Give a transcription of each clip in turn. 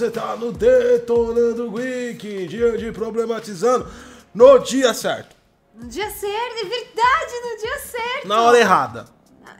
você tá no Detonando Week, dia de problematizando, no dia certo, No dia certo, é verdade, no dia certo. na hora errada.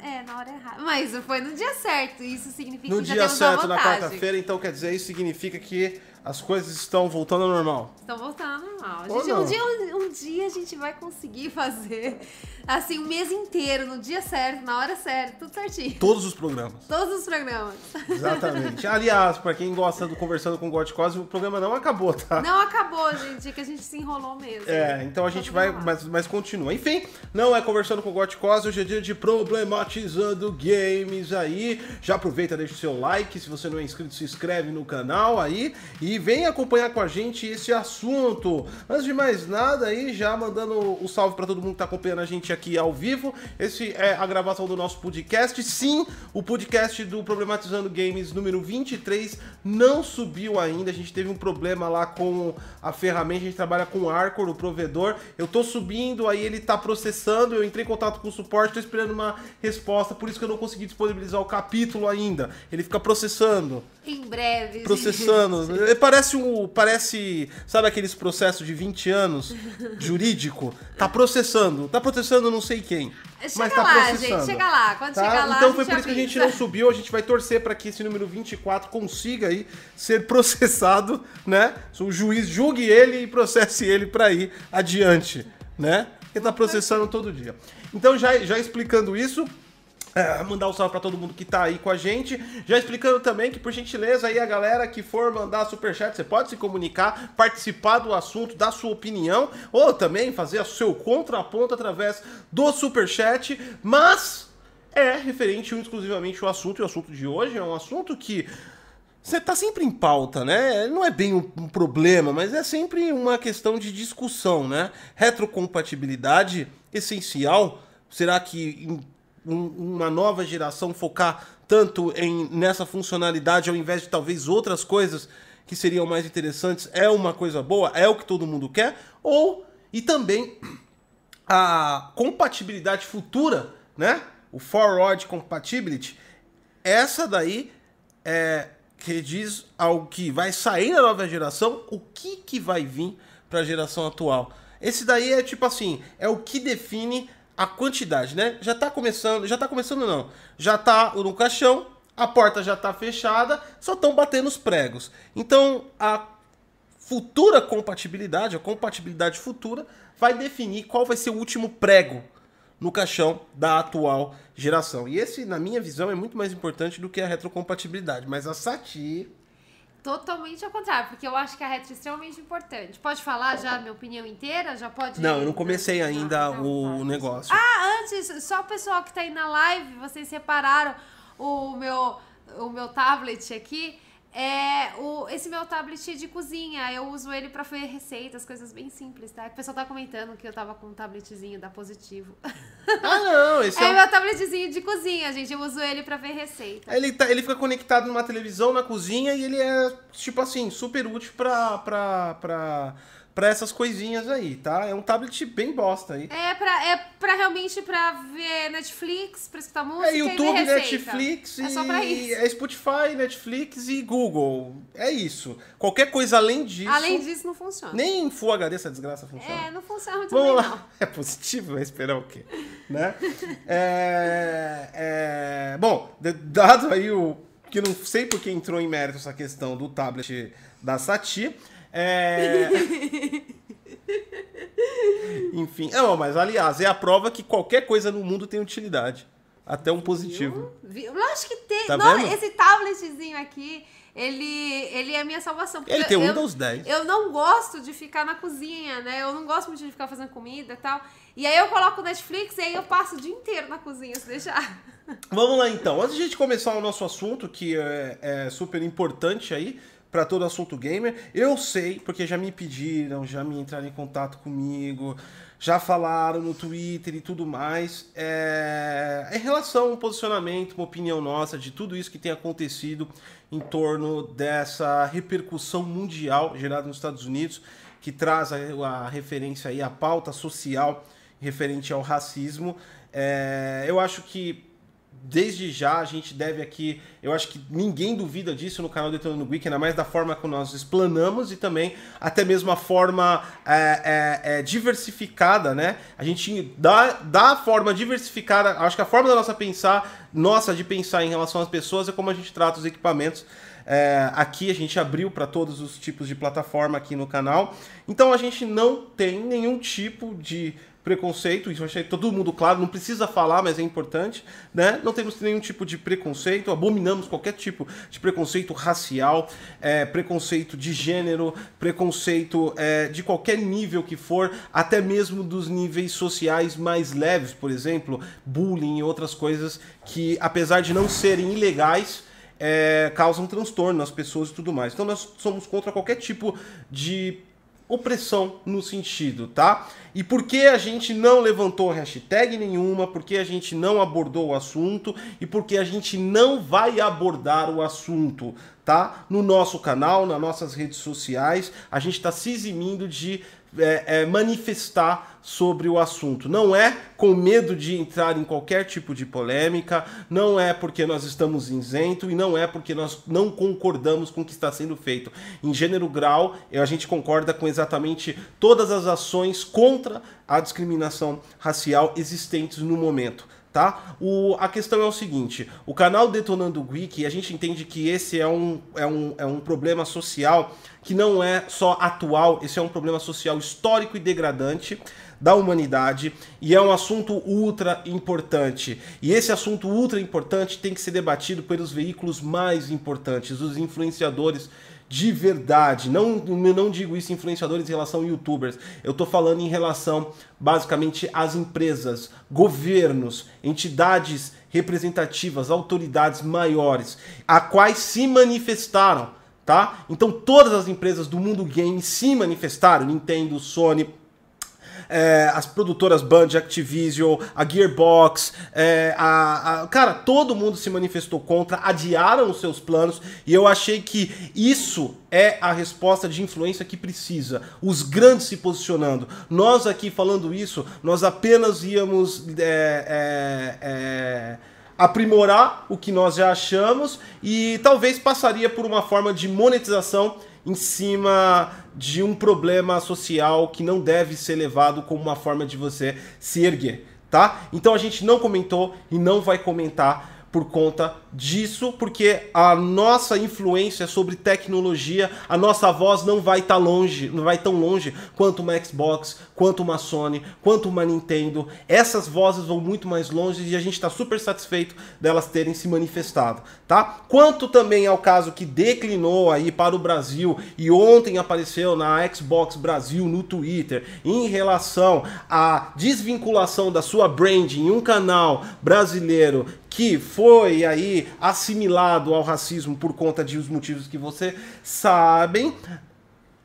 É, na hora errada. Mas foi no dia certo. Isso significa No que já dia temos certo, na quarta-feira, então quer dizer, isso significa que as coisas estão voltando ao normal. Estão voltando ao normal. Gente, um dia, um, um dia a gente vai conseguir fazer assim um mês inteiro, no dia certo, na hora certa, tudo certinho. Todos os programas. Todos os programas. Exatamente. Aliás, pra quem gosta do Conversando com o God Cosme, o programa não acabou, tá? Não acabou, gente, é que a gente se enrolou mesmo. É, então a gente vai, mas, mas continua. Enfim, não é conversando com o Got Cos, hoje é dia de problematizando games aí. Já aproveita, deixa o seu like, se você não é inscrito, se inscreve no canal aí e vem acompanhar com a gente esse assunto. Antes de mais nada aí, já mandando o salve pra todo mundo que tá acompanhando a gente aqui ao vivo. Esse é a gravação do nosso podcast. Sim, o podcast do Problematizando Games número 23 não subiu ainda. A gente teve um problema lá com a ferramenta, a gente trabalha com o Arcor, o provedor. Eu tô subindo, aí ele tá processando, eu entrei em contato com o suporte, tô esperando uma resposta, por isso que eu não consegui disponibilizar o capítulo ainda. Ele fica processando, Em breve. processando. Parece um, parece, sabe aqueles processos de 20 anos jurídico? Tá processando, tá processando não sei quem. Chega mas tá lá, processando. gente, chega lá. Quando Tá? chegar lá, então foi por isso que a gente não subiu. A gente vai torcer para que esse número 24 consiga aí ser processado, né? O juiz julgue ele e processe ele para ir adiante, né? Porque tá processando todo dia. Então já, já explicando isso, é, mandar um salve pra todo mundo que tá aí com a gente. Já explicando também que, por gentileza, aí a galera que for mandar superchat, você pode se comunicar, participar do assunto, dar sua opinião, ou também fazer o seu contraponto através do superchat, mas é referente exclusivamente ao assunto, e o assunto de hoje é um assunto que você tá sempre em pauta, né? Não é bem um, problema, mas é sempre uma questão de discussão, né? Retrocompatibilidade essencial. Será que uma nova geração focar tanto em nessa funcionalidade ao invés de talvez outras coisas que seriam mais interessantes é uma coisa boa? É o que todo mundo quer? Ou e também a compatibilidade futura, né? O forward compatibility, essa daí é que diz algo que vai sair na nova geração, o que que vai vir para a geração atual. Esse daí é tipo assim, é o que define a quantidade, né? Já tá começando, já tá começando não. Já tá no caixão, a porta já tá fechada, só estão batendo os pregos. Então, a futura compatibilidade, a compatibilidade futura, vai definir qual vai ser o último prego no caixão da atual geração. E esse, na minha visão, é muito mais importante do que a retrocompatibilidade. Mas a SATI. Totalmente ao contrário, porque eu acho que a retro é extremamente importante. Pode falar já a minha opinião inteira? Já pode. Não, eu não comecei ainda Não, o negócio. Ah, antes, só o pessoal que tá aí na live, vocês separaram o meu, o meu tablet aqui. É, o, esse meu tablet de cozinha, eu uso ele pra fazer receitas, coisas bem simples, tá? O pessoal tá comentando que eu tava com um tabletzinho da Positivo. Ah, não, esse É é. meu tabletzinho de cozinha, gente. Eu uso ele pra ver receita. Ele, tá- ele fica conectado numa televisão na cozinha e ele é, tipo assim, super útil pra, pra, pra, pra essas coisinhas aí, tá? É um tablet bem bosta aí. É pra, é pra realmente pra ver Netflix, pra escutar música É e YouTube, receita. Netflix É e só pra isso. é Spotify, Netflix e Google. É isso. Qualquer coisa além disso. Além disso, não funciona. Nem em Full HD essa desgraça funciona. É, não funciona muito Vamos bem, lá. não. É positivo, vai esperar o quê? Né? É, é, bom, dado aí o. Que não sei por que entrou em mérito essa questão do tablet da Sati. É... Enfim, não, mas aliás, é a prova que qualquer coisa no mundo tem utilidade. Até um positivo. Viu? Lógico que tem. Tá vendo? esse tabletzinho aqui, ele, ele é a minha salvação. Ele tem um eu, Windows 10. Eu não gosto de ficar na cozinha, né? Eu não gosto muito de ficar fazendo comida e tal. E aí eu coloco o Netflix e aí eu passo o dia inteiro na cozinha, se deixar. Vamos lá então. Antes de a gente começar o nosso assunto, que é, é super importante aí para todo assunto gamer, eu sei, porque já me pediram, já me entraram em contato comigo, já falaram no Twitter e tudo mais, é, em relação ao posicionamento, uma opinião nossa de tudo isso que tem acontecido em torno dessa repercussão mundial gerada nos Estados Unidos, que traz a, a referência aí à pauta social referente ao racismo. É, eu acho que desde já a gente deve aqui, eu acho que ninguém duvida disso no canal Detonando Geek, ainda mais da forma que nós explanamos e também até mesmo a forma é, é, é, diversificada, né? A gente dá, dá a forma diversificada, acho que a forma da nossa pensar, nossa de pensar em relação às pessoas é como a gente trata os equipamentos. É, aqui a gente abriu para todos os tipos de plataforma aqui no canal. Então a gente não tem nenhum tipo de preconceito, isso eu achei todo mundo claro, não precisa falar, mas é importante, né? Não temos nenhum tipo de preconceito, abominamos qualquer tipo de preconceito racial, é, preconceito de gênero, preconceito é, de qualquer nível que for, até mesmo dos níveis sociais mais leves, por exemplo, bullying e outras coisas que, apesar de não serem ilegais, é, causam transtorno nas pessoas e tudo mais. Então nós somos contra qualquer tipo de opressão no sentido, tá? E por que a gente não levantou hashtag nenhuma, por que a gente não abordou o assunto e por que a gente não vai abordar o assunto, tá? No nosso canal, nas nossas redes sociais, a gente está se eximindo de é, é, manifestar sobre o assunto. Não é com medo de entrar em qualquer tipo de polêmica, não é porque nós estamos isento e não é porque nós não concordamos com o que está sendo feito. Em gênero grau, a gente concorda com exatamente todas as ações contra a discriminação racial existentes no momento tá? O, a questão é o seguinte: o canal Detonando Geek, a gente entende que esse é um, é, um, é um problema social que não é só atual, esse é um problema social histórico e degradante da humanidade e é um assunto ultra importante. E esse assunto ultra importante tem que ser debatido pelos veículos mais importantes, os influenciadores de verdade. Não, não digo isso influenciadores em relação a youtubers. Eu estou falando em relação basicamente às empresas, governos, entidades representativas, autoridades maiores, a quais se manifestaram, tá? Então todas as empresas do mundo game se manifestaram, Nintendo, Sony, é, as produtoras Band, Activision, a Gearbox, é, a, a, cara, todo mundo se manifestou contra, adiaram os seus planos e eu achei que isso é a resposta de influência que precisa. Os grandes se posicionando. Nós aqui falando isso, nós apenas íamos é, é, é aprimorar o que nós já achamos e talvez passaria por uma forma de monetização em cima de um problema social que não deve ser levado como uma forma de você se erguer, tá? Então a gente não comentou e não vai comentar por conta disso, porque a nossa influência sobre tecnologia, a nossa voz não vai estar tá longe, não vai tão longe quanto uma Xbox, quanto uma Sony, quanto uma Nintendo. Essas vozes vão muito mais longe e a gente está super satisfeito delas terem se manifestado, tá? Quanto também ao caso que declinou aí para o Brasil e ontem apareceu na Xbox Brasil no Twitter em relação à desvinculação da sua brand em um canal brasileiro que foi aí assimilado ao racismo por conta de os motivos que você sabem.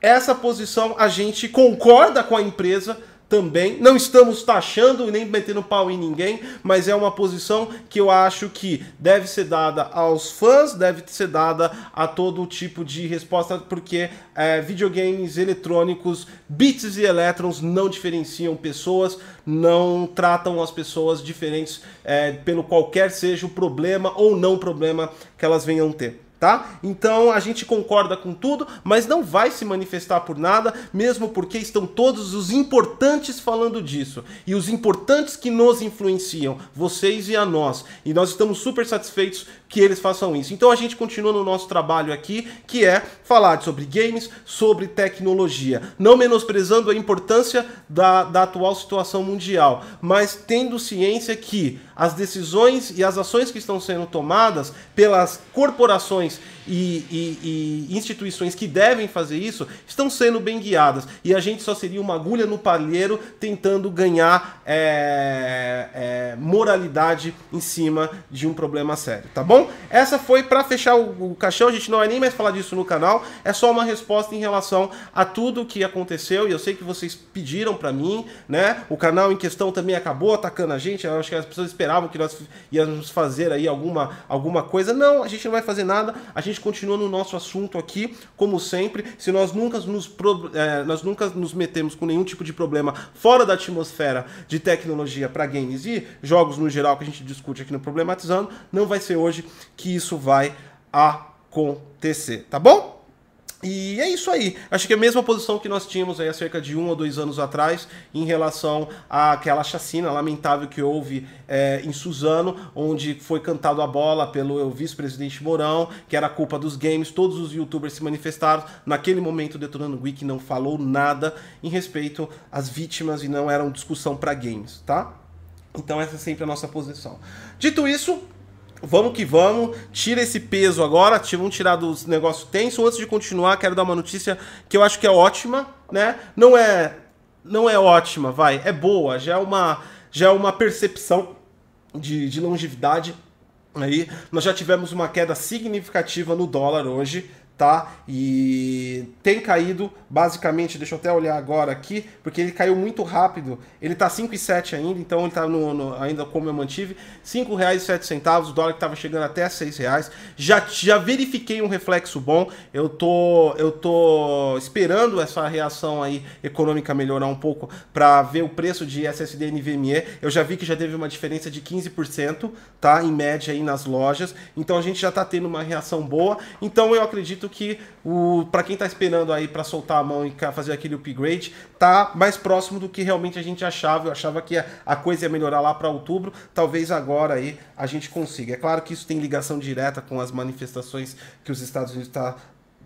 Essa posição a gente concorda com a empresa também. Não estamos taxando nem metendo pau em ninguém, mas é uma posição que eu acho que deve ser dada aos fãs, deve ser dada a todo tipo de resposta, porque é, videogames eletrônicos, bits e elétrons não diferenciam pessoas, não tratam as pessoas diferentes é, pelo qualquer seja o problema ou não problema que elas venham ter tá? Então a gente concorda com tudo, mas não vai se manifestar por nada, mesmo porque estão todos os importantes falando disso. E os importantes que nos influenciam, vocês e a nós. E nós estamos super satisfeitos que eles façam isso. Então a gente continua no nosso trabalho aqui, que é falar sobre games, sobre tecnologia, não menosprezando a importância da, da atual situação mundial, mas tendo ciência que as decisões e as ações que estão sendo tomadas pelas corporações e, e, e, instituições que devem fazer isso estão sendo bem guiadas. E a gente só seria uma agulha no palheiro tentando ganhar é, é, moralidade em cima de um problema sério, tá bom? Essa foi para fechar o, o, caixão, a gente não vai nem mais falar disso no canal, é só uma resposta em relação a tudo o que aconteceu e eu sei que vocês pediram para mim, né? O canal em questão também acabou atacando a gente, eu acho que as pessoas esperavam que nós íamos fazer aí alguma, alguma coisa. Não, a gente não vai fazer nada. A gente continua no nosso assunto aqui, como sempre. Se nós nunca nos, é, nós nunca nos metemos com nenhum tipo de problema fora da atmosfera de tecnologia para games e jogos no geral que a gente discute aqui no Problematizando, não vai ser hoje que isso vai acontecer, tá bom? E é isso aí. Acho que é a mesma posição que nós tínhamos aí há cerca de um ou dois anos atrás em relação àquela chacina lamentável que houve é, em Suzano, onde foi cantado a bola pelo vice-presidente Mourão, que era culpa dos games. Todos os youtubers se manifestaram. Naquele momento, o Detonando Wiki não falou nada em respeito às vítimas e não era uma discussão para games, tá? Então essa é sempre a nossa posição. Dito isso, Vamos que vamos, tira esse peso agora, vamos tirar dos negócios tensos. Antes de continuar, quero dar uma notícia que eu acho que é ótima, né? Não é não é ótima, vai, é boa, já é uma já é uma percepção de, de longevidade aí. Nós já tivemos uma queda significativa no dólar hoje, tá? E tem caído, basicamente, deixa eu até olhar agora aqui, porque ele caiu muito rápido. Ele tá 5,7 ainda, então ele tá no, no, ainda como eu mantive, R$ 5,07, o dólar que tava chegando até R$ 6,00. Já já verifiquei um reflexo bom. Eu tô eu tô esperando essa reação aí econômica melhorar um pouco para ver o preço de SSD NVMe. Eu já vi que já teve uma diferença de 15%, tá? Em média aí nas lojas. Então a gente já tá tendo uma reação boa. Então eu acredito acredito que o para quem está esperando aí para soltar a mão e fazer aquele upgrade, tá mais próximo do que realmente a gente achava. Eu achava que a, coisa ia melhorar lá para outubro. Talvez agora aí a gente consiga. É claro que isso tem ligação direta com as manifestações que os Estados Unidos está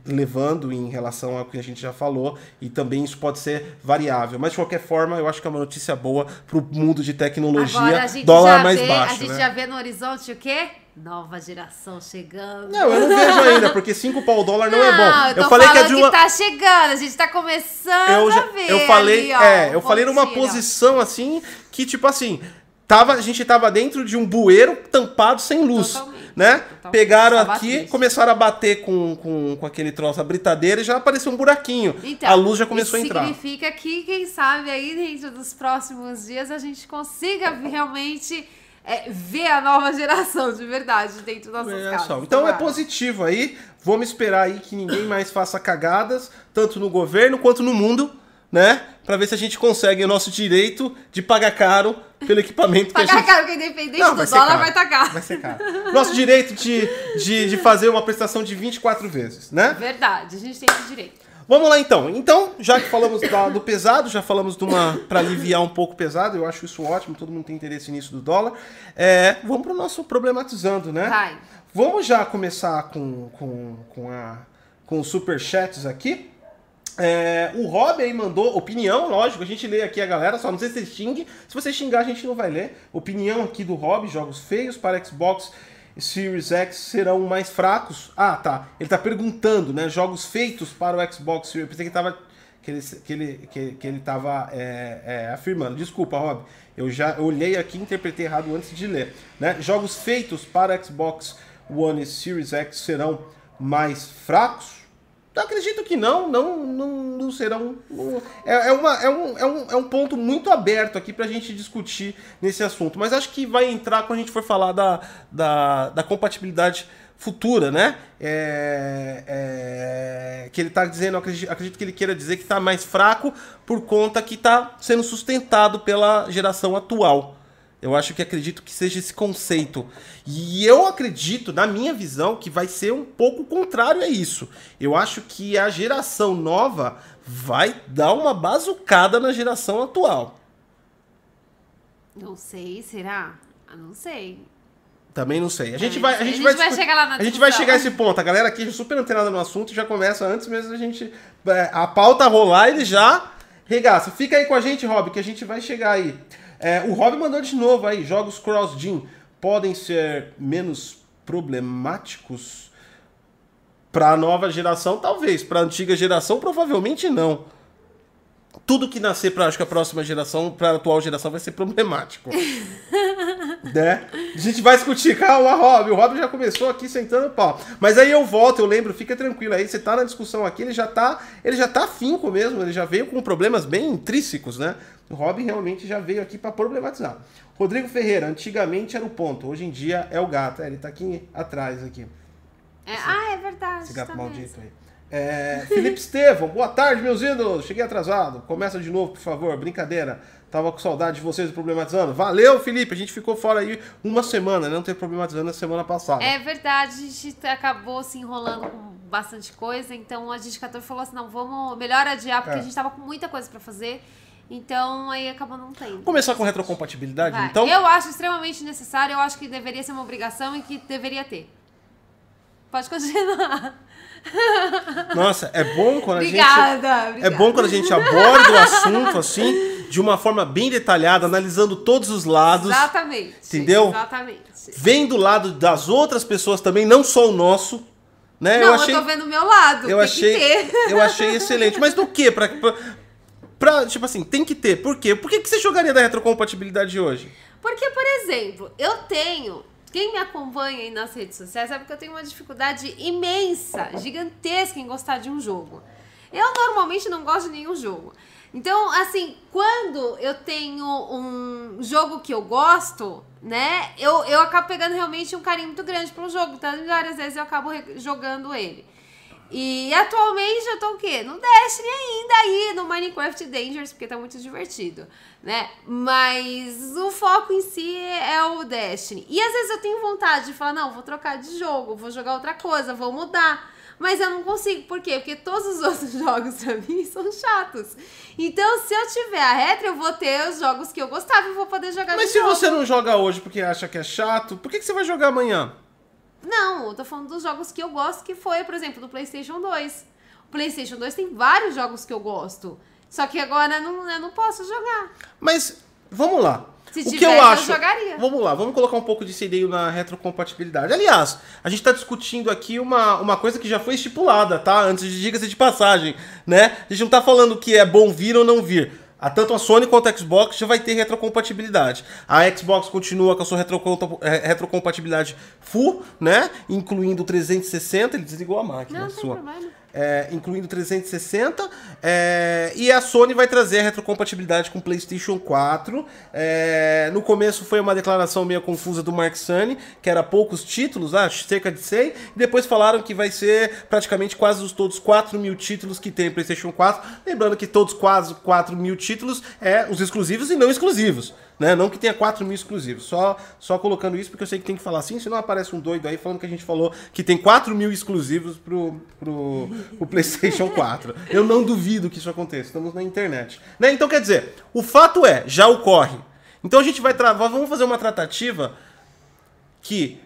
levando em relação ao que a gente já falou e também isso pode ser variável. Mas de qualquer forma, eu acho que é uma notícia boa para o mundo de tecnologia. Dólar mais vê, baixo. A gente né? já vê no horizonte o quê? Nova geração chegando. Não, eu não vejo ainda, porque 5 pau dólar não, não, é bom. Eu, eu falei que é de uma. Que tá chegando, a gente tá começando eu já, a ver. Eu falei, ali, ó, é, eu falei numa posição assim que, tipo assim, tava, a gente tava dentro de um bueiro tampado sem luz. Totalmente. Né? Totalmente. Pegaram Tava aqui, triste. começaram a bater com, com, com aquele troço, a britadeira, e já apareceu um buraquinho. Então, a luz já começou a entrar. significa que, quem sabe, aí dentro dos próximos dias a gente consiga realmente é, ver a nova geração de verdade dentro das nossas casas. Só. Então é positivo aí. Vamos esperar aí que ninguém mais faça cagadas, tanto no governo quanto no mundo, né? Pra ver se a gente consegue o nosso direito de pagar caro pelo equipamento que a gente... Pagar caro, porque independente Não, do dólar caro. vai estar tá caro. Vai ser caro. Nosso direito de, de, de fazer uma prestação de 24 vezes, né? Verdade, a gente tem esse direito. Vamos lá então. Então, já que falamos da, do pesado, já falamos de uma para aliviar um pouco o pesado, eu acho isso ótimo, todo mundo tem interesse nisso do dólar. É, vamos para o nosso problematizando, né? Vai. Vamos já começar com, com, com, a, com os superchats aqui. É, o Rob aí mandou opinião, lógico, a gente lê aqui a galera, só não sei se você xingue. Se você xingar, a gente não vai ler. Opinião aqui do Rob, jogos feios para Xbox Series X serão mais fracos? Ah, tá. Ele está perguntando, né? Jogos feitos para o Xbox Series. Eu pensei que tava que ele que ele que, que ele tava é, é, afirmando. Desculpa, Rob. Eu já olhei aqui e interpretei errado antes de ler, né? Jogos feitos para Xbox One e Series X serão mais fracos? Eu acredito que não, não, não, não serão. É, é, uma, é, um, é, um, é um ponto muito aberto aqui para a gente discutir nesse assunto. Mas acho que vai entrar quando a gente for falar da, da, da compatibilidade futura, né? É, é, que ele está dizendo, acredito, acredito, que ele queira dizer que está mais fraco por conta que está sendo sustentado pela geração atual. Eu acho que acredito que seja esse conceito. E eu acredito, na minha visão, que vai ser um pouco contrário a isso. Eu acho que a geração nova vai dar uma bazucada na geração atual. Não sei, será? Ah, não sei. Também não sei. A gente, é, vai, a gente, a gente vai, vai chegar lá na A gente vai chegar a esse ponto. A galera aqui é super antenada no assunto já começa antes mesmo a gente. É, a pauta rolar, ele já regaça. Fica aí com a gente, Rob, que a gente vai chegar aí. É, o Rob mandou de novo aí, jogos cross-gen podem ser menos problemáticos para a nova geração? Talvez. Para a antiga geração, provavelmente não. tudo que nascer para acho que a próxima geração, para a atual geração, vai ser problemático. né? A gente vai discutir. Calma, Rob. O Rob já começou aqui sentando o pau. Mas aí eu volto, eu lembro, fica tranquilo aí. Você tá na discussão aqui, ele já tá, ele já tá finco mesmo, ele já veio com problemas bem intrínsecos, né? O Rob realmente já veio aqui para problematizar. Rodrigo Ferreira, antigamente era o ponto, hoje em dia é o gato. É, ele tá aqui atrás aqui. É, ah, é verdade. Esse gato tá maldito mesmo. aí. É, Felipe Estevão, boa tarde, meus ídolos. Cheguei atrasado. Começa de novo, por favor. Brincadeira. Tava com saudade de vocês problematizando. Valeu, Felipe. A gente ficou fora aí uma semana, né? não teve problematizando na semana passada. É verdade, a gente acabou se enrolando com bastante coisa, então a gente 14 falou assim, não, vamos melhor adiar, porque É. a gente tava com muita coisa pra fazer. Então aí acabou não tendo. Começar com retrocompatibilidade, Vai. então? Eu acho extremamente necessário, eu acho que deveria ser uma obrigação e que deveria ter. Pode continuar. Nossa, é bom quando a gente. Obrigada, É obrigada. bom quando a gente aborda o assunto assim, de uma forma bem detalhada, analisando todos os lados, Exatamente. Entendeu? Exatamente. vendo o lado das outras pessoas também, não só o nosso. Né? Não, eu eu, achei, tô vendo o meu lado. eu achei, eu achei excelente. Mas do que? Pra, pra, pra- tipo assim, tem que ter. Por quê? Por que, que você jogaria da retrocompatibilidade hoje? Porque, por exemplo, eu tenho. Quem me acompanha aí nas redes sociais sabe que eu tenho uma dificuldade imensa, gigantesca em gostar de um jogo. Eu normalmente não gosto de nenhum jogo. Então, assim, quando eu tenho um jogo que eu gosto, né, eu, eu acabo pegando realmente um carinho muito grande pelo jogo. Então, várias vezes eu acabo jogando ele. E atualmente eu tô o quê? No Destiny ainda aí, no Minecraft Dangerous, porque tá muito divertido, né? Mas o foco em si é o Destiny. E às vezes eu tenho vontade de falar, não, vou trocar de jogo, vou jogar outra coisa, vou mudar. Mas eu não consigo, por quê? Porque todos os outros jogos pra mim são chatos. Então, se eu tiver a retro, eu vou ter os jogos que eu gostava e vou poder jogar Mas se novo. você não joga hoje porque acha que é chato, por que, que você vai jogar amanhã? Não, eu tô falando dos jogos que eu gosto, que foi, por exemplo, do PlayStation 2. O PlayStation 2 tem vários jogos que eu gosto. Só que agora não, eu não posso jogar. Mas vamos lá. Se o que tivesse, eu eu acho. jogaria. Vamos lá, vamos colocar um pouco de CDI na retrocompatibilidade. Aliás, a gente está discutindo aqui uma, uma coisa que já foi estipulada, tá? Antes de diga-se de passagem, né? A gente não tá falando que é bom vir ou não vir. A, tanto a Sony quanto a Xbox já vai ter retrocompatibilidade. A Xbox continua com a sua eh, retrocompatibilidade full, né? Incluindo o 360. Ele desligou a máquina Não, não tem sua problema. É, incluindo 360. é, e a Sony vai trazer a retrocompatibilidade com o PlayStation 4. É, no começo foi uma declaração meio confusa do Mark Sony, que era poucos títulos, ah, cerca de 100. E depois falaram que vai ser praticamente quase os todos 4 mil títulos que tem o PlayStation 4. Lembrando que todos quase 4 mil títulos é os exclusivos e não exclusivos. Né? Não que tenha 4 mil exclusivos. Só, só colocando isso porque eu sei que tem que falar assim, senão aparece um doido aí falando que a gente falou que tem 4 mil exclusivos pro, pro, pro PlayStation 4. Eu não duvido que isso aconteça. Estamos na internet. Né? Então, quer dizer, o fato é, já ocorre. Então a gente vai travar, vamos fazer uma tratativa que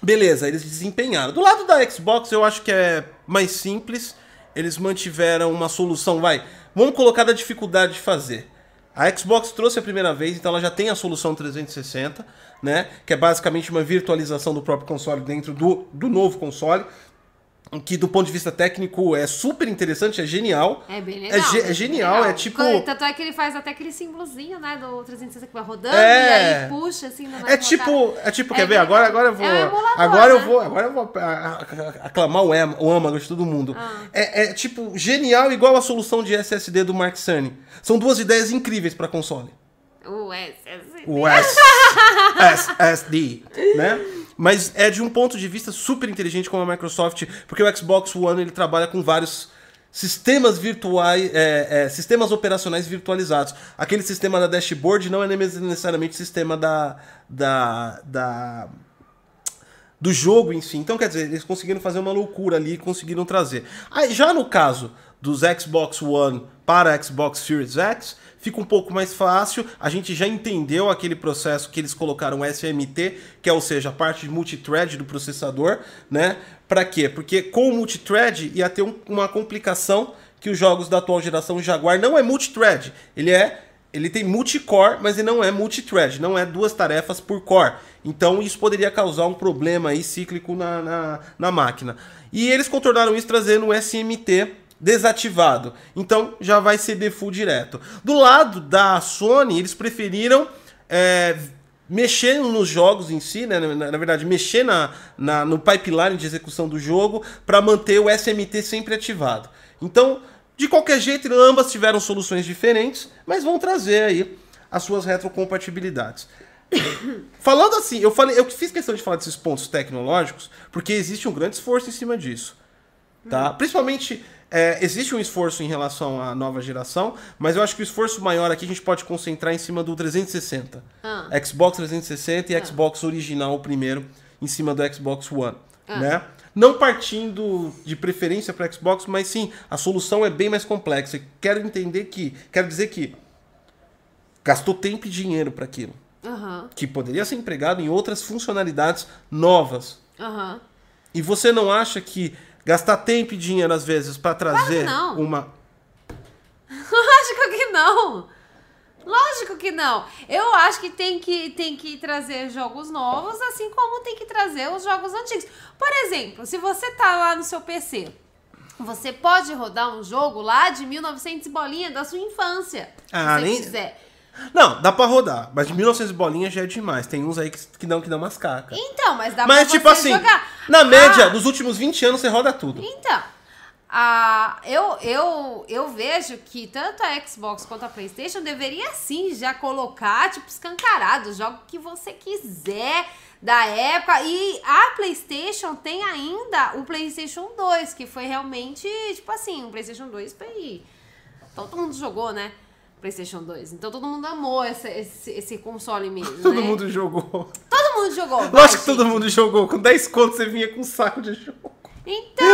Beleza, eles desempenharam. Do lado da Xbox, eu acho que é mais simples. Eles mantiveram uma solução, vai. Vamos colocar da dificuldade de fazer. A Xbox trouxe a primeira vez, então ela já tem a solução 360, né? Que é basicamente uma virtualização do próprio console dentro do, do novo console. Que do ponto de vista técnico é super interessante, é genial. É bem É, legal. ge- é bem genial, legal. é tipo. Tanto é que ele faz até aquele símbolozinho, né, do 360 que vai rodando É. e aí puxa assim. É tipo, é tipo, quer É ver? Agora, agora eu vou, É um agora eu né? vou, agora eu vou aclamar o, âmago, o âmago de todo mundo. Ah. É, é, tipo genial, igual a solução de SSD do Mark Cerny. São duas ideias incríveis para console. O SSD. O S, SSD, né? Mas é de um ponto de vista super inteligente como a Microsoft, porque o Xbox One ele trabalha com vários sistemas virtuais, é, é, sistemas operacionais virtualizados. Aquele sistema da dashboard não é necessariamente sistema da, da, da do jogo em si. Então, quer dizer, eles conseguiram fazer uma loucura ali e conseguiram trazer. Aí, já no caso dos Xbox One para Xbox Series X, fica um pouco mais fácil. A gente já entendeu aquele processo que eles colocaram SMT, que é, ou seja, a parte de multithread do processador, né? Para quê? Porque com o multithread ia ter um- uma complicação que os jogos da atual geração Jaguar não é multithread, ele é ele tem multicore, mas ele não é multithread, não é duas tarefas por core. Então isso poderia causar um problema aí cíclico na, na, na máquina. E eles contornaram isso trazendo o SMT desativado. Então já vai ser default direto. Do lado da Sony, eles preferiram é, mexer nos jogos em si, né? na, na verdade, mexer na, na, no pipeline de execução do jogo para manter o SMT sempre ativado. Então, de qualquer jeito, ambas tiveram soluções diferentes, mas vão trazer aí as suas retrocompatibilidades. Falando assim, eu falei, eu fiz questão de falar desses pontos tecnológicos, porque existe um grande esforço em cima disso. Tá? Principalmente é, existe um esforço em relação à nova geração, mas eu acho que o esforço maior aqui a gente pode concentrar em cima do 360. Ah. Xbox 360 e ah. Xbox original, o primeiro, em cima do Xbox One. Ah. Né? Não partindo de preferência para Xbox, mas sim, a solução é bem mais complexa. Quero entender que. Quero dizer que gastou tempo e dinheiro para aquilo. Uhum. Que poderia ser empregado em outras funcionalidades novas. Uhum. E você não acha que Gastar tempo e dinheiro, às vezes, para trazer claro uma. Lógico que não! Lógico que não. Eu acho que tem que, tem que trazer jogos novos, assim como tem que trazer os jogos antigos. Por exemplo, se você tá lá no seu PC, você pode rodar um jogo lá de 1900 bolinha da sua infância. Ah, se você nem... quiser. Não, dá pra rodar, mas de 1900 bolinhas já é demais. Tem uns aí que, que dão que dão umas cacas. Então, mas dá mas, pra tipo assim, jogar. Na média, ah. dos últimos 20 anos você roda tudo. Então, ah, eu, eu, eu vejo que tanto a Xbox quanto a PlayStation deveria sim já colocar, tipo, escancarado, jogo que você quiser da época. E a PlayStation tem ainda o PlayStation 2, que foi realmente, tipo assim, o PlayStation 2 foi. Todo mundo jogou, né? PlayStation 2. Então todo mundo amou esse, esse, esse console mesmo. todo né? mundo jogou. Todo mundo jogou. Lógico que todo mundo jogou. Com 10 contos você vinha com um saco de jogo. Então.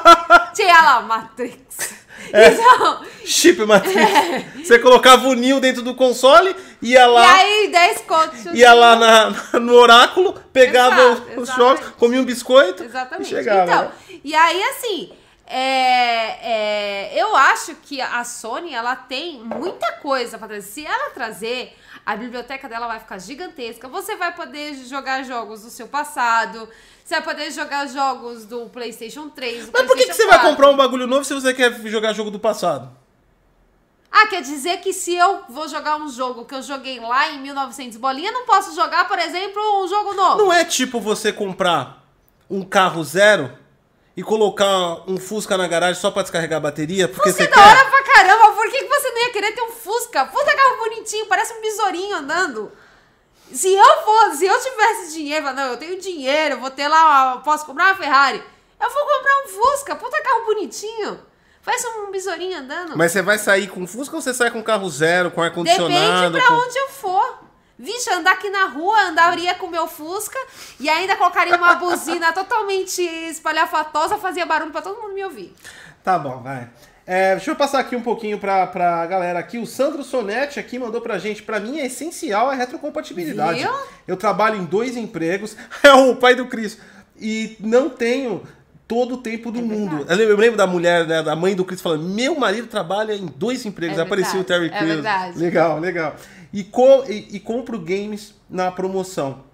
tinha lá Matrix. É, então, chip Matrix. É. Você colocava o Neo dentro do console, ia lá. E aí, 10 contos. Ia lá na, no oráculo, pegava Exato, os jogos, comia um biscoito. Exatamente. E chegava. Então, né? e aí assim é, é, eu acho que a Sony ela tem muita coisa para trazer. Se ela trazer, a biblioteca dela vai ficar gigantesca. Você vai poder jogar jogos do seu passado. Você vai poder jogar jogos do PlayStation 3. Do Mas por que, que você vai comprar um bagulho novo se você quer jogar jogo do passado? Ah, quer dizer que se eu vou jogar um jogo que eu joguei lá em 1900 bolinha, não posso jogar, por exemplo, um jogo novo? Não é tipo você comprar um carro zero e colocar um Fusca na garagem só pra descarregar a bateria? Porque Fusca você é da hora pra caramba, por que, que você não ia querer ter um Fusca? Fusca carro bonitinho, parece um besourinho andando. Se eu fosse, se eu tivesse dinheiro, não, eu tenho dinheiro, vou ter lá, posso comprar uma Ferrari. Eu vou comprar um Fusca, puta carro bonitinho. Faz um besourinho andando. Mas você vai sair com Fusca ou você sai com carro zero, com ar-condicionado? Depende pra com... onde eu for. Vixe, andar aqui na rua, andaria com meu Fusca e ainda colocaria uma buzina totalmente espalhafatosa, fazia barulho para todo mundo me ouvir. Tá bom, vai. É, deixa eu passar aqui um pouquinho pra, pra galera aqui. O Sandro Sonetti aqui mandou pra gente. Pra mim é essencial a retrocompatibilidade. Viu? Eu trabalho em dois empregos. É o pai do Cris. E não tenho todo o tempo do é mundo. Eu lembro da mulher, né, da mãe do Cris falando: Meu marido trabalha em dois empregos. É Apareceu o Terry Crews. É verdade. Legal, legal e, co e, e compro games na promoção.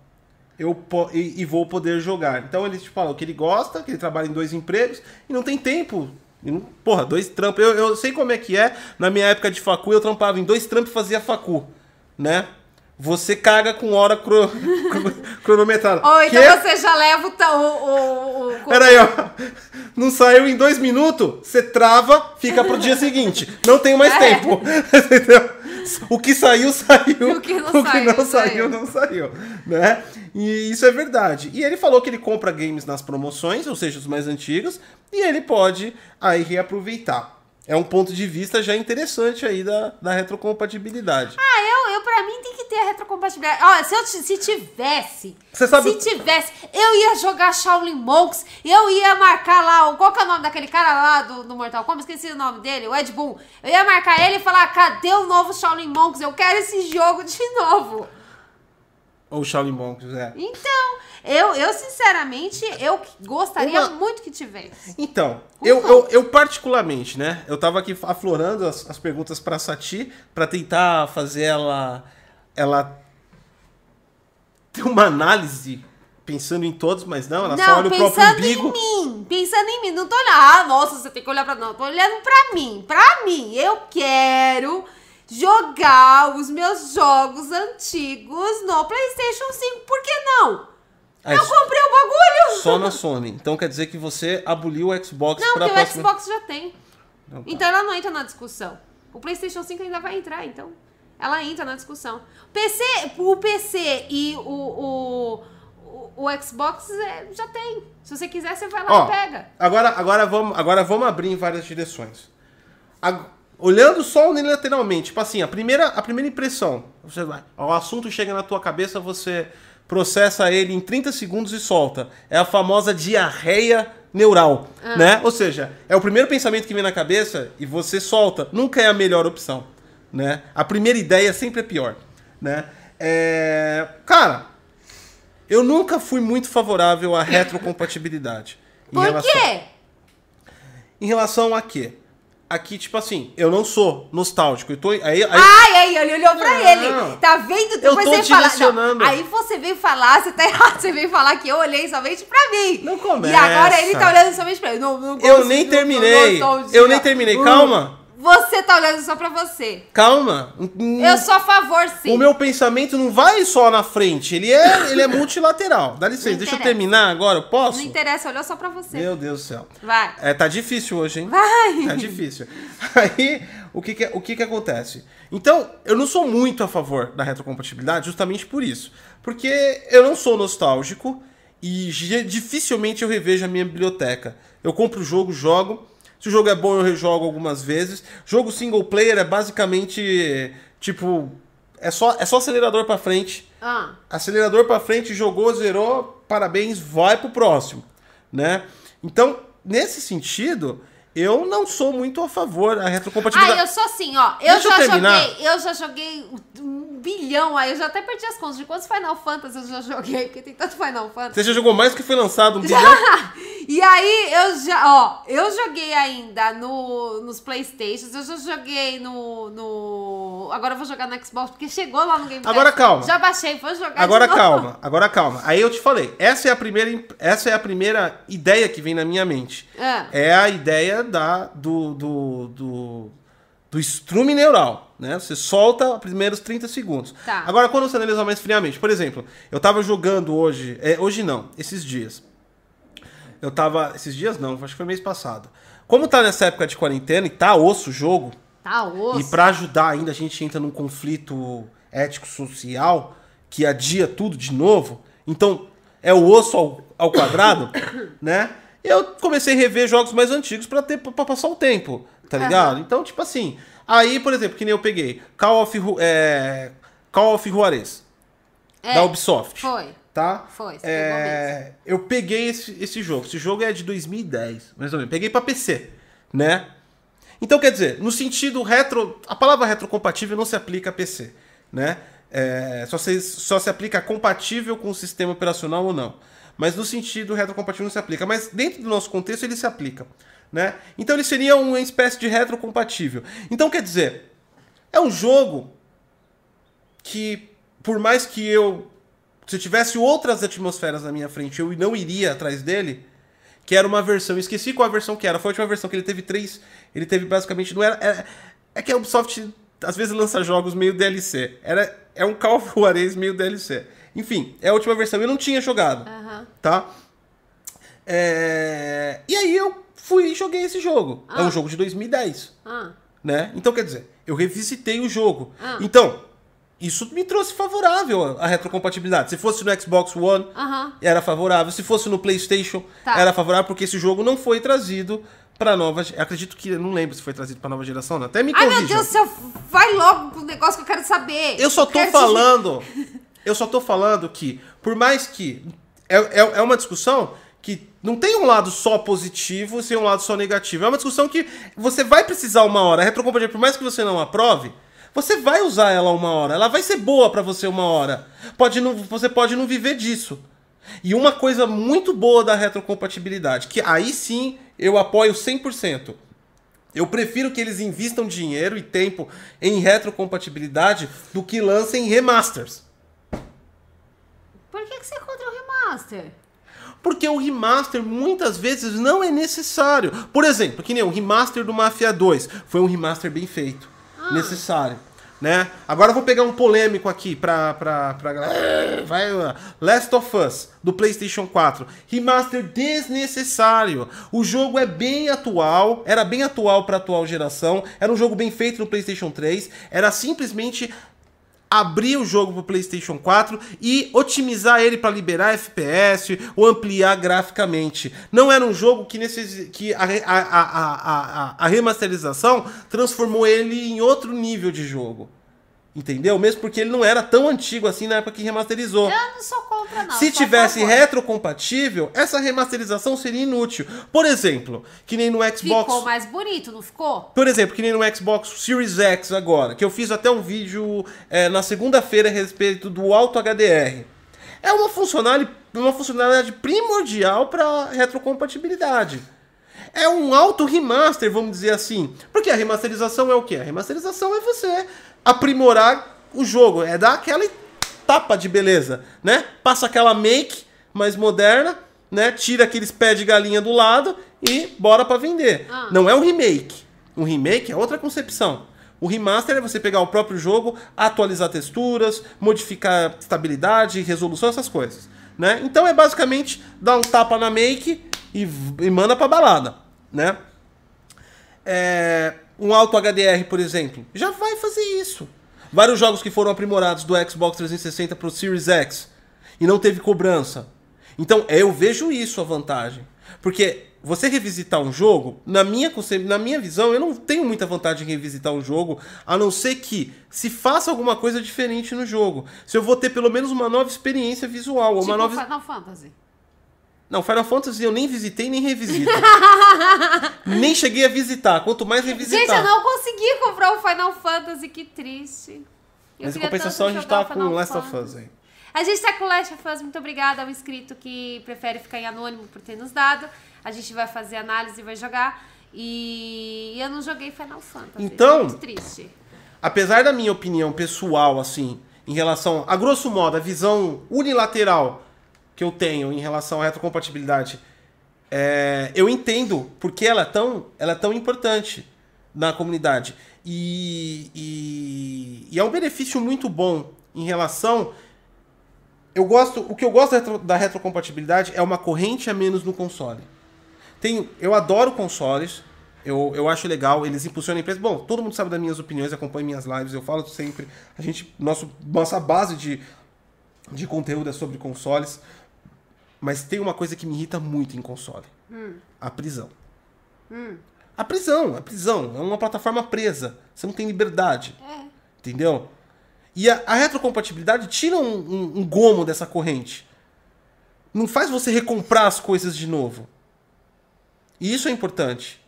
Eu e, e, vou poder jogar. Então ele te fala que ele gosta, que ele trabalha em dois empregos e não tem tempo. porra, dois trampos. Eu, eu sei como é que é. Na minha época de facu, eu trampava em dois trampos e fazia facu, né? Você caga com hora cro... cronometrada. Ou então que... você já leva o, o, o... Peraí, ó. Não saiu em dois minutos, você trava, fica pro dia seguinte. Não tem mais é. tempo. Entendeu? o que saiu, saiu. O que não, o que saiu, não saiu, não saiu. Né? E isso é verdade. E ele falou que ele compra games nas promoções, ou seja, os mais antigos, e ele pode aí reaproveitar. É um ponto de vista já interessante aí da, da retrocompatibilidade. Ah, eu, eu pra mim tem que ter a retrocompatibilidade. Olha, se eu se tivesse, sabe... se tivesse, eu ia jogar Shaolin Monks, eu ia marcar lá, qual que é o nome daquele cara lá do, do Mortal Kombat? Esqueci o nome dele, o Ed Boon. Eu ia marcar ele e falar, cadê o novo Shaolin Monks? Eu quero esse jogo de novo. Ou Shaolin Monks, é. Então, eu, eu sinceramente, eu gostaria Uma... muito que tivesse. Então, eu, eu, eu, particularmente, né? Eu tava aqui aflorando as, as perguntas pra Sati para tentar fazer ela, ela ter uma análise pensando em todos, mas não, ela não, só olha o próprio umbigo. Em mim, pensando em mim. Não tô olhando, ah, nossa, você tem que olhar pra. Não, tô olhando pra mim. Pra mim. Eu quero jogar os meus jogos antigos no PlayStation 5. Por que não? Aí, eu comprei o bagulho. Só na Sony. Então quer dizer que você aboliu o Xbox Não, porque o próxima... Xbox já tem. Não, tá. Então ela não entra na discussão. O PlayStation 5 ainda vai entrar, então. Ela entra na discussão. PC, o PC e o, o, o, o Xbox é, já tem. Se você quiser, você vai lá Ó, e pega. Agora, agora, vamos, agora vamos abrir em várias direções. A- olhando só unilateralmente, tipo assim, a primeira, a primeira impressão, você vai, o assunto chega na tua cabeça, você processa ele em 30 segundos e solta. É a famosa diarreia neural, né? Ou seja, é o primeiro pensamento que vem na cabeça e você solta. Nunca é a melhor opção, né? A primeira ideia sempre é pior, né? É... Cara, eu nunca fui muito favorável à retrocompatibilidade. em Por relação- quê? em relação a quê? Aqui, tipo assim, eu não sou nostálgico. Eu tô, aí, aí, Ai, aí, ele olhou pra Não. ele. Tá vendo? Eu Depois tô você fala. direcionando. Não, aí você veio falar, você tá errado. Você veio falar que eu olhei somente pra mim. Não começa. E agora ele tá olhando somente pra ele. Não, não eu nem terminei. Eu nem terminei. Uh, Calma. Você tá olhando só pra você. Calma. Eu sou a favor, sim. O meu pensamento não vai só na frente. Ele é, ele é multilateral. Dá licença, deixa eu terminar agora. Eu posso? Não interessa, olhou só pra você. Meu Deus do céu. Vai. É, tá difícil hoje, hein? Vai. Tá difícil. Aí, o que que, o que que acontece? Então, eu não sou muito a favor da retrocompatibilidade justamente por isso. Porque eu não sou nostálgico e dificilmente eu revejo a minha biblioteca. Eu compro o jogo, jogo. Se o jogo é bom, eu rejogo algumas vezes. Jogo single player é basicamente, tipo... É só, é só acelerador pra frente. Ah, Acelerador pra frente, jogou, zerou, parabéns, vai pro próximo, né? Então, nesse sentido, eu não sou muito a favor da ah, retrocompatibilidade. eu sou assim, ó. Eu Deixa eu já terminar. joguei, eu já joguei um bilhão aí, eu já até perdi as contas de quantos Final Fantasy eu já joguei, porque tem tanto Final Fantasy. Você já jogou mais que foi lançado um bilhão? E aí, eu já, ó, eu joguei ainda no, nos Playstations, eu já joguei no, no. Agora eu vou jogar no Xbox, porque chegou lá no Game Pass. Agora calma. Já baixei, vou jogar Agora calma, agora calma. Aí eu te falei, essa é a primeira, essa é a primeira ideia que vem na minha mente. Ah. É a ideia da, do, do, do, do estrume neural, né? Você solta os primeiros 30 segundos. Tá. Agora, quando você analisa mais friamente, por exemplo, eu tava jogando hoje, é, hoje não, esses dias. Eu tava, esses dias não, acho que foi mês passado. Como tá nessa época de quarentena e tá osso o jogo, Tá osso. e pra ajudar ainda, a gente entra num conflito ético-social que adia tudo de novo. Então, é o osso ao, ao quadrado, né? Eu comecei a rever jogos mais antigos pra ter para passar o tempo, tá ligado? Então, tipo assim, aí, por exemplo, que nem eu peguei Call of, é, Call of Juarez, É, da Ubisoft. Foi. Tá? Foi, É, eu peguei esse, esse jogo. Esse jogo é de 2010, mais ou menos. Peguei pra PC, né? Então, quer dizer, no sentido retro... A palavra retrocompatível não se aplica a PC, né? É, só, se, só se aplica compatível com o sistema operacional ou não. Mas no sentido retrocompatível não se aplica. Mas dentro do nosso contexto ele se aplica, né? Então ele seria uma espécie de retrocompatível. Então, quer dizer, é um jogo que, por mais que eu se tivesse outras atmosferas na minha frente, eu não iria atrás dele. Que era uma versão, esqueci qual a versão que era. Foi a última versão que ele teve três. Ele teve basicamente. Não era. É, é que a Ubisoft às vezes lança jogos meio DLC. Era, é um Call of Juarez meio DLC. Enfim, é a última versão. Eu não tinha jogado. Aham. Tá? É, E aí eu fui e joguei esse jogo. É um Ah. jogo de 2010 Ah, né? Então, quer dizer, eu revisitei o jogo. Ah. Então, isso me trouxe favorável a retrocompatibilidade. Se fosse no Xbox One, era favorável. Se fosse no PlayStation, Tá. era favorável, porque esse jogo não foi trazido para nova. Acredito que eu não lembro se foi trazido para nova geração, não. Até me Ai, corrijam. meu Deus do céu, vai logo com o negócio que eu quero saber. Eu só tô te- falando. Eu só tô falando que, por mais que. É, é, é uma discussão que não tem um lado só positivo sem um lado só negativo. É uma discussão que você vai precisar uma hora. A retrocompatibilidade, por mais que você não aprove, você vai usar ela uma hora. Ela vai ser boa pra você uma hora. Pode não, você pode não viver disso. E uma coisa muito boa da retrocompatibilidade, que aí sim eu apoio 100%. Eu prefiro que eles invistam dinheiro e tempo em retrocompatibilidade do que lancem remasters. Por que, que você é contra o remaster? Porque o remaster muitas vezes não é necessário. Por exemplo, que nem o remaster do Mafia 2. Foi um remaster bem feito. Ah. Necessário. Né? Agora eu vou pegar um polêmico aqui pra, pra, pra galera. Vai, uh, Last of Us, do PlayStation 4. Remaster desnecessário. O jogo é bem atual, era bem atual pra atual geração. Era um jogo bem feito no PlayStation 3. Era simplesmente abrir o jogo pro PlayStation 4 e otimizar ele para liberar FPS ou ampliar graficamente. Não era um jogo que, necess... que a, a, a, a, a remasterização transformou ele em outro nível de jogo. Entendeu? Mesmo porque ele não era tão antigo assim na época que remasterizou. Eu não sou contra, não. Se tivesse favor. retrocompatível, essa remasterização seria inútil. Por exemplo, que nem no Xbox. Ficou mais bonito, não ficou? Por exemplo, que nem no Xbox Series X agora, que eu fiz até um vídeo é, na segunda-feira a respeito do Alto HDR. É uma funcionalidade, uma funcionalidade primordial para retrocompatibilidade. É um auto remaster, vamos dizer assim. Porque a remasterização é o quê? A remasterização é você aprimorar o jogo, é dar aquela tapa de beleza, né? Passa aquela make mais moderna, né? Tira aqueles pés de galinha do lado e bora para vender. Ah. Não é um remake. Um remake é outra concepção. O remaster é você pegar o próprio jogo, atualizar texturas, modificar estabilidade, resolução, essas coisas. Né? Então é basicamente dar um tapa na make e, e manda pra balada. Né? É, um Alto HDR, por exemplo, já vai fazer isso. Vários jogos que foram aprimorados do Xbox 360 pro Series X e não teve cobrança. Então eu vejo isso a vantagem. Porque você revisitar um jogo, na minha, na minha visão, eu não tenho muita vantagem em revisitar um jogo, a não ser que se faça alguma coisa diferente no jogo. Se eu vou ter pelo menos uma nova experiência visual, ou Tipo uma nova. Final Fantasy. Não, Final Fantasy eu nem visitei nem revisito. nem cheguei a visitar, quanto mais revisitar. Gente, eu não consegui comprar o Final Fantasy, que triste. Eu Mas em compensação a gente tá com Last of. Us aí. A gente tá com o Last of Us, muito obrigada ao inscrito que prefere ficar em anônimo por ter nos dado. A gente vai fazer análise e vai jogar. E eu não joguei Final Fantasy. Então- Muito triste. apesar da minha opinião pessoal, assim, em relação, a grosso modo, a visão unilateral que eu tenho em relação à retrocompatibilidade, é, eu entendo porque ela é tão, ela é tão importante na comunidade. E, e, e é um benefício muito bom em relação. Eu gosto, o que eu gosto da, retro- da retrocompatibilidade é uma corrente a menos no console. Tem, eu adoro consoles. Eu, eu acho legal, eles impulsionam a empresa. Bom, todo mundo sabe das minhas opiniões, acompanha minhas lives, eu falo sempre. A gente, nosso, nossa base de, de conteúdo é sobre consoles. Mas tem uma coisa que me irrita muito em console: a prisão. A prisão, a prisão. É uma plataforma presa. Você não tem liberdade. É. Entendeu? E a, a retrocompatibilidade tira um, um- um gomo dessa corrente. Não faz você recomprar as coisas de novo. E isso é importante.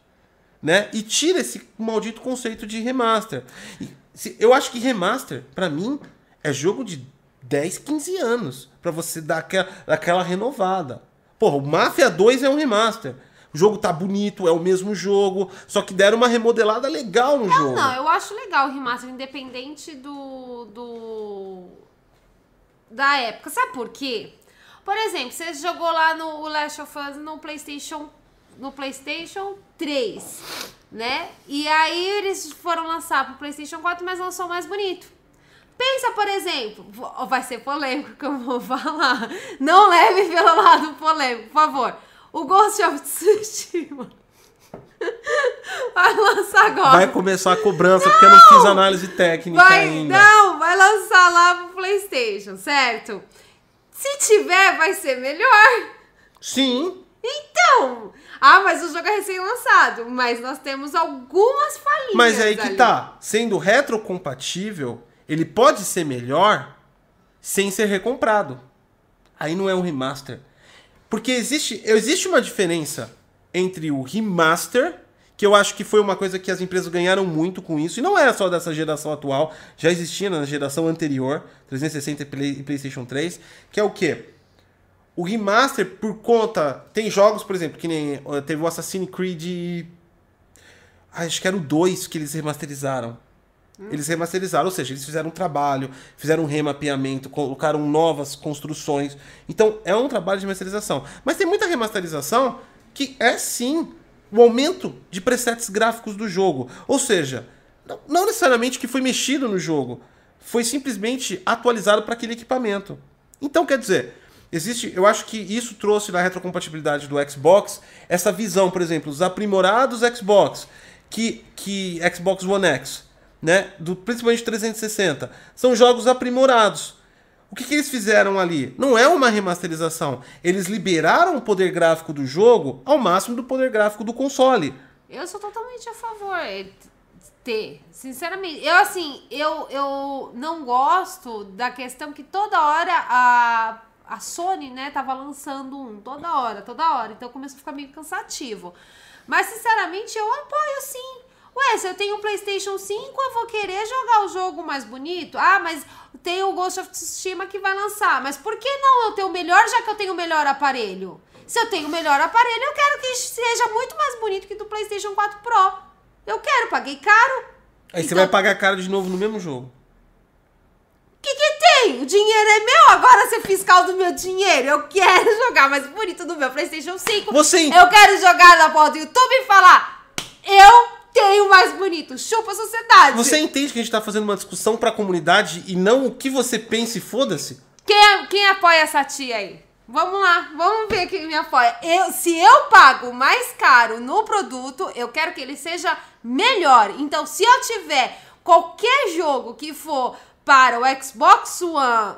Né? E tira esse maldito conceito de remaster. E se- eu acho que remaster, pra mim, é jogo de 10, 15 anos. Pra você dar aquela, aquela renovada. Porra, o Mafia 2 é um remaster. O jogo tá bonito, é o mesmo jogo, só que deram uma remodelada legal no jogo. Não, eu acho legal o remaster, independente do. do. da época. Sabe por quê? Por exemplo, você jogou lá no Last of Us no PlayStation. No PlayStation 3, né? E aí eles foram lançar pro PlayStation 4, mas lançou mais bonito. Pensa, por exemplo, vai ser polêmico que eu vou falar. Não leve pelo lado polêmico, por favor. O Ghost of Tsushima vai lançar agora. Vai começar a cobrança porque eu não fiz análise técnica Vai, ainda. não, vai lançar lá pro PlayStation, certo? Se tiver, vai ser melhor. Sim, Então, ah, mas o jogo é recém-lançado, mas nós temos algumas falinhas. mas é aí que ali. tá. Sendo retrocompatível, ele pode ser melhor sem ser recomprado. Aí não é um remaster. Porque existe, existe uma diferença entre o remaster, que eu acho que foi uma coisa que as empresas ganharam muito com isso, e não é só dessa geração atual, já existia na geração anterior, 360 e Play- PlayStation 3, que é o quê? O remaster, por conta. Tem jogos, por exemplo, que nem. ó, Teve o Assassin's Creed. Acho que era o 2 que eles remasterizaram. Eles remasterizaram, ou seja, eles fizeram um trabalho, fizeram um remapeamento, colocaram novas construções. Então, é um trabalho de remasterização. Mas tem muita remasterização que é sim o aumento de presets gráficos do jogo. Ou seja, não necessariamente que foi mexido no jogo, foi simplesmente atualizado para aquele equipamento. Então, quer dizer, existe, eu acho que isso trouxe na retrocompatibilidade do Xbox essa visão, por exemplo, os aprimorados Xbox, que, que Xbox One X né? Do, principalmente 360. São jogos aprimorados. O que, que, eles fizeram ali? Não é uma remasterização. Eles liberaram o poder gráfico do jogo ao máximo do poder gráfico do console. Eu sou totalmente a favor de ter. Sinceramente, eu assim, eu, eu não gosto da questão que toda hora a, a Sony, né, tava lançando um. Toda hora, toda hora. Então começou a ficar meio cansativo. Mas, sinceramente, eu apoio sim Ué, se eu tenho um PlayStation 5, eu vou querer jogar o jogo mais bonito. Ah, mas tem o Ghost of Tsushima que vai lançar. Mas por que não eu tenho o melhor, já que eu tenho o melhor aparelho? Se eu tenho o melhor aparelho, eu quero que seja muito mais bonito que do PlayStation 4 Pro. Eu quero, paguei caro. Aí então... você vai pagar caro de novo no mesmo jogo. O que, que tem? O dinheiro é meu, agora ser fiscal do meu dinheiro. Eu quero jogar mais bonito do meu PlayStation 5. Você... Eu quero jogar na porta do YouTube e falar: Eu tem o mais bonito. Chupa a sociedade. Você entende que a gente tá fazendo uma discussão pra comunidade e não o que você pensa e foda-se? Quem, quem apoia essa tia aí? Vamos lá, vamos ver quem me apoia. Eu, se eu pago mais caro no produto, eu quero que ele seja melhor. Então, se eu tiver qualquer jogo que for para o Xbox One,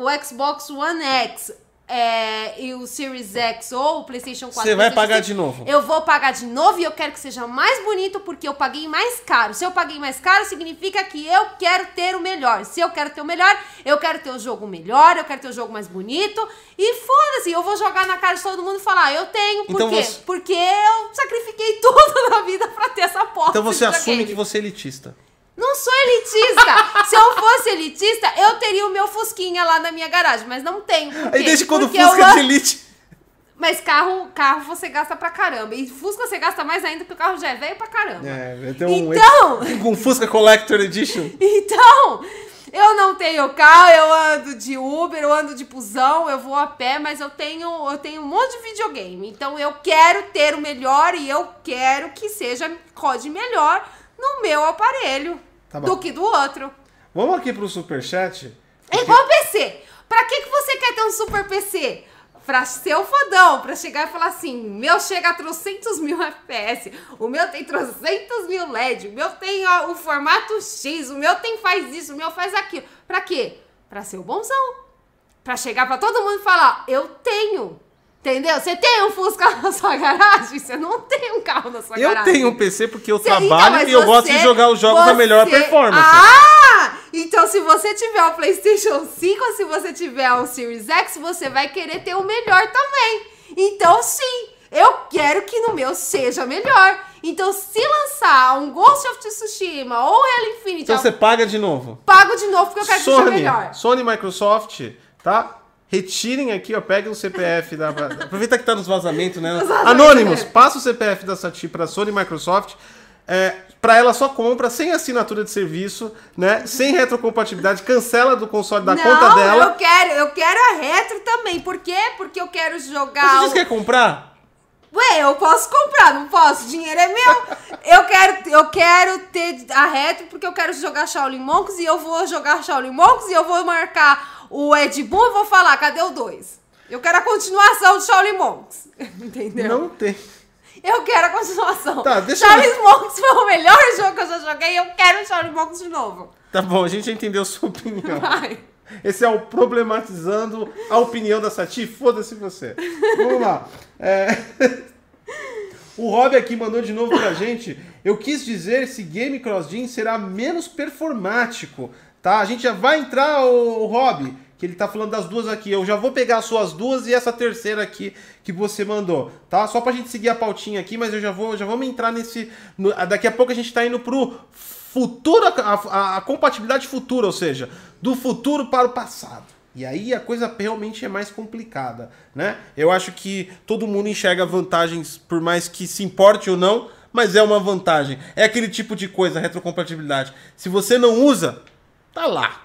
o Xbox One X é, e o Series X ou o PlayStation 4. Você vai pagar de novo? Eu vou pagar de novo e eu quero que seja mais bonito porque eu paguei mais caro. Se eu paguei mais caro, significa que eu quero ter o melhor. Se eu quero ter o melhor, eu quero ter o jogo melhor, eu quero ter o jogo mais bonito. E foda-se, eu vou jogar na cara de todo mundo e falar: eu tenho. Por então quê? Você... Porque eu sacrifiquei tudo na vida pra ter essa porta. Então você assume que você é elitista. Não sou elitista. Se eu fosse elitista, eu teria o meu Fusquinha lá na minha garagem, mas não tenho. Aí desde quando Porque Fusca eu... de elite. Mas carro, carro você gasta pra caramba. E Fusca você gasta mais ainda porque o carro já é velho pra caramba. É, um, então. Um Fusca Collector Edition. Então. Eu não tenho carro, eu ando de Uber, eu ando de pusão, eu vou a pé, mas eu tenho, eu tenho um monte de videogame. Então eu quero ter o melhor e eu quero que seja rode melhor no meu aparelho tá do que do outro. Vamos aqui pro superchat. É igual PC. Pra que, que você quer ter um super PC? Pra ser o fodão, pra chegar e falar assim: meu chega a 300 mil FPS, o meu tem 300 mil LED, o meu tem ó, o formato X, o meu tem faz isso, o meu faz aquilo. Pra quê? Pra ser o bonzão. Pra chegar pra todo mundo e falar: eu tenho. Entendeu? Você tem um Fusca na sua garagem? Você não tem um carro na sua eu garagem. Eu tenho um PC porque eu trabalho então, e eu você, gosto de jogar os jogos você... da melhor performance. Ah! Então se você tiver o um PlayStation 5 ou se você tiver um Series X, você vai querer ter o melhor também. Então sim, eu quero que no meu seja melhor. Então, se lançar um Ghost of Tsushima ou Halo Infinite... Então você paga de novo? Pago de novo porque eu quero Sony, que seja melhor. Sony Microsoft, tá? Retirem aqui, ó, peguem o CPF da. Aproveita que tá nos vazamentos, né? Anônimos, passa o CPF da Sati para Sony e Microsoft. É, para ela só compra sem assinatura de serviço, né? Sem retrocompatibilidade, cancela do console da não, conta dela. Eu quero, eu quero a retro também. Por quê? Porque eu quero jogar. Você disse que quer comprar? Ué, eu posso comprar, não posso? O dinheiro é meu. eu quero, eu quero ter a retro porque eu quero jogar Shaolin Monks e eu vou jogar Shaolin Monks e eu vou marcar o Ed Boon, eu vou falar, cadê o 2? Eu quero a continuação de Shaolin Monks. Entendeu? Não tem. Eu quero a continuação. Tá, deixa Shaolin eu... Monks foi o melhor jogo que eu já joguei e eu quero o Shaolin Monks de novo. Tá bom, a gente já entendeu sua opinião. Vai. Esse é o problematizando a opinião da Sati. Foda-se você. Vamos lá. É... O Rob aqui mandou de novo pra gente. Eu quis dizer se Game Cross Gen será menos performático, tá? A gente já vai entrar, o, o Rob que ele tá falando das duas aqui. Eu já vou pegar as suas duas e essa terceira aqui que você mandou, tá? Só pra gente seguir a pautinha aqui, mas eu já vou, já vamos entrar nesse. No, daqui a pouco a gente tá indo pro futuro, a, a, a compatibilidade futura, ou seja, do futuro para o passado. E aí a coisa realmente é mais complicada, né? Eu acho que todo mundo enxerga vantagens, por mais que se importe ou não, mas é uma vantagem. É aquele tipo de coisa, retrocompatibilidade. Se você não usa, tá lá.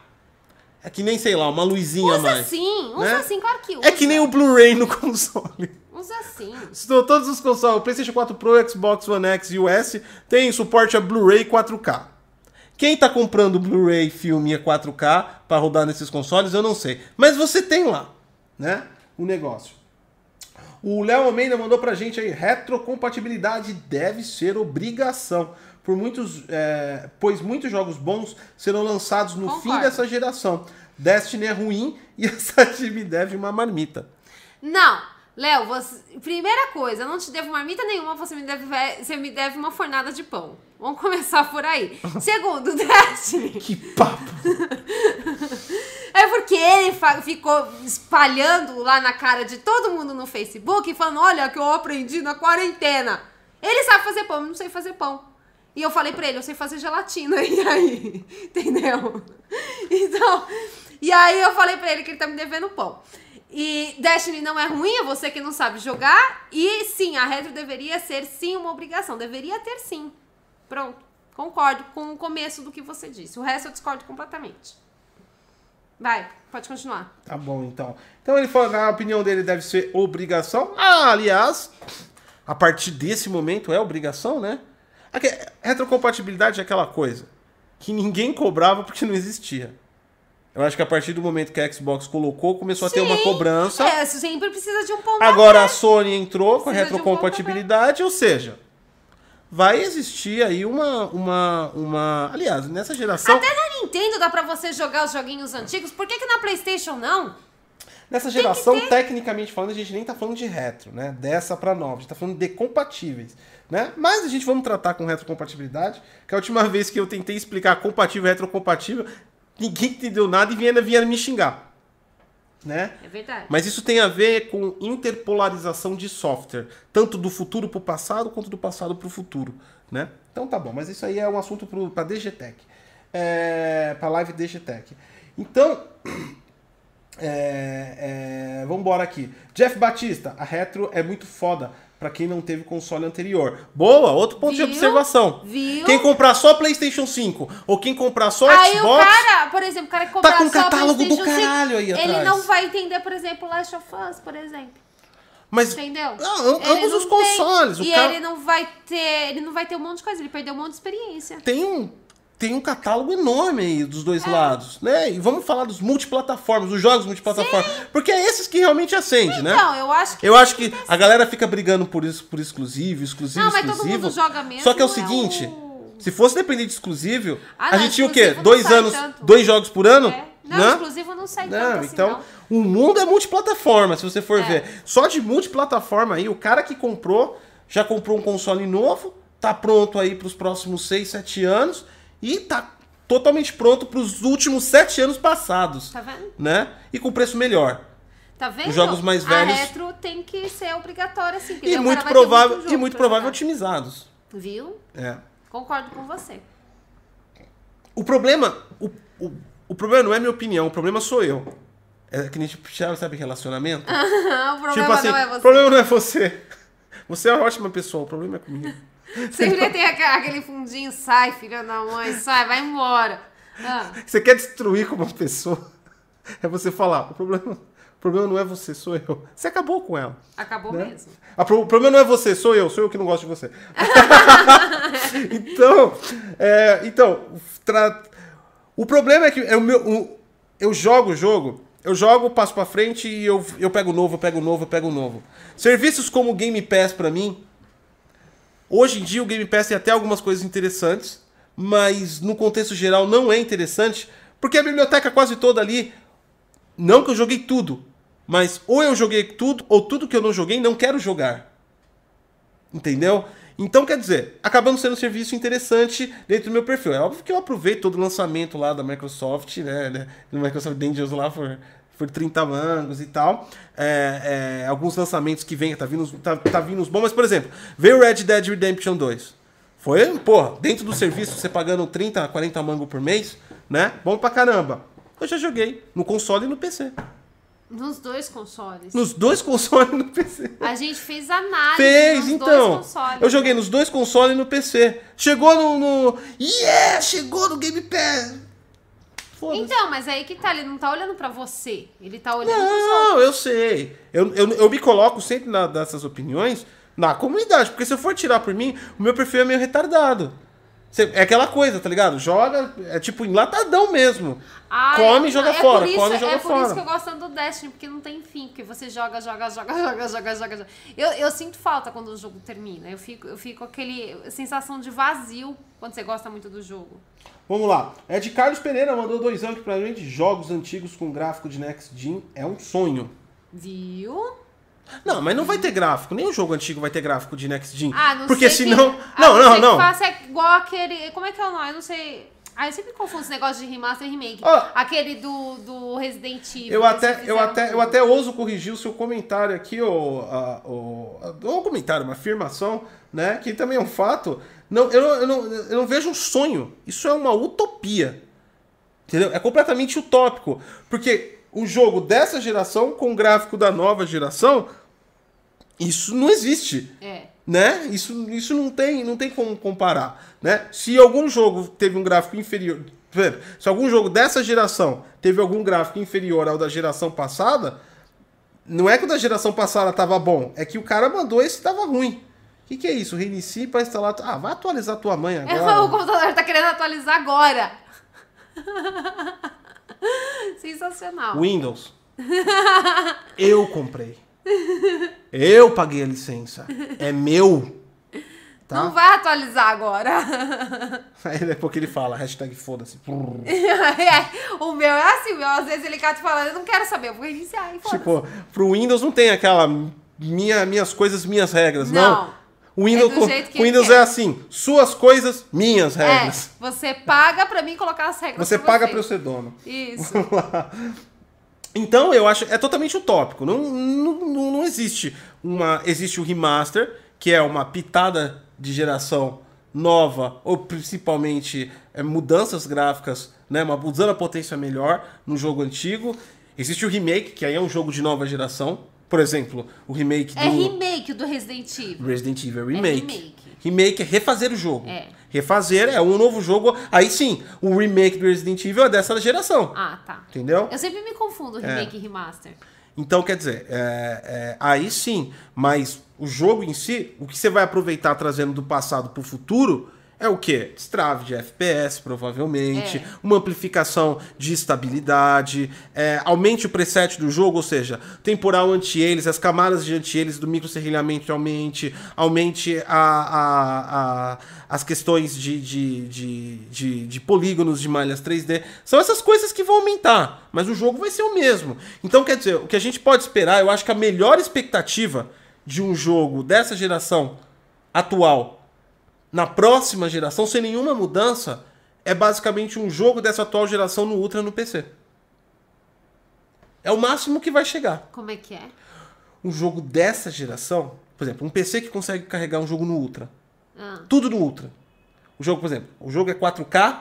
É que nem, sei lá, uma luzinha Usa mais. sim, usa né? sim, claro que usa. É que nem o Blu-ray no console. Usa sim. Todos os consoles, o PlayStation 4 Pro, Xbox One X e o S tem suporte a Blu-ray 4K. Quem tá comprando Blu-ray filme a 4K para rodar nesses consoles, eu não sei. Mas você tem lá, né? O negócio. O Léo Almeida mandou pra gente aí, retrocompatibilidade deve ser obrigação. Por muitos, é, pois muitos jogos bons serão lançados no fim Concordo. dessa geração. Destiny é ruim e essa time deve uma marmita. Não, Léo, você... primeira coisa, eu não te devo marmita nenhuma, você me deve, você me deve uma fornada de pão. Vamos começar por aí. Segundo, Destiny. Que papo! É porque ele ficou espalhando lá na cara de todo mundo no Facebook, falando: olha, que eu aprendi na quarentena. Ele sabe fazer pão, eu não sei fazer pão. E eu falei pra ele, eu sei fazer gelatina. E aí? Entendeu? Então. E aí eu falei pra ele que ele tá me devendo pão. E Destiny não é ruim, é você que não sabe jogar. E sim, a retro deveria ser sim uma obrigação. Deveria ter sim. Pronto. Concordo com o começo do que você disse. O resto eu discordo completamente. Vai, pode continuar. Tá bom, então. Então ele falou que a opinião dele deve ser obrigação. Ah, aliás, a partir desse momento é obrigação, né? Retrocompatibilidade é aquela coisa que ninguém cobrava porque não existia. Eu acho que a partir do momento que a Xbox colocou, começou a ter uma Sim. cobrança. É, sempre precisa de um pão Agora a Sony entrou com a Precisa de um retrocompatibilidade, ou seja, vai existir aí uma, uma, uma... Aliás, nessa geração... Até na Nintendo dá pra você jogar os joguinhos antigos, por que, que na Playstation não? Nessa geração, tecnicamente falando, a gente nem tá falando de retro, né? Dessa pra nova. A gente tá falando de compatíveis, né? Mas a gente vamos tratar com retrocompatibilidade, que a última vez que eu tentei explicar compatível e retrocompatível, ninguém entendeu nada e vieram, vieram me xingar, né? É verdade. Mas isso tem a ver com interpolarização de software, tanto do futuro pro passado quanto do passado pro futuro, né? Então tá bom, mas isso aí é um assunto pro, pra DGTech, é, pra live DGTech. Então, é, é, vamos embora aqui. Jeff Batista, a retro é muito foda pra quem não teve console anterior. Boa, outro ponto de Viu? observação. Viu? Quem comprar só PlayStation 5 ou quem comprar só Aí o Xbox, cara, por exemplo, o cara que comprar com um só catálogo do PlayStation 5, caralho aí ele atrás. não vai entender, por exemplo, Last of Us, por exemplo. mas Entendeu? Não, am- Ele ambos os consoles. tem- O e cara- ele não vai ter. Ele não vai ter um monte de coisa, ele perdeu um monte de experiência. tem um, tem um catálogo enorme aí dos dois É. lados, né? E vamos falar dos multiplataformas, dos jogos multiplataformas, porque é esses que realmente acende, né? Então, eu acho que. Eu acho que a galera fica brigando por isso, por exclusivo, exclusivo, Não, mas todo exclusivo. mundo joga mesmo, Só que é o é seguinte, o- se fosse depender de exclusivo, Ah, a não, gente tinha o quê? exclusivo Dois anos, tanto. dois jogos por ano? É. Não, né? exclusivo não sai Não, tanto assim, então, não. o mundo é multiplataforma, se você for É. ver. Só de multiplataforma aí, o cara que comprou, já comprou um console novo, tá pronto aí pros próximos 6, 7 anos e tá totalmente pronto pros últimos 7 anos passados, Tá vendo? né? E com preço melhor. Tá vendo? Os jogos mais velhos- A retro tem que ser obrigatória, assim. E o muito provável, muito e muito provável jogar. otimizados. Viu? É. Concordo com você. O problema, o, o, o problema não é minha opinião, o problema sou eu. É que nem tipo, sabe relacionamento? o problema tipo assim, não é o você. problema não é você. Você é uma ótima pessoa, o problema é comigo. Sempre tem aque- aquele fundinho, sai, filha da mãe, sai, vai embora. Ah, Você quer destruir como uma pessoa? É você falar, o problema, o problema não é você, sou eu. Você acabou com ela. acabou né? mesmo. O problema não é você, sou eu, sou eu que não gosto de você. então, é, então tra- o problema é que é o meu, o- eu jogo o jogo, eu jogo, passo pra frente e eu, eu pego o novo, eu pego novo, eu pego o novo. Serviços como Game Pass pra mim, hoje em dia o Game Pass tem até algumas coisas interessantes, mas no contexto geral não é interessante, porque a biblioteca quase toda ali não que eu joguei tudo, mas ou eu joguei tudo, ou tudo que eu não joguei não quero jogar. Entendeu? Então, quer dizer, acabando sendo um serviço interessante dentro do meu perfil. É óbvio que eu aproveito todo o lançamento lá da Microsoft, né? né, Do Microsoft Dangerous lá por, por 30 mangos e tal. É, é, alguns lançamentos que vem, tá vindo, tá, tá vindo uns bons, mas, por exemplo, veio o Red Dead Redemption 2. Foi, porra, dentro do serviço, você pagando 30, 40 mangos por mês, né? Bom pra caramba. Eu já joguei no console e no PC. Nos dois consoles. Nos dois consoles e no PC. A gente fez análise Fez, nos então. dois consoles. Eu joguei nos dois consoles e no PC. Chegou no. no... Yeah! Chegou no Game Pass! Foda-se. Então, mas aí que tá, ele não tá olhando pra você. Ele tá olhando. Não, eu sei. Eu, eu, eu me coloco sempre na, dessas opiniões na comunidade. Porque se eu for tirar por mim, o meu perfil é meio retardado. Cê- É aquela coisa, tá ligado? Joga, é tipo enlatadão mesmo. Come e joga é fora, isso- come e joga é por fora. isso que eu gosto tanto do Destiny, porque não tem fim, porque você joga, joga, joga, joga, joga, joga. joga. Eu, eu sinto falta quando o jogo termina. Eu fico, eu fico com aquele sensação de vazio quando você gosta muito do jogo. Vamos lá. Ed Carlos Pereira mandou dois anos pra gente. Jogos antigos com gráfico de Next Gen é um sonho. Viu? Não, mas não vai ter gráfico. Nem o jogo antigo vai ter gráfico de Next Gen. Ah, não Porque sei senão. Que, ah, não, não, não. Que faça é igual aquele. Como é que é o nome? Eu não sei. Ah, eu sempre confundo esse negócio de remaster e remake. Ó. Aquele do, do Resident Evil. Eu que até, eu, até, eu até ouso corrigir o seu comentário aqui, ou um comentário, uma afirmação, né? Que também é um fato. Não, eu, não- eu, não, eu não vejo um sonho. Isso é uma utopia. Entendeu? É completamente utópico. Porque o jogo dessa geração com o gráfico da nova geração, isso não existe É. né? Isso, isso não tem, não tem como comparar, né? Se algum jogo teve um gráfico inferior, se algum jogo dessa geração teve algum gráfico inferior ao da geração passada, não é que o da geração passada tava bom, é que o cara mandou esse tava ruim. O que, que é isso? Reinicie para instalar. Ah, vai atualizar tua mãe É, agora. o computador tá querendo atualizar agora. Sensacional. Windows. Eu comprei. Eu paguei a licença. É meu. Tá? Não vai atualizar agora. Aí depois que ele fala, hashtag foda-se. É, o meu é assim, o meu às vezes ele cata falando, eu não quero saber, eu vou iniciar e foda-se. Tipo, pro Windows não tem aquela minha, minhas coisas, minhas regras, não. Não. O Windows, É o Windows é assim, suas coisas, minhas É, regras. você paga pra mim colocar as regras Você paga pra eu ser dono. Isso. Então eu acho é totalmente utópico. Não, não, não, não existe uma existe o remaster que é uma pitada de geração nova ou principalmente é, mudanças gráficas, né, uma usando a potência melhor no jogo antigo. Existe o remake que aí é um jogo de nova geração. Por exemplo, o remake do É remake do Resident Evil. Resident Evil Remake. remake. Remake é refazer o jogo. É. Refazer é um novo jogo. Aí sim, o remake do Resident Evil é dessa geração. Ah, tá. Entendeu? Eu sempre me confundo É. remake e remaster. Então, quer dizer, é, é, aí sim, mas o jogo em si, o que você vai aproveitar trazendo do passado para o futuro é o quê? Destrave de FPS, provavelmente, É. uma amplificação de estabilidade, é, aumente o preset do jogo, ou seja, temporal anti-eles, as camadas de anti-eles do microserrilhamento aumente, aumente a, a- a- as questões de, de, de, de, de polígonos de malhas 3D. São essas coisas que vão aumentar, mas o jogo vai ser o mesmo. Então, quer dizer, o que a gente pode esperar, eu acho que a melhor expectativa de um jogo dessa geração atual na próxima geração, sem nenhuma mudança, é basicamente um jogo dessa atual geração no Ultra no PC. É o máximo que vai chegar. Como é que é? Um jogo dessa geração, por exemplo, um PC que consegue carregar um jogo no Ultra. Ah, Tudo no Ultra. O jogo, por exemplo, o jogo é 4K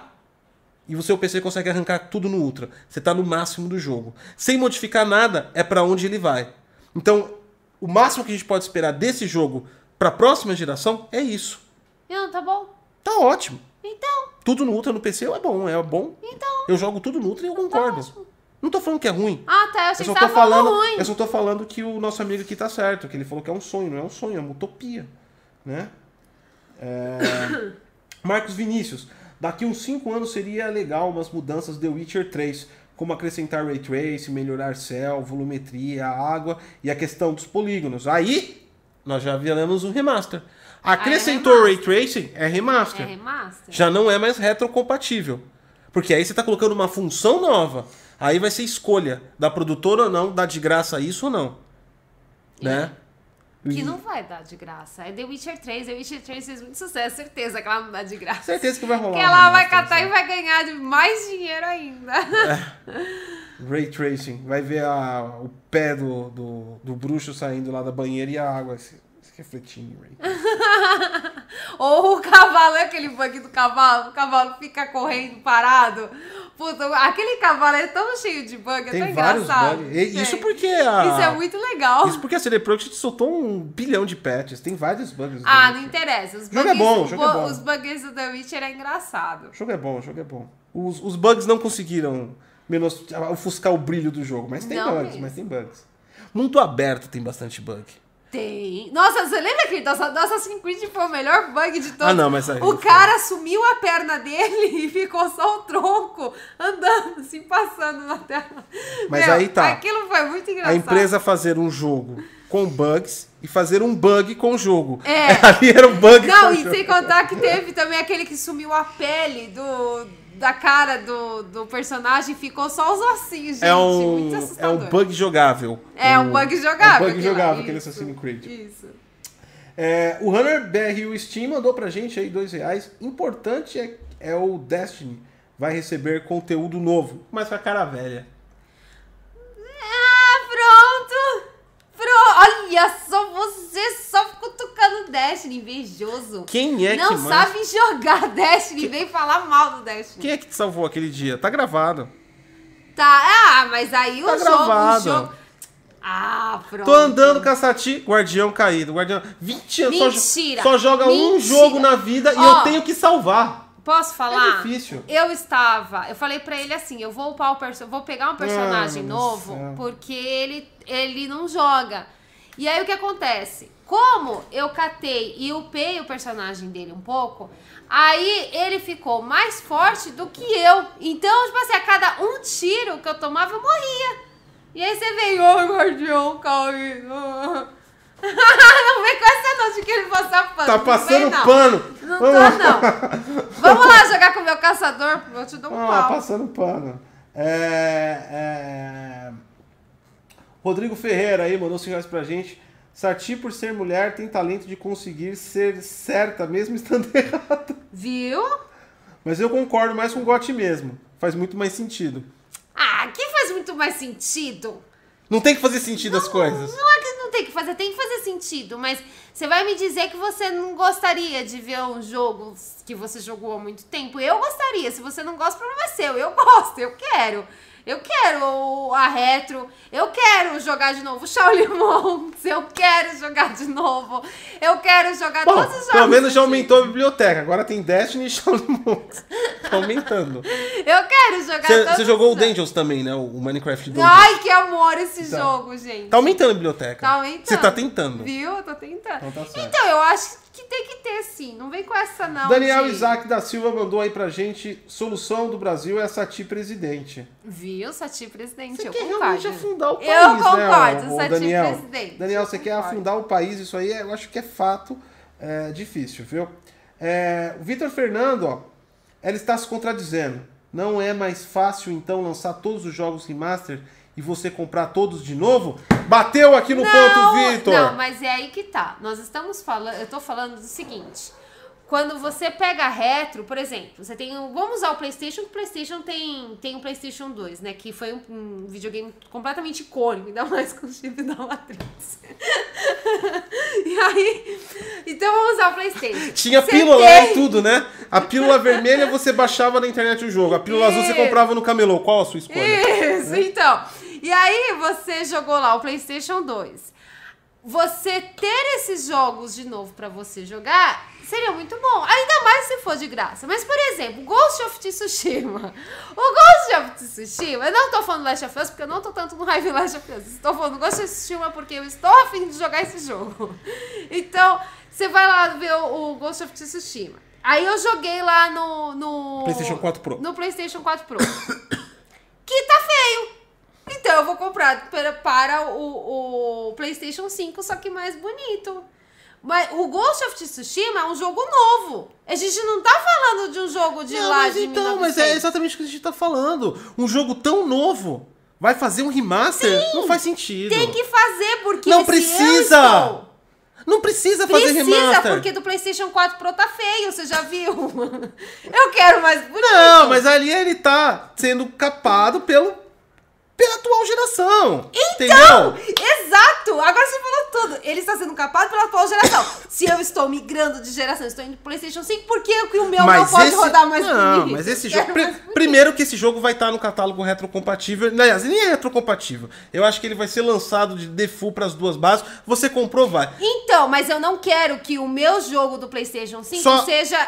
e o seu PC consegue arrancar tudo no Ultra. Você está no máximo do jogo. Sem modificar nada, é para onde ele vai. Então, o máximo que a gente pode esperar desse jogo para a próxima geração é isso. Não, tá bom. Tá ótimo. Então, Tudo no Ultra no PC é bom, é bom. então. Eu jogo tudo no Ultra e eu Tá concordo. ótimo. Não tô falando que é ruim. Ah, tá. Eu Eu achei só, que tava falando ruim. eu só tô falando que o nosso amigo aqui tá certo, que ele falou que é um sonho, não é um sonho, é uma utopia. Né? É, Marcos Vinícius, daqui uns 5 anos seria legal umas mudanças The Witcher 3, como acrescentar Ray Trace, melhorar céu, volumetria, água e a questão dos polígonos. Aí, nós já viramos um remaster. Acrescentou Ray Tracing, é É remaster. remaster? Já não é mais retrocompatível. Porque aí você está colocando uma função nova. Aí vai ser escolha da produtora ou não, dar de graça isso ou não. Né? Que E- não vai dar de graça. É The Witcher 3. The Witcher 3 fez muito sucesso. Certeza que ela não dá de graça. Certeza que vai rolar. Que ela vai remaster, catar e vai ganhar mais dinheiro ainda. Ray Tracing. Vai ver a- o pé do, do, do bruxo saindo lá da banheira e a água se refletindo. em Ray. Ou o cavalo, é aquele bug do cavalo? O cavalo fica correndo parado Puta, aquele cavalo é tão cheio de bug, é Tem tão vários engraçado. bugs. E- Isso porque a... Isso é muito legal. Isso porque a CD Projekt soltou um bilhão de patches. Tem vários bugs. Ah, não interessa. Os O jogo é bugs- bom, jogo é bo- bom. Os bugs do The Witcher é engraçado. O jogo é bom, o jogo é bom. Os, os bugs não conseguiram menos, ofuscar o brilho do jogo, mas tem Não bugs, mesmo. mas tem bugs. Mundo aberto tem bastante bug. Tem. Nossa, você lembra que do Assassin's Creed foi o melhor bug de todos? Ah, não, mas aí O foi. cara sumiu a perna dele e ficou só o tronco andando, assim, passando na tela. Mas aí tá. Aquilo foi muito engraçado. A empresa fazer um jogo com bugs e fazer um bug com o jogo. É. Ali era um bug Não, com o e jogo. sem contar que teve também aquele que sumiu a pele do, da cara do, do personagem e ficou só os ossinhos, gente. É um, é um bug jogável. É um O- bug É um jogável. bug jogável, aquele Assassin's Creed. Isso. É, o Runner BR o Steam mandou pra gente aí dois reais. Importante é, é o Destiny. Vai receber conteúdo novo. Mas com a cara velha. Ah, pronto! Olha só, você só cutucando Destiny, invejoso. Quem é Não que mais... sabe jogar Destiny, vem falar mal do Destiny. Quem é que te salvou aquele dia? Tá gravado. Tá, ah, mas aí Tá o jogo, gravado. o jogo... Ah, pronto. Tô andando com a Sati, guardião caído. Guardião. 20 anos. só. Só, joga um Mentira. jogo na vida e eu tenho que salvar. Posso falar? É difícil. Eu estava, eu falei pra ele assim, eu vou upar o perso vou pegar um personagem novo porque ele ele não joga. E aí o que acontece? Como eu catei e upei o personagem dele um pouco, aí ele ficou mais forte do que eu. Então, tipo assim, a cada um tiro que eu tomava, eu morria. E aí você veio, ô guardião, caído. não vem com essa não de que ele passa pano. Tá não passando vem, não. pano. Não Vamos tô, não. Vamos lá jogar com o meu caçador, eu te dou um Ah, pau. passando pano. É, é... Rodrigo Ferreira aí mandou 5 reais pra gente. Sati, por ser mulher, tem talento de conseguir ser certa, mesmo estando errada. Viu? Mas eu concordo mais com o Gotti mesmo. Faz muito mais sentido. Ah, que faz muito mais sentido. Não tem que fazer sentido as coisas. Não é que não tem que fazer, tem que fazer sentido, mas você vai me dizer que você não gostaria de ver um jogo que você jogou há muito tempo. Eu gostaria, se você não gosta, o problema é seu. Eu gosto, eu quero. Eu quero a retro, eu quero jogar de novo Shaolin Monks, eu quero jogar de novo, eu quero jogar Bom, todos os jogos. pelo menos já aumentou a biblioteca. Agora tem Destiny e Shaolin Monks. Tá aumentando. Eu quero jogar Você todos você jogou o. Dungeons também, né? O Minecraft Dungeons. Ai, que amor esse Tá. jogo, gente. Tá aumentando a biblioteca. Tá aumentando. Você tá tentando. Viu? Eu tô tentando. Então tá. Então, eu acho que tem que ter sim. Não vem com essa não. Daniel de- Isaac da Silva mandou aí pra gente: solução do Brasil é a Sati presidente. Viu, Sati presidente? Você eu quer concordo. realmente afundar o país, Eu né, concordo, ô- ô Sati Daniel? presidente. Daniel, você quer afundar o país, isso aí eu acho que é fato é, difícil, viu? É, o Vitor Fernando, ó, ela está se contradizendo. Não é mais fácil então lançar todos os jogos remaster e você comprar todos de novo? Bateu aqui no ponto, Vitor! Não, mas é aí que tá. Nós estamos falando, eu tô falando do seguinte. Quando você pega retro, por exemplo, você tem. Vamos usar o PlayStation, que o PlayStation tem, tem o PlayStation 2, né? Que foi um, um videogame completamente icônico, ainda mais com o chip da Matrix. e aí. Então vamos usar o PlayStation. Tinha Você pílula tem- e tudo, né? A pílula vermelha você baixava na internet o jogo. A pílula azul você Isso. comprava no camelô. Qual a sua escolha? Isso, então. E aí você jogou lá o PlayStation 2. Você ter esses jogos de novo pra você jogar seria muito bom. Ainda mais se for de graça. Mas, por exemplo, Ghost of Tsushima. O Ghost of Tsushima, eu não tô falando Last of Us porque eu não tô tanto no hype Last of Us. Estou falando Ghost of Tsushima porque eu estou afim de jogar esse jogo. Então, você vai lá ver o, o Ghost of Tsushima. Aí eu joguei lá no, no. PlayStation 4 Pro. No PlayStation 4 Pro. que tá feio. Então eu vou comprar para, para o, o PlayStation 5, só que mais bonito. Mas o Ghost of Tsushima é um jogo novo. A gente não tá falando de um jogo de Não, lá mas de então, 1900. mas é exatamente o que a gente tá falando. Um jogo tão novo vai fazer um remaster? não faz sentido. Tem que fazer, porque Não precisa! estou- Não precisa fazer Precisa, remaster. porque do PlayStation 4 Pro tá feio, você já viu? eu quero mais bonito. Não, mas ali ele tá sendo capado pelo pela atual geração. Então, entendeu? Exato! Agora você falou tudo. Ele está sendo capado pela atual geração. Se eu estou migrando de geração, estou indo pro PlayStation 5, por que o meu não pode rodar mais Não, bonito? mas esse jogo. bonito. primeiro que esse jogo vai estar no catálogo retrocompatível. Aliás, ele nem é retrocompatível. Eu acho que ele vai ser lançado de default para as duas bases. Você comprou, vai. Então, mas eu não quero que o meu jogo do PlayStation 5 Só- seja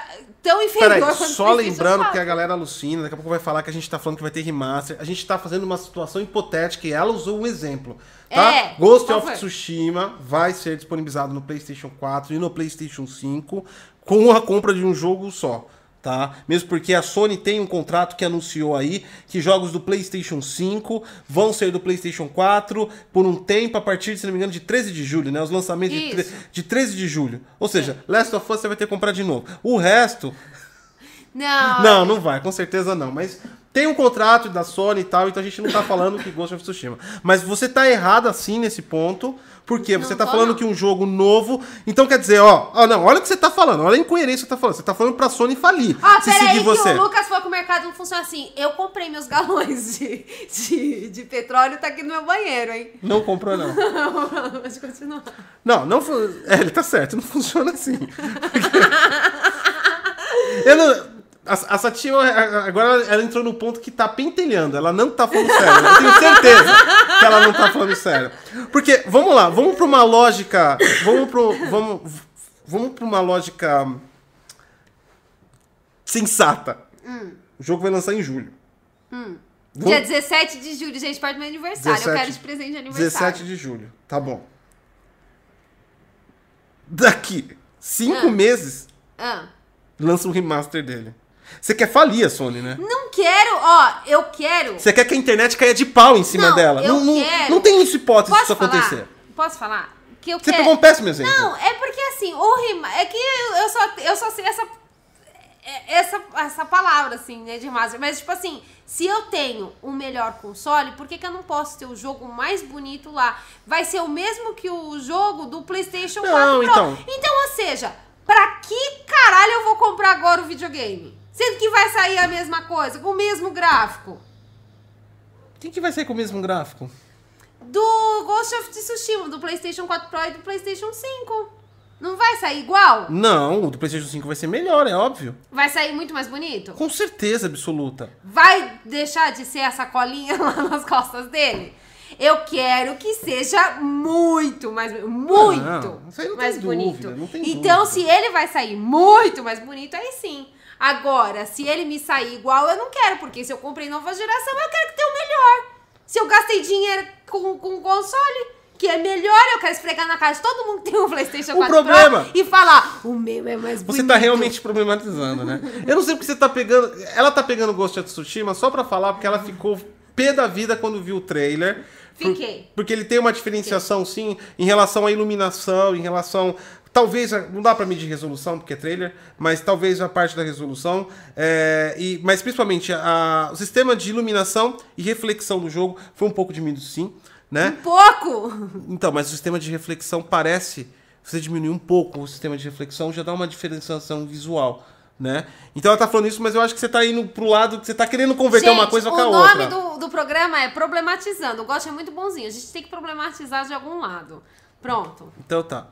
tão inferior Peraí, quanto só lembrando 4. que a galera alucina, daqui a pouco vai falar que a gente tá falando que vai ter remaster. A gente tá fazendo uma situação hipotética e ela usou um exemplo. Tá? É, Ghost of foi? Tsushima vai ser disponibilizado no PlayStation 4 e no PlayStation 5 com a compra de um jogo só. Tá? Mesmo porque a Sony tem um contrato que anunciou aí que jogos do PlayStation 5 vão ser do PlayStation 4 por um tempo a partir, se não me engano, de 13 de julho, né? Os lançamentos de, de 13 de julho. Ou seja, Last of Us você vai ter que comprar de novo. O resto, Não, não, não vai, com certeza não. Mas tem um contrato da Sony e tal, então a gente não tá falando que Ghost of Tsushima. Mas você tá errado assim nesse ponto, porque você tá falando não. que um jogo novo. Então quer dizer, ó, ó, não, olha o que você tá falando, olha a incoerência que você tá falando. Você tá falando pra Sony falir. Ah, se peraí, que você. o Lucas falou que o mercado não funciona assim. Eu comprei meus galões de, de, de petróleo, tá aqui no meu banheiro, hein? Não comprou, não. Pode continuar. Não, não É, ele tá certo, não funciona assim. Eu não. A, a Satia, agora ela entrou no ponto que tá pentelhando. Ela não tá falando sério. Eu tenho certeza que ela não tá falando sério. Porque, vamos lá, vamos pra uma lógica. Vamos pro. Vamos, vamos pra uma lógica. sensata. O jogo vai lançar em julho. Vamos- Dia 17 de julho, gente, perto do meu aniversário. 17 eu quero de presente de aniversário. 17 de julho. Tá bom. Daqui cinco Ah. meses, Ah. lança um remaster dele. Você quer falir a Sony, né? Não quero, ó, eu quero. Você quer que a internet caia de pau em cima Não, dela. eu não, não, quero. não tem isso hipótese Posso disso falar? acontecer. Posso falar? Que eu Você quero. pegou um péssimo exemplo. Não, é porque assim, o rima... É que eu só, eu só sei essa, é- essa, essa palavra, assim, né, de remaster. Mas, tipo assim, se eu tenho o melhor console, por que, que eu não posso ter o jogo mais bonito lá? Vai ser o mesmo que o jogo do PlayStation 4 Não, Pro. então. Então, ou seja, pra que caralho eu vou comprar agora o videogame? Sendo que vai sair a mesma coisa, com o mesmo gráfico. Quem que vai ser com o mesmo gráfico? Do Ghost of Tsushima, do PlayStation 4 Pro e do PlayStation 5. Não vai sair igual? Não, o do PlayStation 5 vai ser melhor, é óbvio. Vai sair muito mais bonito? Com certeza absoluta. Vai deixar de ser essa colinha lá nas costas dele? Eu quero que seja muito mais muito não mais bonito. dúvida, tem então, dúvida. se ele vai sair muito mais bonito, aí sim. Agora, se ele me sair igual, eu não quero, porque se eu comprei nova geração, eu quero que tenha o melhor. Se eu gastei dinheiro com, com o console, que é melhor, eu quero esfregar na cara de todo mundo que tem um PlayStation O 4 problema- Pro e falar: o meu é mais bonito. Você tá realmente problematizando, né? Eu não sei porque você tá pegando. Ela tá pegando Ghost of Tsushima só pra falar, porque ela ficou pé da vida quando viu o trailer. Por- Fiquei. porque ele tem uma diferenciação, sim, em relação à iluminação, em relação. Talvez, não dá pra medir resolução, porque é trailer, mas talvez a parte da resolução. é, e, mas principalmente a- o sistema de iluminação e reflexão do jogo foi um pouco diminuído, sim, né? Um pouco! Então, mas o sistema de reflexão parece. Você diminuir um pouco o sistema de reflexão, já dá uma diferenciação visual, né? Então ela tá falando isso, mas eu acho que você tá indo pro lado que você tá querendo converter Gente, uma coisa com a o outra. nome do, do programa é Problematizando. O Gosto é muito bonzinho. A gente tem que problematizar de algum lado. Pronto. Então tá.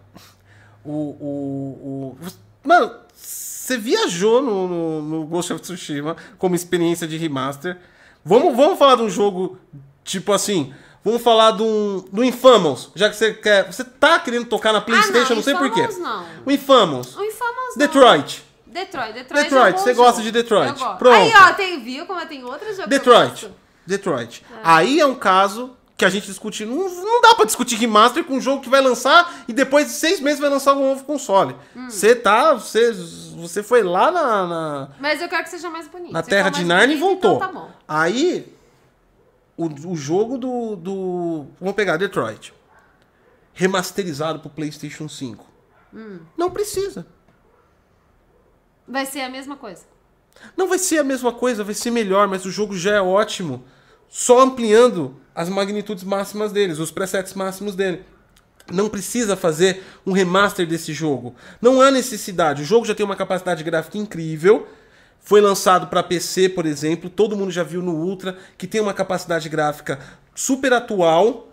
O. o, o... Mano, você viajou no, no, no Ghost of Tsushima como experiência de remaster. Vamos, vamos falar de um jogo tipo assim. Vamos falar do, do Infamous, já que você quer. Você tá querendo tocar na PlayStation, Ah, não, não sei porquê. Não. O Infamous. O Infamous não. Detroit. Detroit. Detroit, Detroit, é você gosta jogo. de Detroit. Pronto. Aí, ó, tem, viu como tem outros jogos que eu Detroit. Detroit. Aí é um caso que a gente discute. Não, não dá pra discutir remaster com um jogo que vai lançar e depois de seis meses vai lançar um novo console. Hum. Você tá. Você, você foi lá na, na, Mas eu quero que seja mais bonito. na terra de Narnia e voltou. Então tá. Aí. O, o jogo do, do. Vamos pegar Detroit. Remasterizado pro PlayStation 5. Hum. Não precisa. Vai ser a mesma coisa. Não vai ser a mesma coisa, vai ser melhor, mas o jogo já é ótimo. Só ampliando as magnitudes máximas deles, os presets máximos dele. Não precisa fazer um remaster desse jogo. Não há necessidade. O jogo já tem uma capacidade gráfica incrível. Foi lançado para PC, por exemplo. Todo mundo já viu no Ultra que tem uma capacidade gráfica super atual.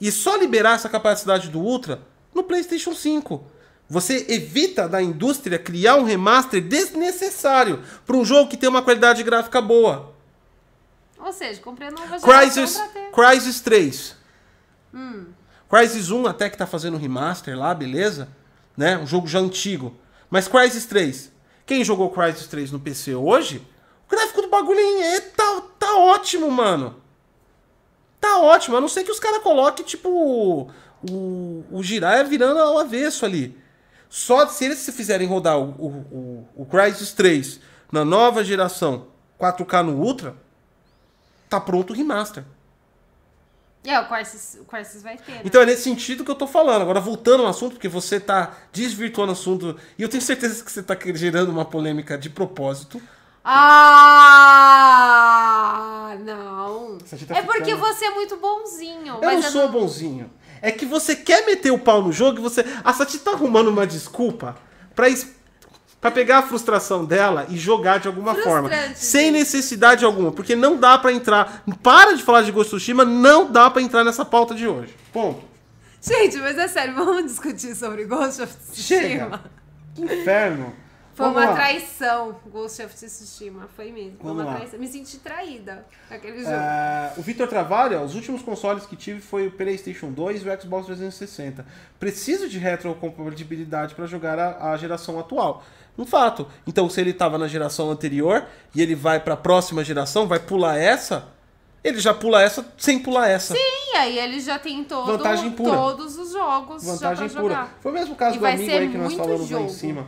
e só liberar essa capacidade do Ultra no PlayStation 5. Você evita da indústria criar um remaster desnecessário para um jogo que tem uma qualidade gráfica boa. Ou seja, comprei a nova Crysis, pra ter. Crysis 3. Hum. Crysis 1 até que tá fazendo remaster lá, beleza? Né? Um jogo já antigo. Mas Crysis 3. Quem jogou Crysis 3 no PC hoje, o gráfico do bagulho é, tá, tá ótimo, mano. Tá ótimo. A não ser que os caras coloquem, tipo, o, o, Jiraiya virando ao avesso ali. Só se eles se fizerem rodar o, o, o, o Crysis 3 na nova geração 4K no Ultra, tá pronto o remaster. É, o Crisis, o Crisis vai ter. Né? Então é nesse sentido que eu tô falando. Agora, voltando ao assunto, porque você tá desvirtuando o assunto, e eu tenho certeza que você tá gerando uma polêmica de propósito. Ah, não. Tá é porque você é muito bonzinho. Eu mas não sou bonzinho. É que você quer meter o pau no jogo e você. A Sati tá arrumando uma desculpa pra, es- pra pegar a frustração dela e jogar de alguma forma. Frustrante, Sem gente. necessidade alguma. Porque não dá pra entrar. Para de falar de Ghost of Tsushima, não dá pra entrar nessa pauta de hoje. Ponto. Gente, mas é sério, vamos discutir sobre Ghost of Tsushima. Chega. Que inferno. Foi Vamos uma lá. traição, Ghost of Tsushima. Foi mesmo. Foi Vamos uma lá. traição. Me senti traída naquele jogo. É, o Vitor trabalha, os últimos consoles que tive foi o PlayStation 2 e o Xbox 360. Preciso de retrocompatibilidade para jogar a, a geração atual. Um fato. Então, se ele estava na geração anterior e ele vai para a próxima geração, vai pular essa, ele já pula essa sem pular essa. E aí ele já tem todo, Vantagem pura. todos os jogos Vantagem já pura. jogar. Foi o mesmo caso E do amigo aí que nós falamos lá em jogo. cima.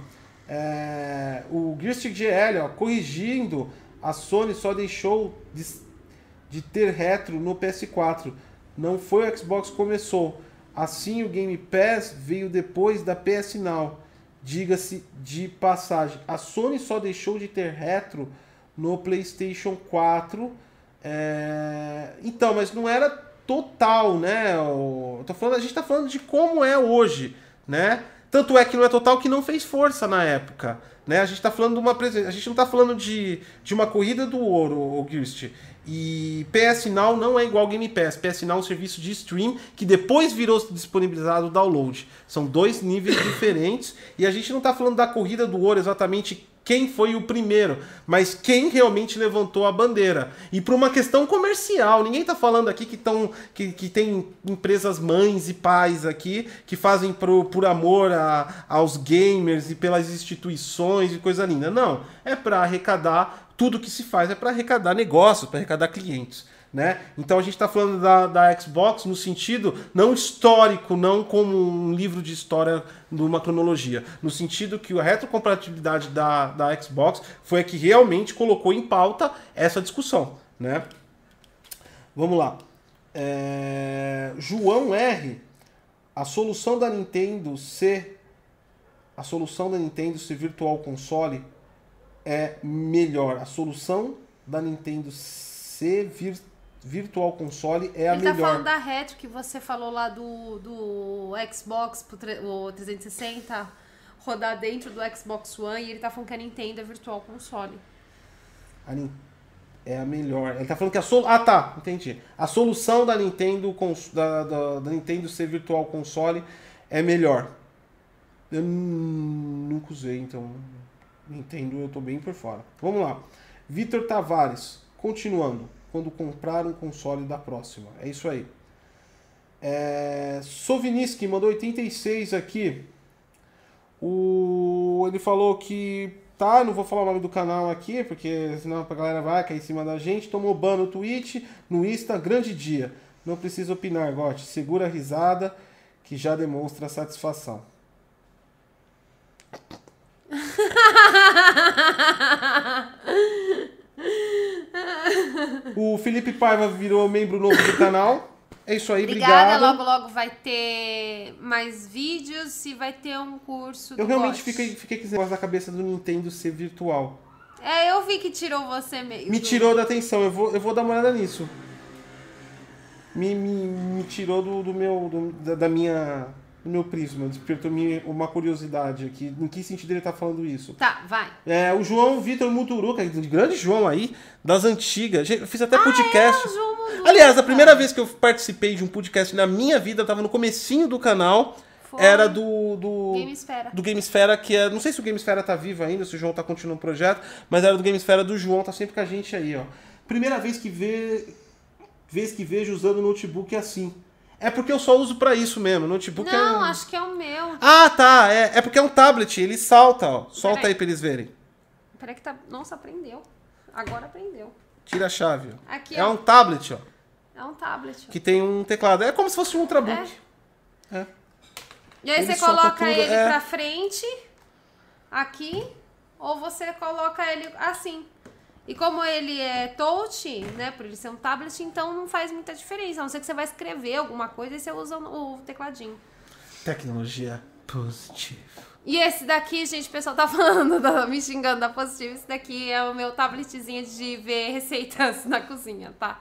É, o Gearstick GL, ó, corrigindo, a Sony só deixou de, de ter retro no PS4. Não foi o Xbox que começou. Assim, o Game Pass veio depois da PS Now. Diga-se de passagem. A Sony só deixou de ter retro no PlayStation 4. é, Então, mas não era total, né? Eu tô falando, a gente tá falando de como é hoje, né? Tanto é que não é total que não fez força na época. Né? A gente tá falando de uma presen- A gente não tá falando de, de uma corrida do ouro, o Girst. E PS Now não é igual Game Pass. PS Now é um serviço de stream que depois virou disponibilizado o download. São dois níveis diferentes. E a gente não tá falando da corrida do ouro exatamente quem foi o primeiro, mas quem realmente levantou a bandeira. E por uma questão comercial, ninguém tá falando aqui que, tão, que, que tem empresas mães e pais aqui que fazem por, por amor a, aos gamers e pelas instituições e coisa linda. Não, é para arrecadar, tudo que se faz é para arrecadar negócios, para arrecadar clientes. Né? Então a gente está falando da, da Xbox no sentido não histórico, não como um livro de história numa cronologia, no sentido que a retrocompatibilidade da, da Xbox foi a que realmente colocou em pauta essa discussão. Né? Vamos lá. É, João R. A solução da Nintendo ser a solução da Nintendo ser Virtual Console é melhor. A solução da Nintendo ser vir, Virtual Console é a Ele tá melhor. falando da retro que você falou lá do, do Xbox pro tre- o 360 rodar dentro do Xbox One e ele tá falando que a Nintendo é Virtual Console. A Nin- é a melhor. Ele tá falando que a solução. Ah, tá, entendi. A solução da Nintendo cons- da, da, da Nintendo ser Virtual Console é melhor. Eu nunca usei, então. Nintendo eu tô bem por fora. Vamos lá. Vitor Tavares, continuando. Quando comprar um console da próxima. É isso aí. É, Soviniski mandou 86 aqui. O, ele falou que tá, não vou falar o nome do canal aqui, porque senão a galera vai cair em cima da gente. Tomou ban no Twitch, no Insta, grande dia. Não precisa opinar, Gotti. Segura a risada que já demonstra satisfação. O Felipe Paiva virou membro novo do canal. É isso aí, Obrigada, obrigado. logo logo vai ter mais vídeos e vai ter um curso Eu realmente fiquei, fiquei com esse negócio na cabeça do Nintendo ser virtual. É, eu vi que tirou você mesmo. Me tirou da atenção, eu vou, eu vou dar uma olhada nisso. Me, me, me tirou do, do meu. do- da, da minha. Meu prisma. Despertou minha, uma curiosidade aqui. Em que sentido ele tá falando isso? Tá, vai. É, o João Vitor Muturuca, grande João aí, das antigas. Eu fiz até É, podcast. o João. Aliás, a primeira vez que eu participei de um podcast na minha vida, eu tava no comecinho do canal, Foi. era do... do... Gamesfera. do Gamesfera, que é. Não sei se o Gamesfera tá vivo ainda, se o João tá continuando o projeto, mas era do Gamesfera do João, tá sempre com a gente aí, ó. Primeira vez que vê. Vez que vejo usando notebook assim. É porque eu só uso pra isso mesmo. Notebook Não, é. acho que é o meu. Ah, tá. É, é porque é um tablet, ele salta, ó. Solta Peraí. aí pra eles verem. Peraí que tá. Nossa, aprendeu. Agora aprendeu. Tira a chave, ó. Aqui, É ó. um tablet, ó. É um tablet. ó. Que tem um teclado. É como se fosse um ultrabook. É. E aí Ele você coloca ele é. pra frente, aqui, ou você coloca ele assim. E como ele é touch, né, por ele ser um tablet, então não faz muita diferença. A não ser que você vai escrever alguma coisa e você usa o tecladinho. Tecnologia positiva. E esse daqui, gente, o pessoal tá falando, da- me xingando da Positivo. Esse daqui é o meu tabletzinho de ver receitas na cozinha, tá?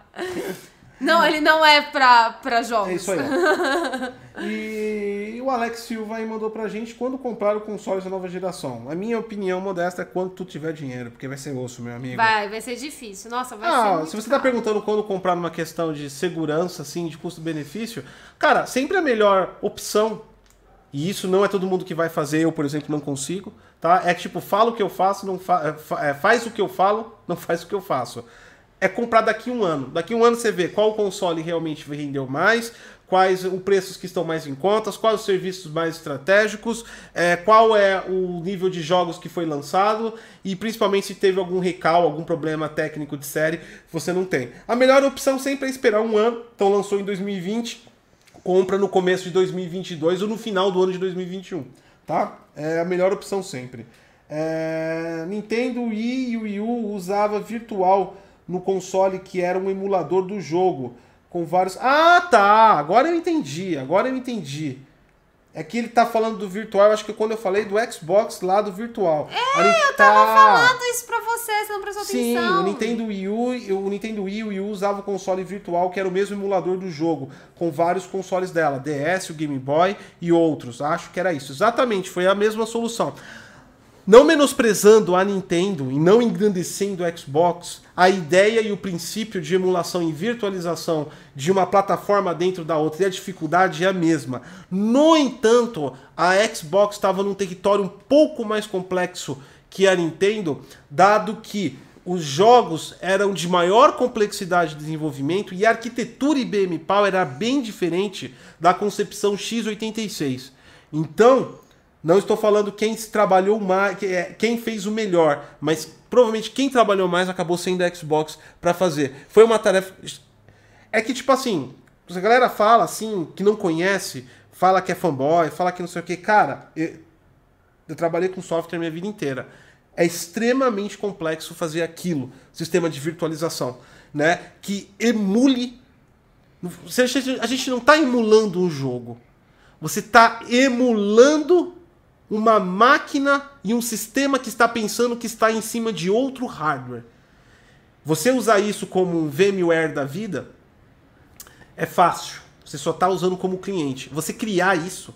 Não, ele não é pra, pra jogos. É isso aí. e o Alex Silva aí mandou pra gente quando comprar o console da nova geração. A minha opinião modesta é quando tu tiver dinheiro, porque vai ser osso, meu amigo. Vai, vai ser difícil. Nossa, vai ser Ah, muito se você tá caro. perguntando quando comprar numa questão de segurança, assim, de custo-benefício, cara, sempre a melhor opção, e isso não é todo mundo que vai fazer, eu, por exemplo, não consigo, tá? É tipo, fala o que eu faço, não fa é, é, faz o que eu falo, não faz o que eu faço. É comprar daqui um ano. Daqui um ano você vê qual console realmente rendeu mais, quais os preços que estão mais em contas, quais os serviços mais estratégicos, é, qual é o nível de jogos que foi lançado e principalmente se teve algum recal, algum problema técnico de série, você não tem. A melhor opção sempre é esperar um ano. Então lançou em 2020, compra no começo de 2022 ou no final do ano de 2021, tá? É a melhor opção sempre. É, Nintendo Wii e Wii U usava virtual no console que era um emulador do jogo com vários. Ah, tá. Agora eu entendi. Agora eu entendi. É que ele tá falando do virtual. Acho que quando eu falei do Xbox lá do virtual. É, eu tava falando isso pra você, você não prestou Sim, atenção. o Nintendo Wii U, o Nintendo Wii o Wii U usava o console virtual que era o mesmo emulador do jogo, com vários consoles dela, DS, o Game Boy e outros. Acho que era isso. Exatamente, foi a mesma solução. Não menosprezando a Nintendo e não engrandecendo o Xbox, a ideia e o princípio de emulação e virtualização de uma plataforma dentro da outra e a dificuldade é a mesma. No entanto, a Xbox estava num território um pouco mais complexo que a Nintendo, dado que os jogos eram de maior complexidade de desenvolvimento e a arquitetura IBM Power era bem diferente da concepção x86. Então, não estou falando quem trabalhou mais, é- quem fez o melhor, mas provavelmente quem trabalhou mais acabou sendo a Xbox para fazer. Foi uma tarefa. É que, tipo assim, a galera fala assim, que não conhece, fala que é fanboy, fala que não sei o que. Cara, eu, eu trabalhei com software minha vida inteira. É extremamente complexo fazer aquilo, sistema de virtualização, né? Que emule. A gente não está emulando um jogo. Você está emulando uma máquina e um sistema que está pensando que está em cima de outro hardware. Você usar isso como um VMware da vida é fácil. Você só está usando como cliente. Você criar isso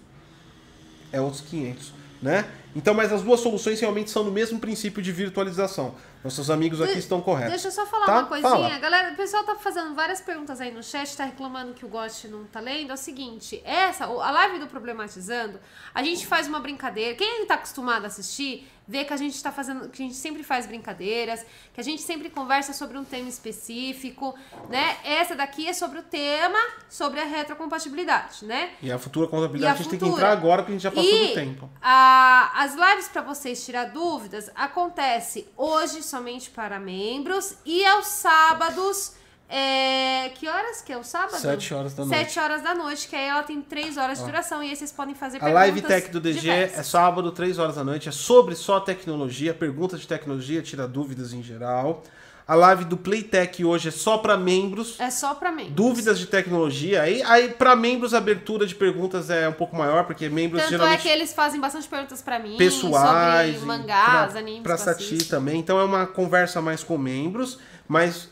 é outros 500, né? Então, mas as duas soluções realmente são no mesmo princípio de virtualização. Nossos amigos aqui estão corretos. Deixa eu só falar Tá? uma coisinha. Fala. Galera, o pessoal tá fazendo várias perguntas aí no chat, tá reclamando que o Ghost não tá lendo. É o seguinte, essa, a live do Problematizando, a gente faz uma brincadeira. Quem tá acostumado a assistir, vê que a gente tá fazendo, que a gente sempre faz brincadeiras, que a gente sempre conversa sobre um tema específico, né? Essa daqui é sobre o tema, sobre a retrocompatibilidade, né? E a futura contabilidade a a gente tem que futura? entrar agora porque a gente já passou E do tempo. a- as lives para vocês tirar dúvidas acontece hoje somente para membros e aos sábados. É, que horas que é o sábado? Sete horas da noite. Sete horas da noite, que aí ela tem três horas de duração e aí vocês podem fazer A Live Tech do DG é diversas. sábado, 3 horas da noite. É sobre só tecnologia, perguntas de tecnologia, tira dúvidas em geral. A live do Playtech hoje é só para membros. É só para membros. Dúvidas de tecnologia. Aí, aí para membros, a abertura de perguntas é um pouco maior, porque membros Tanto é geralmente que eles fazem bastante perguntas para mim pessoais. sobre mangás, pra- animes. Pra Sati também. Então é uma conversa mais com membros, mas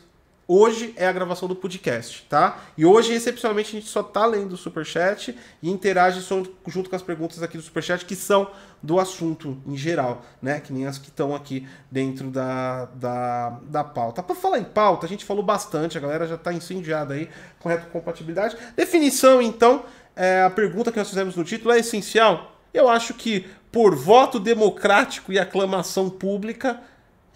Hoje é a gravação do podcast, tá? E hoje, excepcionalmente, a gente só tá lendo o superchat e interage junto com as perguntas aqui do superchat, que são do assunto em geral, né? Que nem as que estão aqui dentro da, da, da pauta. Para falar em pauta, a gente falou bastante, a galera já tá incendiada aí com retrocompatibilidade. Definição, então, é, a pergunta que nós fizemos no título é essencial? Eu acho que por voto democrático e aclamação pública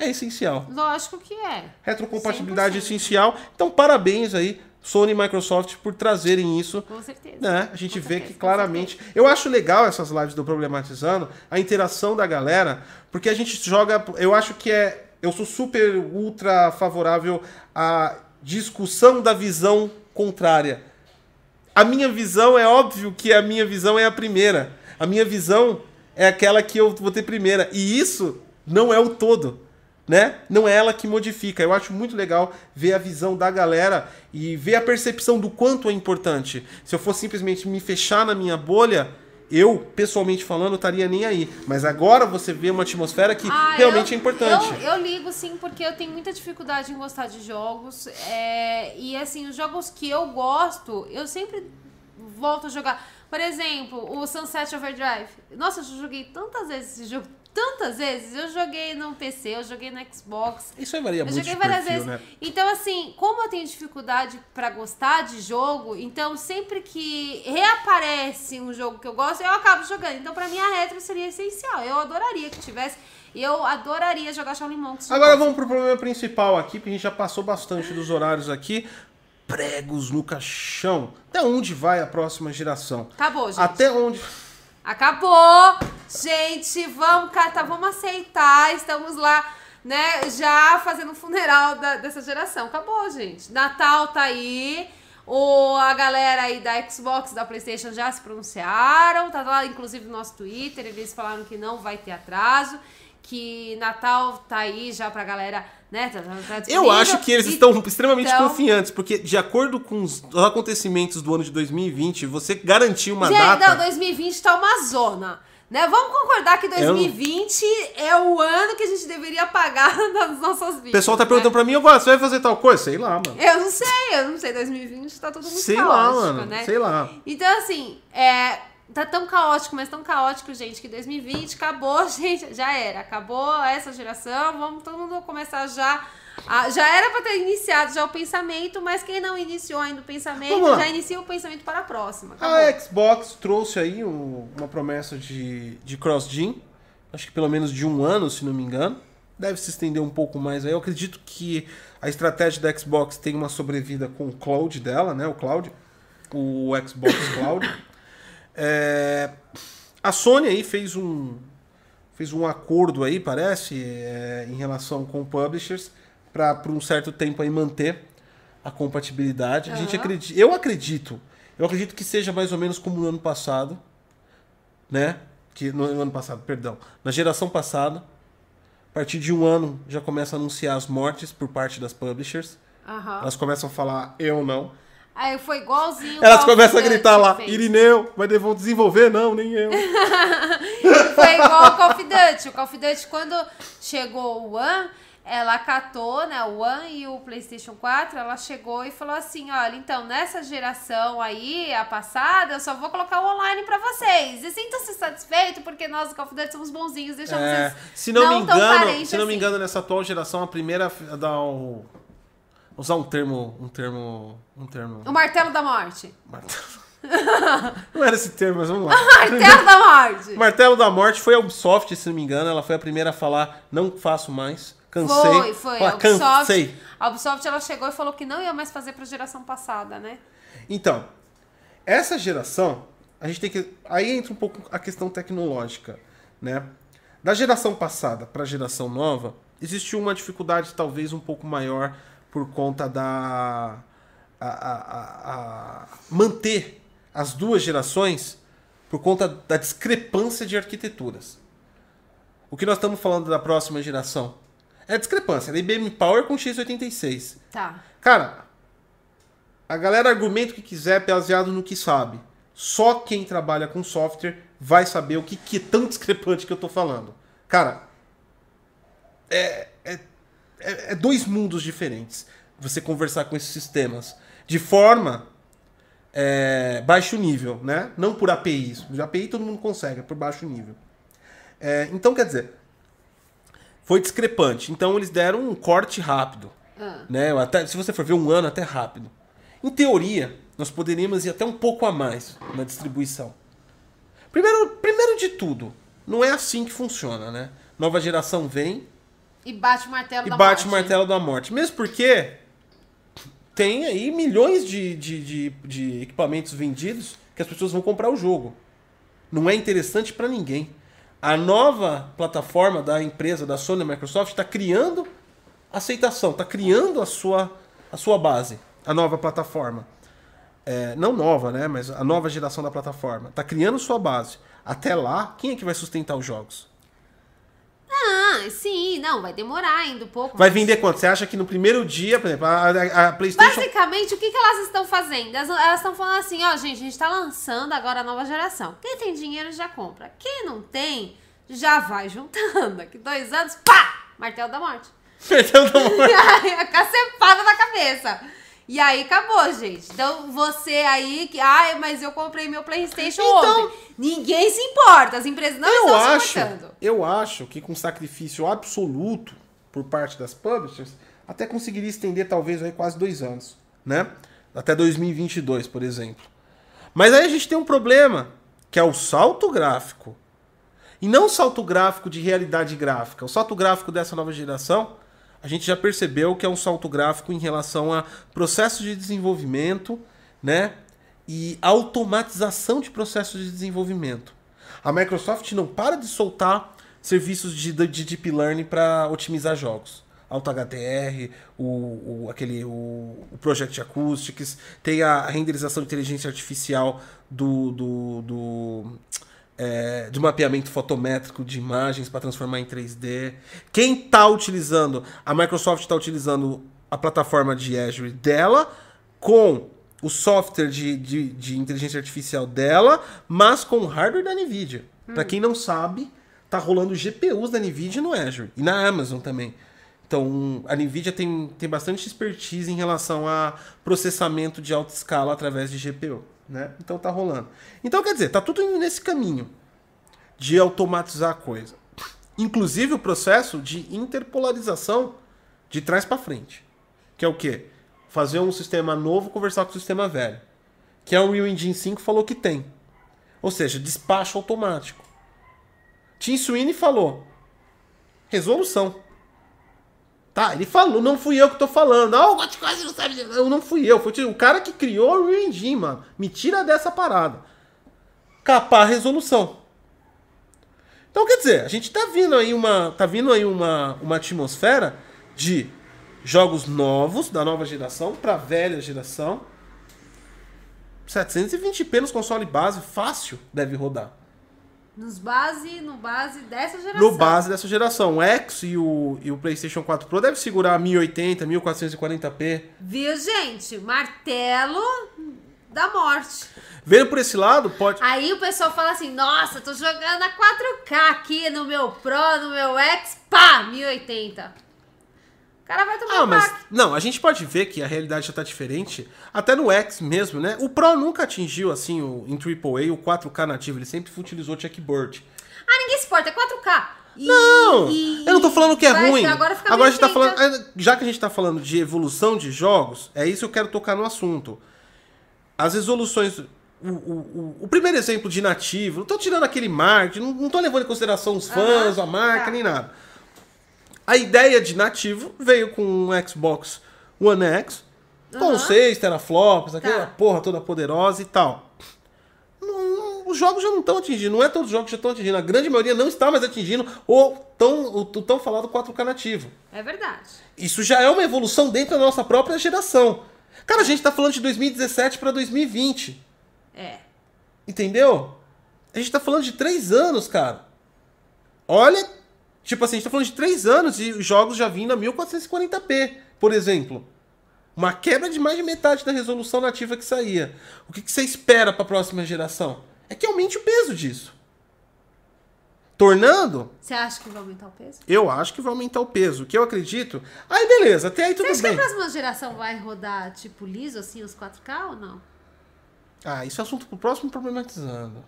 é essencial. Lógico que é. Retrocompatibilidade 100%. essencial. Então, parabéns aí, Sony e Microsoft, por trazerem isso. Com certeza. Né? A gente Com vê certeza, que claramente. Eu acho legal essas lives do Problematizando, a interação da galera, porque a gente joga. Eu acho que é. Eu sou super ultra favorável à discussão da visão contrária. A minha visão é óbvio que a minha visão é a primeira. A minha visão é aquela que eu vou ter primeira. E isso não é o todo né? Não é ela que modifica. Eu acho muito legal ver a visão da galera e ver a percepção do quanto é importante. Se eu fosse simplesmente me fechar na minha bolha, eu, pessoalmente falando, estaria nem aí. Mas agora você vê uma atmosfera que Ah, realmente eu- é importante. Eu, eu ligo sim, porque eu tenho muita dificuldade em gostar de jogos. é, e assim, os jogos que eu gosto, eu sempre volto a jogar. Por exemplo, o Sunset Overdrive. Nossa, eu joguei tantas vezes esse jogo. Tantas vezes. Eu joguei no PC, eu joguei no Xbox. Isso aí varia Eu muito joguei de várias perfil, vezes. né? Então, assim, como eu tenho dificuldade pra gostar de jogo, então sempre que reaparece um jogo que eu gosto, eu acabo jogando. Então, pra mim, a retro seria essencial. Eu adoraria que tivesse. E eu adoraria jogar Shaolin Monks. Agora vamos pro problema principal aqui, porque a gente já passou bastante dos horários aqui. Pregos no caixão. Até onde vai a próxima geração? Acabou, gente. Até onde. Acabou! Gente, vamos, Cata, vamos aceitar. Estamos lá, né, já fazendo o funeral da- dessa geração. Acabou, gente. Natal tá aí. O, a galera aí da Xbox, da Playstation já se pronunciaram. Tá lá, inclusive, no nosso Twitter. Eles falaram que não vai ter atraso. Que Natal tá aí já pra galera, né? Tá, tá- tá Eu acho que eles E- estão extremamente então- confiantes, porque de acordo com os acontecimentos do ano de 2020, você garantiu uma Gente, data. não, 2020 tá uma zona. Né? Vamos concordar que 2020 é o ano que a gente deveria pagar das nossas vidas. O pessoal tá né? perguntando pra mim, agora você vai fazer tal coisa? Sei lá, mano. Eu não sei, eu não sei. 2020 tá tudo muito Sei lá, mano. né? Sei lá. Então, assim, é, tá tão caótico, mas tão caótico, gente, que 2020 acabou, gente, já era. Acabou essa geração, vamos todo mundo começar já. a- já era pra ter iniciado já o pensamento, mas quem não iniciou ainda o pensamento, já inicia o pensamento para a próxima. Acabou. A Xbox trouxe aí um- uma promessa de, de cross-gen, acho que pelo menos de um ano, se não me engano. Deve se estender um pouco mais aí. Eu acredito que a estratégia da Xbox tem uma sobrevida com o cloud dela, né? O cloud, o Xbox Cloud. É, a Sony aí fez um fez um acordo aí, parece, é, em relação com publishers para por um certo tempo aí manter a compatibilidade. A gente acredita, eu acredito, eu acredito que seja mais ou menos como no ano passado, né? Que no, no ano passado, perdão, na geração passada, a partir de um ano já começa a anunciar as mortes por parte das publishers. Aham. Elas começam a falar eu não. Aí foi igualzinho. Elas começam a gritar lá, fez. Irineu, mas vão desenvolver não, nem eu. Foi igual o Call of Duty. O Call of Duty, quando chegou o One, ela catou, né, o One e o PlayStation 4, ela chegou e falou assim, olha, então, nessa geração aí, a passada, eu só vou colocar o online pra vocês. E sintam-se satisfeitos, porque nós Call of Duty somos bonzinhos, deixamos É, vocês se não, me tão engano, se não me assim. engano, nessa atual geração, a primeira a dar o. Usar um termo. Um termo. Um termo. O Martelo da Morte. Martelo. Não era esse termo, mas vamos lá. Martelo da Morte! Martelo da Morte foi a Ubisoft, se não me engano. Ela foi a primeira a falar: não faço mais. Cansei. Foi, foi. Fala, A Ubisoft, Cansei. a Ubisoft, ela chegou e falou que não ia mais fazer pra geração passada, né? Então, essa geração, a gente tem que. Aí entra um pouco a questão tecnológica, né? Da geração passada para a geração nova, existiu uma dificuldade talvez um pouco maior por conta da. A, a- a- manter as duas gerações por conta da discrepância de arquiteturas. O que nós estamos falando da próxima geração é a discrepância da IBM Power com x86. Tá. Cara, a galera argumenta o que quiser baseado no que sabe. Só quem trabalha com software vai saber o que, que é tão discrepante que eu tô falando. Cara, é, é, é- dois mundos diferentes. você conversar com esses sistemas de forma é, baixo nível, né? Não por APIs. O API todo mundo consegue, é por baixo nível. É, então, quer dizer, foi discrepante. Então, eles deram um corte rápido. Ah. Né? Até, se você for ver um ano, até rápido. Em teoria, nós poderíamos ir até um pouco a mais na distribuição. Primeiro, primeiro de tudo, não é assim que funciona, né? Nova geração vem E bate o martelo e da bate o morte. martelo da morte. Mesmo porque tem aí milhões de, de, de, de equipamentos vendidos que as pessoas vão comprar o jogo. Não é interessante para ninguém. A nova plataforma da empresa, da Sony, da Microsoft, está criando aceitação, está criando a sua, a sua base, a nova plataforma. É, não nova, né? Mas a nova geração da plataforma. Está criando sua base. Até lá, quem é que vai sustentar os jogos? Ah, sim, não, vai demorar ainda um pouco. Vai mas- vender quanto? Você acha que no primeiro dia, por exemplo, a, a- a PlayStation. Basicamente, o que, que elas estão fazendo? Elas estão falando assim, ó, gente, a gente tá lançando agora a nova geração. Quem tem dinheiro já compra. Quem não tem, já vai juntando. Daqui dois anos, pá! Martelo da morte. Então, tá bom. E aí, a cacepada na cabeça. E aí acabou, gente. Então você aí que, ai, mas eu comprei meu PlayStation Então- ontem. Ninguém se importa, as empresas não eu estão acho, se importando. eu acho que com sacrifício absoluto por parte das publishers, até conseguiria estender talvez aí quase dois anos, né? Até 2022, por exemplo. Mas aí a gente tem um problema, que é o salto gráfico. E não o salto gráfico de realidade gráfica. O salto gráfico dessa nova geração, a gente já percebeu que é um salto gráfico em relação a processo de desenvolvimento, né? E automatização de processos de desenvolvimento. A Microsoft não para de soltar serviços de, de deep learning para otimizar jogos. AutoHDR, o, o, aquele, o, o Project Acoustics, tem a renderização de inteligência artificial do, do, do, é, de mapeamento fotométrico de imagens para transformar em 3D. Quem está utilizando, a Microsoft está utilizando a plataforma de Azure dela com o software de, de, de inteligência artificial dela, mas com o hardware da NVIDIA. Para quem não sabe, tá rolando GPUs da NVIDIA no Azure e na Amazon também. Então, a NVIDIA tem, tem bastante expertise em relação a processamento de alta escala através de GPU. Né? Então tá rolando. Então, quer dizer, tá tudo indo nesse caminho de automatizar a coisa. Inclusive o processo de interpolarização de trás para frente. Que é o quê? Fazer um sistema novo conversar com o sistema velho. Que é o Real Engine 5 falou que tem. Ou seja, despacho automático. Tim Sweeney falou. Resolução. Tá, ele falou, não fui eu que tô falando. Ah, o Got quase não sabe. Eu não fui eu, foi o cara que criou o Real Engine, mano. Me tira dessa parada. Capar resolução. Então, quer dizer, a gente tá vindo aí uma, tá vindo aí uma, uma atmosfera de jogos novos da nova geração para velha geração. 720p nos console base, fácil deve rodar. Nos base, no base dessa geração. No base dessa geração. O X e o, e o PlayStation 4 Pro deve segurar 1080, 1440p. Viu, gente? Martelo da morte. Vendo por esse lado, pode. Aí o pessoal fala assim: Nossa, tô jogando a 4K aqui no meu Pro, no meu X, pá, 1080. O cara vai tomar Ah, um mas. baque. Não, a gente pode ver que a realidade já tá diferente. Até no X mesmo, né? O Pro nunca atingiu, assim, o, em AAA, o 4K nativo. Ele sempre utilizou checkboard. Ah, ninguém se importa, é 4K. E- Não! e- eu não tô falando que é ruim. Agora fica a gente tá 1080. falando. Já que a gente tá falando de evolução de jogos, é isso que eu quero tocar no assunto. As resoluções. O, o, o, primeiro exemplo de nativo, não tô tirando aquele marketing, não, não tô levando em consideração os fãs, Aham, a marca, tá. nem nada. A ideia de nativo veio com o Xbox One X, com os 6 teraflops, aquela Tá. porra toda poderosa e tal. Não- os jogos já não estão atingindo, não é todos os jogos que já estão atingindo, a grande maioria não está mais atingindo o tão, o, tão falado 4K nativo. É verdade. Isso já é uma evolução dentro da nossa própria geração. Cara, a gente tá falando de 2017 para 2020. É. Entendeu? A gente tá falando de três anos, cara. Olha, tipo assim, a gente tá falando de três anos e os jogos já vindo a 1440p, por exemplo. Uma quebra de mais de metade da resolução nativa que saía. O que, que você espera para a próxima geração? É que aumente o peso disso. tornando, Você acha que vai aumentar o peso? eu acho que vai aumentar o peso. O que eu acredito. Aí beleza, até aí Você tudo acha que bem. a próxima geração vai rodar, tipo, liso, assim, os 4K ou não? Ah, isso é assunto pro próximo problematizando.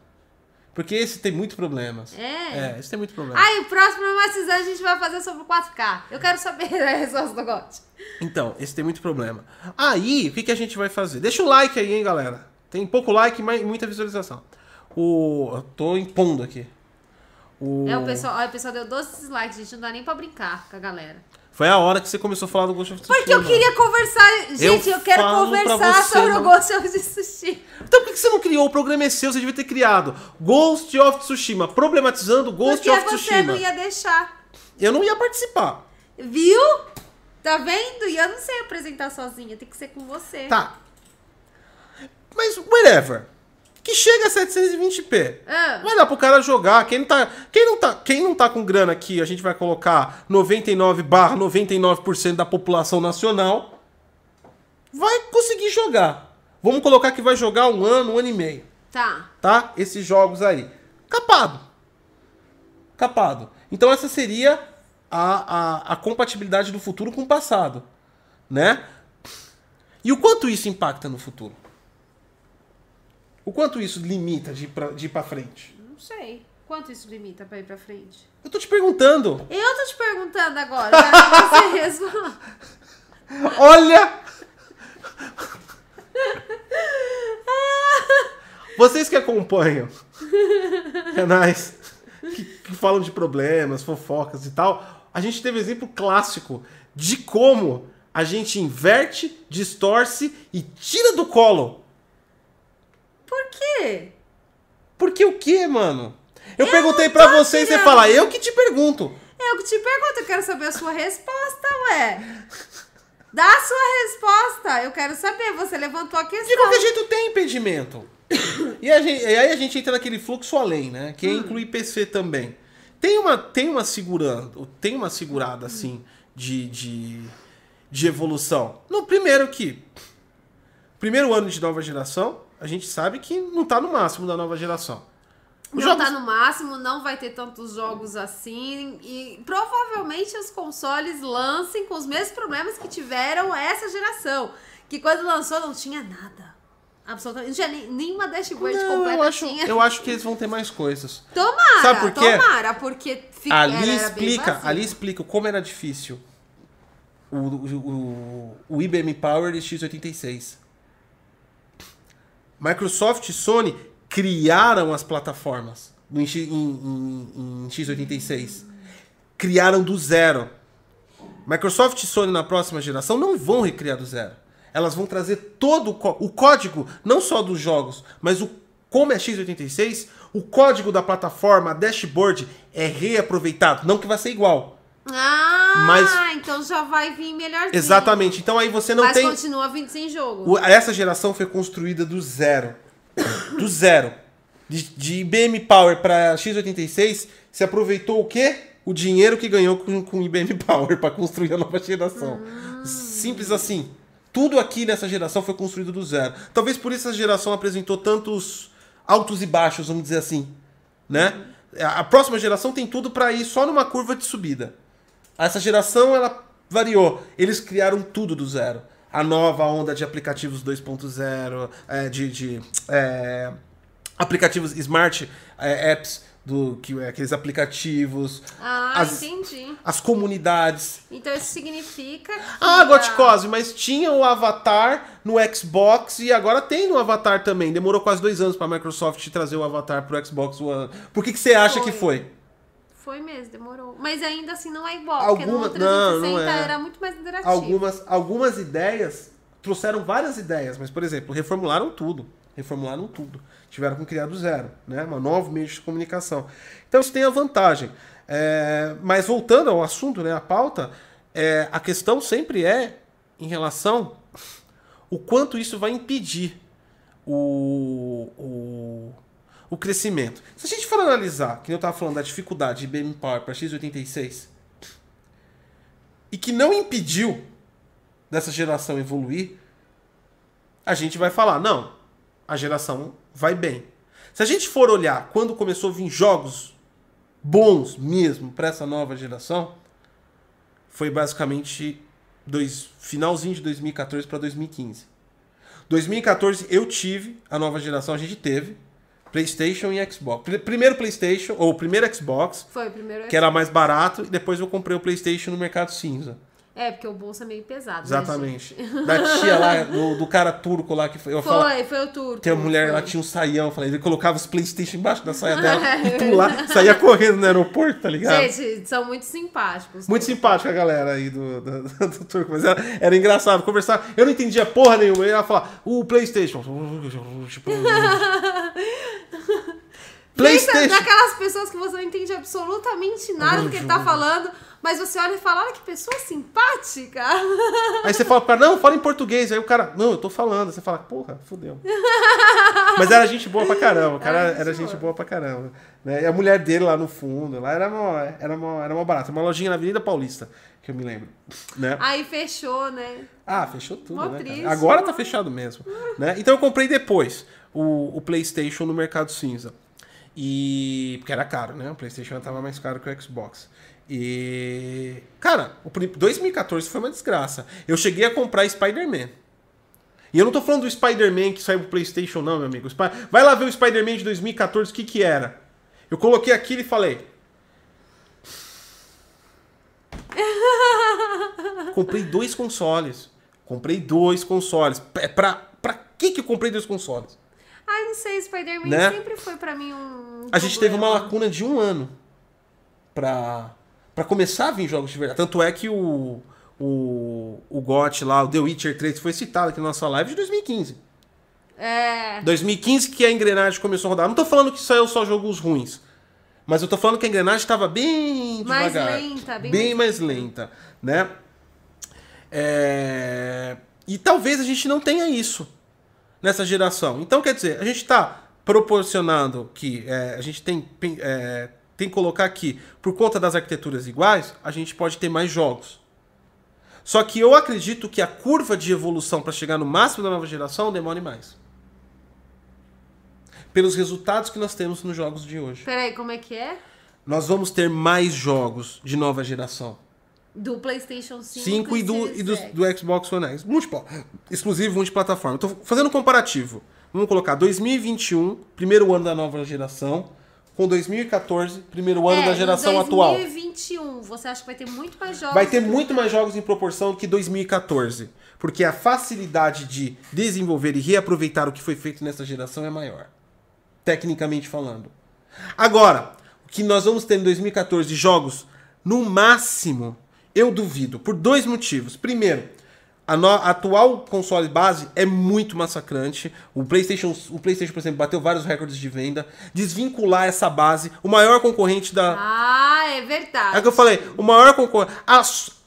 Porque esse tem muitos problemas. É? É, esse tem muito problema. Aí, o próximo Matizão a gente vai fazer sobre o 4K. Eu quero saber a resposta do Gotti. Então, esse tem muito problema. Aí, o que, que a gente vai fazer? Deixa o like aí, hein, galera. Tem pouco like e muita visualização. O... Eu tô impondo aqui. O... É, o pessoal, ó, o pessoal deu 12 dislikes, gente. Não dá nem pra brincar com a galera. Foi a hora que você começou a falar do Ghost of Porque eu Tsushima. queria conversar. Gente, eu, quero falo pra conversar você, sobre não- o Ghost of Tsushima. Então por que você não criou? O programa é seu, você devia ter criado. Ghost of Tsushima, problematizando Ghost Porque of você Tsushima. não ia deixar. Eu não ia participar. Viu? Tá vendo? E eu não sei apresentar sozinha. Tem que ser com você. Tá. Mas, whatever. Que chega a 720p. Ah. Vai dar pro cara jogar. Quem não tá, quem não tá, quem não tá com grana aqui, a gente vai colocar 99 barra 99% da população nacional, vai conseguir jogar. Vamos colocar que vai jogar um ano, um ano e meio. Tá. tá? Esses jogos aí. Capado. Capado. Então essa seria a, a, a compatibilidade do futuro com o passado, né? E o quanto isso impacta no futuro? O quanto isso limita de ir pra, de ir pra frente? Não sei. Quanto isso limita pra ir pra frente? Eu tô te perguntando. Eu tô te perguntando agora. Que você responda. Olha! Vocês que acompanham canais que, que falam de problemas, fofocas e tal, a gente teve exemplo clássico de como a gente inverte, distorce e tira do colo. Por quê? Porque o que, mano? Eu, Eu perguntei tô você e você fala, eu que te pergunto. Eu que te pergunto, eu quero saber a sua resposta, ué. Dá a sua resposta. Eu quero saber. Você levantou a De questão. qualquer jeito tem impedimento. E, gente- e aí a gente entra naquele fluxo além, né? Que Hum. inclui PC também. Tem uma, tem uma segurando, tem uma segurada assim de, de, de evolução. No primeiro que primeiro ano de nova geração, a gente sabe que não tá no máximo da nova geração. Os Não jogos- tá no máximo, não vai ter tantos jogos assim. E provavelmente os consoles lancem com os mesmos problemas que tiveram essa geração. Que quando lançou não tinha nada. Absolutamente. Não tinha nenhuma dashboard Não, completa. eu acho, tinha. eu acho que eles vão ter mais coisas. Tomara, Sabe por quê? tomara, porque fica, Ali era explica, ali explica como era difícil o, o, o, o IBM Power e x86. Microsoft e Sony criaram as plataformas em, em- em- em x86. Criaram do zero. Microsoft e Sony na próxima geração não vão recriar do zero. Elas vão trazer todo o, o código, não só dos jogos, mas o como é x86, o código da plataforma, dashboard é reaproveitado, não que vai ser igual. Ah, Mas- então já vai vir melhorzinho. Exatamente. Então aí você não Mas tem continua vindo sem jogo. essa geração foi construída do zero. Do zero. De, de IBM Power para x86, se aproveitou o quê? O dinheiro que ganhou com, com IBM Power para construir a nova geração. Simples assim. Tudo aqui nessa geração foi construído do zero. Talvez por isso essa geração apresentou tantos altos e baixos, vamos dizer assim, né? A a próxima geração tem tudo para ir só numa curva de subida. Essa geração ela variou. Eles criaram tudo do zero. A nova onda de aplicativos 2.0, é, de, de é, aplicativos smart é, apps, do, que, é, aqueles aplicativos, Ah, as, entendi. as comunidades. Então isso significa que. Ah, a- Goticose, mas tinha o Avatar no Xbox e agora tem no Avatar também. Demorou quase dois anos pra Microsoft trazer o Avatar pro Xbox One. Por que, que você acha que foi? Foi mesmo, demorou. Mas ainda assim não é igual, porque Alguma- no não, 360 não é. era muito mais interativo. algumas, algumas ideias trouxeram várias ideias, mas, por exemplo, reformularam tudo. Reformularam tudo. Tiveram que criar do zero, né? Uma nova meio de comunicação. Então isso tem a vantagem. É, mas voltando ao assunto, né? A pauta, é, a questão sempre é em relação o quanto isso vai impedir o, o, o crescimento. Se a gente for analisar, que eu estava falando da dificuldade de IBM Power para x86, e que não impediu dessa geração evoluir, a gente vai falar, não, a geração vai bem. Se a gente for olhar quando começou a vir jogos bons mesmo para essa nova geração foi basicamente dois, finalzinho de 2014 para 2015. 2014 eu tive a nova geração, a gente teve PlayStation e Xbox. Primeiro PlayStation, ou primeiro Xbox, Foi o primeiro. que era mais barato, e depois eu comprei o PlayStation no mercado cinza. É, porque o bolso é meio pesado. né, Exatamente. da tia lá, do, do cara turco lá que foi. Eu Foi, falo, foi, o turco. tem uma mulher foi. lá tinha um saião, eu falei, ele colocava os Playstation embaixo da saia dela e tu lá, saía correndo no aeroporto, tá ligado? Gente, são muito simpáticos. Muito simpática a galera aí do, do, do, turco, mas era, era engraçado conversar. Eu não entendia porra nenhuma. Ela falar, o PlayStation. Tipo, Pensa PlayStation. naquelas pessoas que você não entende absolutamente nada do que ele tá falando, mas você olha e fala, olha que pessoa simpática. Aí você fala pro cara, não, fala em português. Aí o cara, não, eu tô falando. Você fala, porra, fudeu. Mas era gente boa pra caramba. O cara Era era, gente boa. boa pra caramba. Né? E a mulher dele lá no fundo, lá era uma, era uma, era uma barata. Uma lojinha na Avenida Paulista, que eu me lembro. Né? Aí fechou, né? Ah, fechou tudo, Mó né? triste, Agora tá fechado mesmo. né? Então eu comprei depois o, o PlayStation no Mercado Cinza. E. Porque era caro, né? O PlayStation tava mais caro que o Xbox. E. Cara, o prim- 2014 foi uma desgraça. Eu cheguei a comprar Spider-Man. E eu não tô falando do Spider-Man que saiu pro PlayStation, não, meu amigo. Vai lá ver o Spider-Man de 2014, o que que era? Eu coloquei aquilo e falei. comprei dois consoles. Comprei dois consoles. Pra, pra, pra que que eu comprei dois consoles? Ai, não sei, Spider-Man Né? sempre foi pra mim um. A gente teve uma lacuna de um ano pra, pra começar a vir jogos de verdade. Tanto é que o, o, o GOT lá, o The Witcher 3, foi citado aqui na nossa live de 2015. É. 2015 que a engrenagem começou a rodar. Não tô falando que saiu só jogos ruins. Mas eu tô falando que a engrenagem estava bem Mais devagar. lenta, bem bem mais mais lenta, né? É, E talvez a gente não tenha isso nessa geração. Então, quer dizer, a gente está proporcionando que é, a gente tem, é, tem que colocar aqui, por conta das arquiteturas iguais, a gente pode ter mais jogos. Só que eu acredito que a curva de evolução para chegar no máximo da nova geração demore mais. Pelos resultados que nós temos nos jogos de hoje. Peraí, como é que é? Nós vamos ter mais jogos de nova geração. Do PlayStation 5, 5 e, do, e do, do Xbox One X. Multipla, exclusivo multiplataforma. Tô fazendo um comparativo. Vamos colocar 2021, primeiro ano da nova geração, com 2014, primeiro ano É, da geração atual. 2021, você acha que vai ter muito mais jogos? Vai ter muito mais jogos em proporção do que 2014. Porque a facilidade de desenvolver e reaproveitar o que foi feito nessa geração é maior. Tecnicamente falando. Agora, o que nós vamos ter em 2014 de jogos, no máximo, eu duvido. Por dois motivos. Primeiro, a no- a atual console base é muito massacrante. O PlayStation, o PlayStation, por exemplo, bateu vários recordes de venda. Desvincular essa base, o maior concorrente da, Ah, é verdade. é o que eu falei, o maior concorrente.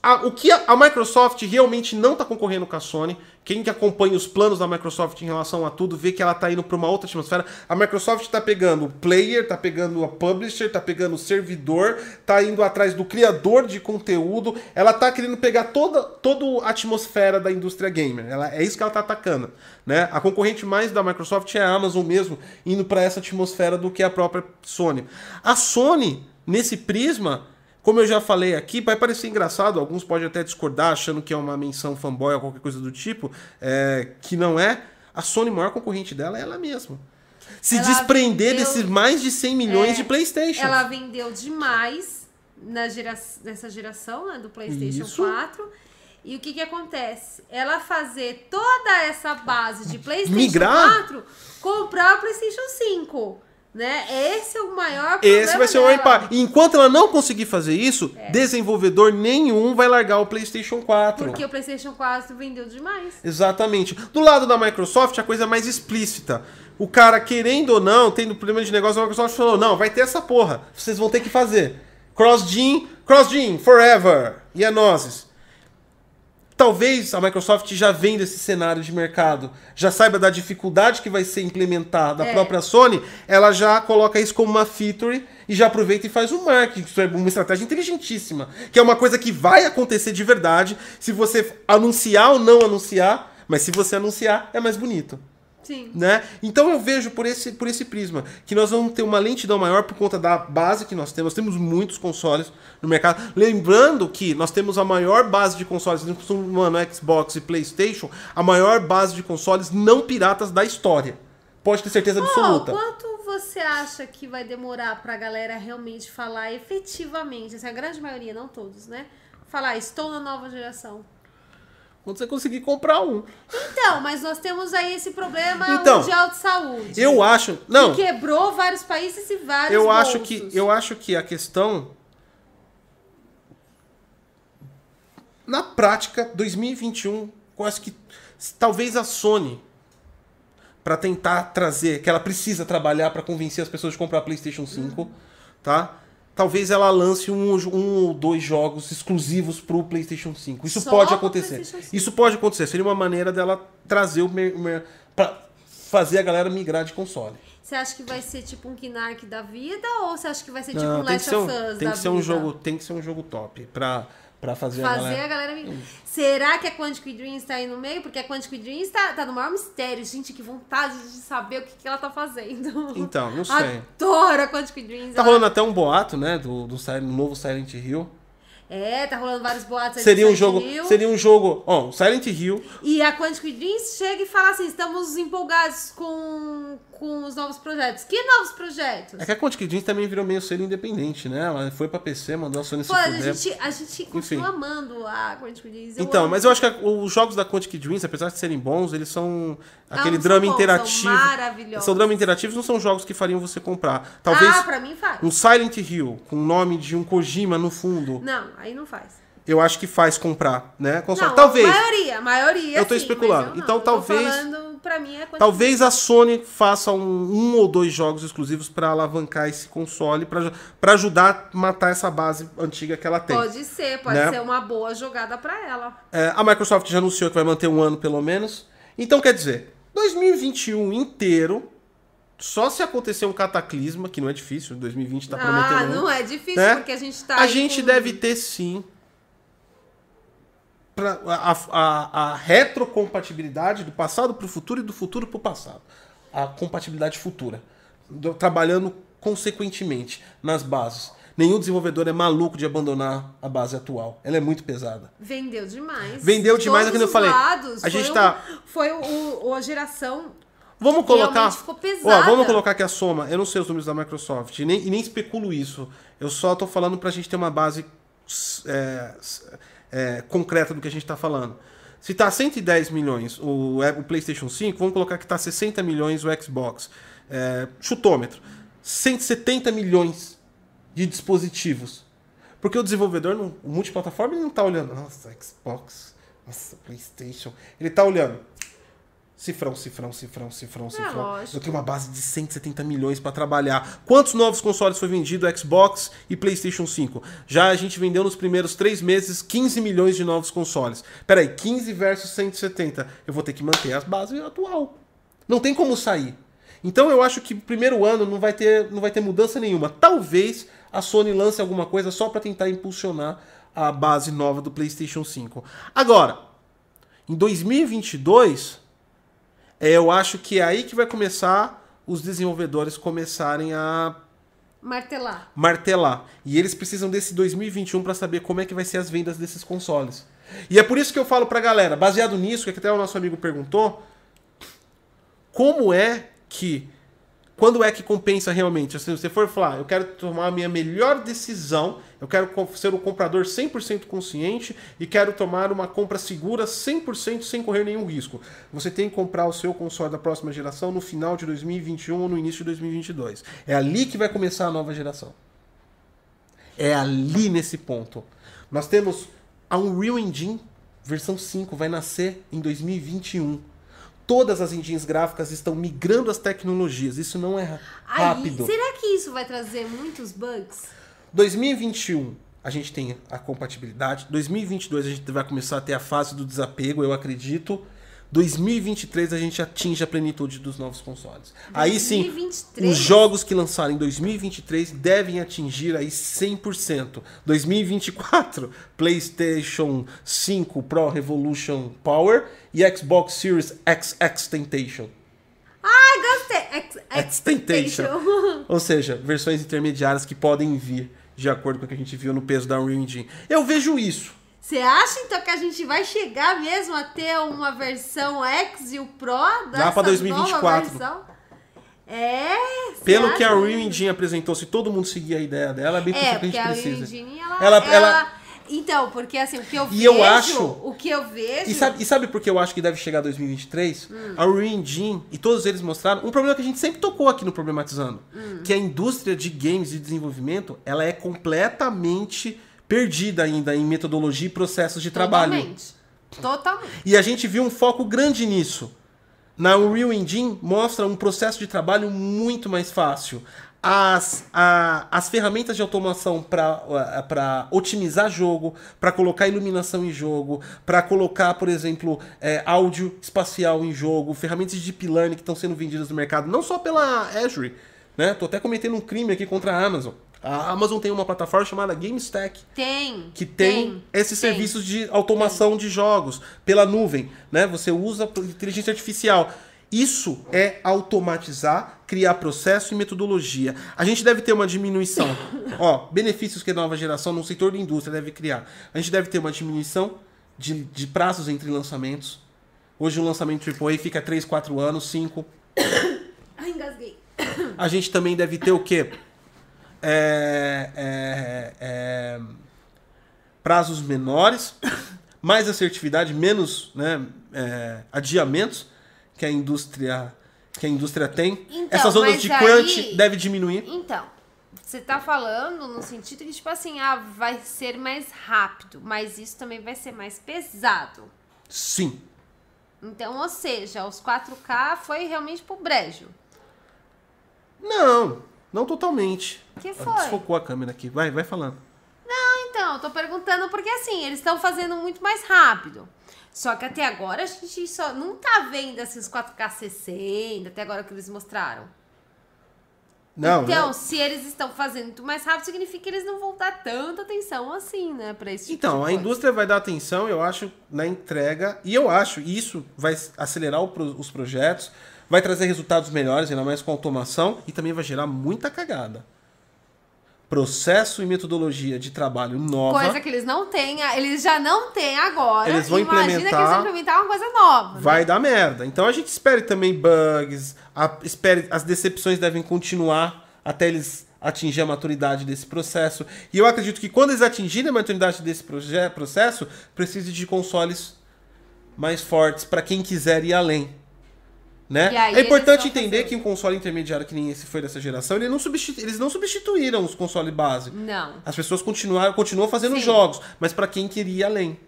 A, o que a, a Microsoft realmente não está concorrendo com a Sony. Quem que acompanha os planos da Microsoft em relação a tudo, vê que ela está indo para uma outra atmosfera. A Microsoft está pegando o player, está pegando a publisher, está pegando o servidor, está indo atrás do criador de conteúdo. Ela está querendo pegar toda, toda a atmosfera da indústria gamer. Ela, é isso que ela está atacando. Né? A concorrente mais da Microsoft é a Amazon mesmo, indo para essa atmosfera do que a própria Sony. A Sony, nesse prisma, como eu já falei aqui, vai parecer engraçado, alguns podem até discordar, achando que é uma menção fanboy ou qualquer coisa do tipo, é, que não é. A Sony, maior concorrente dela, é ela mesma. Se Ela desprender vendeu- desses mais de 100 milhões É, de PlayStation. Ela vendeu demais na gera... nessa geração né, do PlayStation Isso. 4. E o que, que acontece? Ela fazer toda essa base de PlayStation Migrar? 4 comprar o PlayStation 5. Né? Esse é o maior problema. Esse vai ser o dela. impacto. E enquanto ela não conseguir fazer isso, desenvolvedor nenhum vai largar o PlayStation 4. Porque o PlayStation 4 vendeu demais. Exatamente. Do lado da Microsoft, a coisa é mais explícita. O cara, querendo ou não, tendo problema de negócio, a Microsoft falou: não, vai ter essa porra. Vocês vão ter que fazer. Cross-Gen, Cross-Gen, forever. E é nozes. Talvez a Microsoft já venda esse cenário de mercado, já saiba da dificuldade que vai ser implementar da É. própria Sony, ela já coloca isso como uma feature e já aproveita e faz um marketing. Isso é uma estratégia inteligentíssima, que é uma coisa que vai acontecer de verdade se você anunciar ou não anunciar, mas se você anunciar, é mais bonito. Sim. Né? Então eu vejo por esse, por esse prisma que nós vamos ter uma lentidão maior por conta da base que nós temos. Nós temos muitos consoles no mercado. Lembrando que nós temos a maior base de consoles, mano, Xbox e PlayStation, a maior base de consoles não piratas da história. Pode ter certeza absoluta. Oh, quanto você acha que vai demorar pra galera realmente falar efetivamente, assim, a grande maioria, não todos, né? Falar, estou na nova geração. Quando você conseguir comprar um. Então, mas nós temos aí esse problema Então, mundial de saúde. Eu acho. Não. Que quebrou vários países e vários Eu bolsos. acho que eu acho que a questão na prática 2021, eu acho que talvez a Sony para tentar trazer que ela precisa trabalhar para convencer as pessoas de comprar PlayStation 5, tá? Talvez ela lance um, um ou dois jogos exclusivos pro PlayStation 5. Isso Só pode acontecer. PlayStation 5. Isso pode acontecer. Seria uma maneira dela trazer o pra fazer a galera migrar de console. Você acha que vai ser tipo um Kinark da vida ou você acha que vai ser tipo Não, um Last of um, Us tem da que ser um vida? jogo, tem que ser um jogo top pra, pra fazer, a Fazer galera. a galera me... Será que a Quantic Dreams tá aí no meio? Porque a Quantic Dreams tá, tá no maior mistério. Gente, que vontade de saber o que, que ela tá fazendo. Então, não sei. Adoro a Quantic Dreams. Tá ela- rolando até um boato, né, do, do, Silent- novo Silent Hill. É, tá rolando vários boatos aí Seria do um jogo, Hill. seria um jogo, ó, Silent Hill. E a Quantic Dreams chega e fala assim: estamos empolgados com, com os novos projetos. Que novos projetos? É que a Quantic Dream também virou meio selo independente, né? Ela foi pra PC, mandou a Sony Pô, se a gente, a gente continua amando a Quantic Dreams. Então, amo. mas eu acho que a- os jogos da Quantic Dreams, apesar de serem bons, eles são aquele Não, são drama bons, interativo. São maravilhosos. São drama interativos, não são jogos que fariam você comprar. Talvez Ah, pra mim faz. um Silent Hill com o nome de um Kojima no fundo. Não, aí não faz. Eu acho que faz comprar, né? Console. Não, talvez. A maioria, a maioria. Eu tô sim, especulando. eu não. Então, Eu talvez- Falando, pra mim é Quantic Talvez a Sony faça um, um ou dois jogos exclusivos pra alavancar esse console, pra pra ajudar a matar essa base antiga que ela tem. Pode ser, pode Né? ser uma boa jogada pra ela. É, a Microsoft já anunciou que vai manter um ano pelo menos. Então, quer dizer, 2021 inteiro, só se acontecer um cataclisma, que não é difícil, 2020 tá ah, prometendo. um, não é difícil, né? porque a gente tá. a gente com- deve ter sim pra, a, a, a retrocompatibilidade do passado para o futuro e do futuro para o passado. A compatibilidade futura. Do- trabalhando consequentemente nas bases. Nenhum desenvolvedor é maluco de abandonar a base atual. Ela é muito pesada. Vendeu demais. Vendeu demais, é Todos que eu falei. lados. A Foi gente um- tá- Foi o, o- a geração. Vamos colocar. Ficou Ó, pesada. vamos colocar aqui a soma. Eu não sei os números da Microsoft e nem, e nem especulo isso. Eu só tô falando pra gente ter uma base é, é, concreta do que a gente tá falando. Se tá 110 milhões o, o PlayStation 5, vamos colocar que tá 60 milhões o Xbox. É, chutômetro. 170 milhões de dispositivos. Porque o desenvolvedor, não, o multiplataforma, ele não tá olhando. Nossa, Xbox. Nossa, PlayStation. Ele tá olhando. Cifrão, cifrão, cifrão, cifrão, cifrão. lógico. Eu tenho uma base de 170 milhões para trabalhar. Quantos novos consoles foi vendido Xbox e PlayStation 5? Já a gente vendeu nos primeiros três meses 15 milhões de novos consoles. Peraí, 15 versus 170. Eu vou ter que manter as bases atual. Não tem como sair. Então eu acho que primeiro ano não vai ter, não vai ter mudança nenhuma. Talvez a Sony lance alguma coisa só para tentar impulsionar a base nova do PlayStation 5. Agora, em 2022, é, eu acho que é aí que vai começar os desenvolvedores começarem a Martelar. martelar. E eles precisam desse 2021 para saber como é que vai ser as vendas desses consoles. E é por isso que eu falo pra galera, baseado nisso, que até o nosso amigo perguntou, como é que quando é que compensa realmente? Assim, você for falar, eu quero tomar a minha melhor decisão, eu quero ser um comprador 100% consciente e quero tomar uma compra segura 100% sem correr nenhum risco. Você tem que comprar o seu console da próxima geração no final de 2021 ou no início de 2022. É ali que vai começar a nova geração. É ali nesse ponto. Nós temos a Unreal Engine versão 5 vai nascer em 2021. Todas as engines gráficas estão migrando as tecnologias. Isso não é Aí, rápido. será que isso vai trazer muitos bugs? 2021 a gente tem a compatibilidade. 2022 a gente vai começar a ter a fase do desapego, eu acredito. 2023 a gente atinge a plenitude dos novos consoles. Aí sim, 2023? os jogos que lançarem em 2023 devem atingir aí 100%. 2024, PlayStation 5 Pro Revolution Power e Xbox Series XX Temptation. Ai, gostei. Ex Extentation. Ou seja, versões intermediárias que podem vir de acordo com o que a gente viu no peso da Unreal Engine. Eu vejo isso. Você acha então que a gente vai chegar mesmo a ter uma versão X e o Pro dessa Lá pra 2024. nova versão? É. Pelo que a? Engine apresentou, se todo mundo seguir a ideia dela, é bem possível É, que a porque a gente precise. Engine, ela, Ela- ela- ela- Então, porque assim, o que eu E vejo... eu acho- O que eu vejo... E sabe, e sabe por que eu acho que deve chegar 2023? Hum. A Engine e todos eles mostraram um problema que a gente sempre tocou aqui no Problematizando. Hum. Que a indústria de games e desenvolvimento, ela é completamente perdida ainda em metodologia e processos de trabalho. Totalmente. Totalmente. E a gente viu um foco grande nisso. Na Unreal Engine mostra um processo de trabalho muito mais fácil. As, a- as ferramentas de automação para otimizar jogo, para colocar iluminação em jogo, para colocar, por exemplo, é, áudio espacial em jogo, ferramentas de deep learning que estão sendo vendidas no mercado, não só pela Azure. Né? Tô até cometendo um crime aqui contra a Amazon. A Amazon tem uma plataforma chamada GameStack Tem. que tem, esses tem. serviços de automação de jogos pela nuvem, né? Você usa inteligência artificial. Isso é automatizar, criar processo e metodologia. A gente deve ter uma diminuição. Ó, benefícios que a nova geração no setor da indústria deve criar. A gente deve ter uma diminuição de, de prazos entre lançamentos. Hoje o lançamento AAA fica 3, 4 anos, 5. Ai, engasguei. A gente também deve ter o quê? É, é, é, prazos menores, mais assertividade, menos né, é, adiamentos que a indústria que a indústria tem. Então, Essas ondas de aí- crunch deve diminuir. Então, você tá falando no sentido que, tipo assim, ah, vai ser mais rápido, mas isso também vai ser mais pesado. Sim. Então, ou seja, os 4K foi realmente pro brejo. Não, não totalmente. Que foi? Desfocou a câmera aqui. Vai, vai falando. Então, eu tô perguntando porque assim, eles estão fazendo muito mais rápido. Só que até agora a gente só não tá vendo esses 4K 60, até agora que eles mostraram. Não, então, não. se eles estão fazendo muito mais rápido, significa que eles não vão dar tanta atenção assim, né, pra esse tipo Então, a indústria vai dar atenção, eu acho, na entrega, e eu acho isso vai acelerar pro- os projetos, vai trazer resultados melhores, ainda mais com automação, e também vai gerar muita cagada. Processo e metodologia de trabalho nova. Coisa que eles não têm, eles já não têm agora. Eles vão Imagina que implementar- eles vão implementar uma coisa nova. né? vai dar merda. Então a gente espere também bugs, a- espere, as decepções devem continuar até eles atingir a maturidade desse processo. E eu acredito que quando eles atingirem a maturidade desse processo, precise de consoles mais fortes para quem quiser ir além. Né? É importante entender fazer. que um console intermediário que nem esse foi dessa geração, ele não substitu- eles não substituíram os consoles base. Não. As pessoas continuaram, continuam fazendo Sim. jogos, mas para quem queria ir além,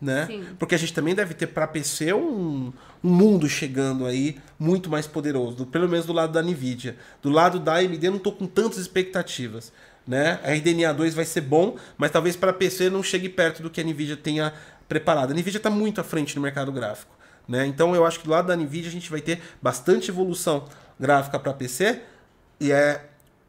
né? Sim. Porque a gente também deve ter para PC um, um mundo chegando aí muito mais poderoso, do- pelo menos do lado da Nvidia. Do lado da AMD eu não tô com tantas expectativas, né? A RDNA 2 vai ser bom, mas talvez para PC não chegue perto do que a Nvidia tenha preparado. A Nvidia está muito à frente no mercado gráfico, né? Então eu acho que do lado da Nvidia a gente vai ter bastante evolução gráfica para PC e é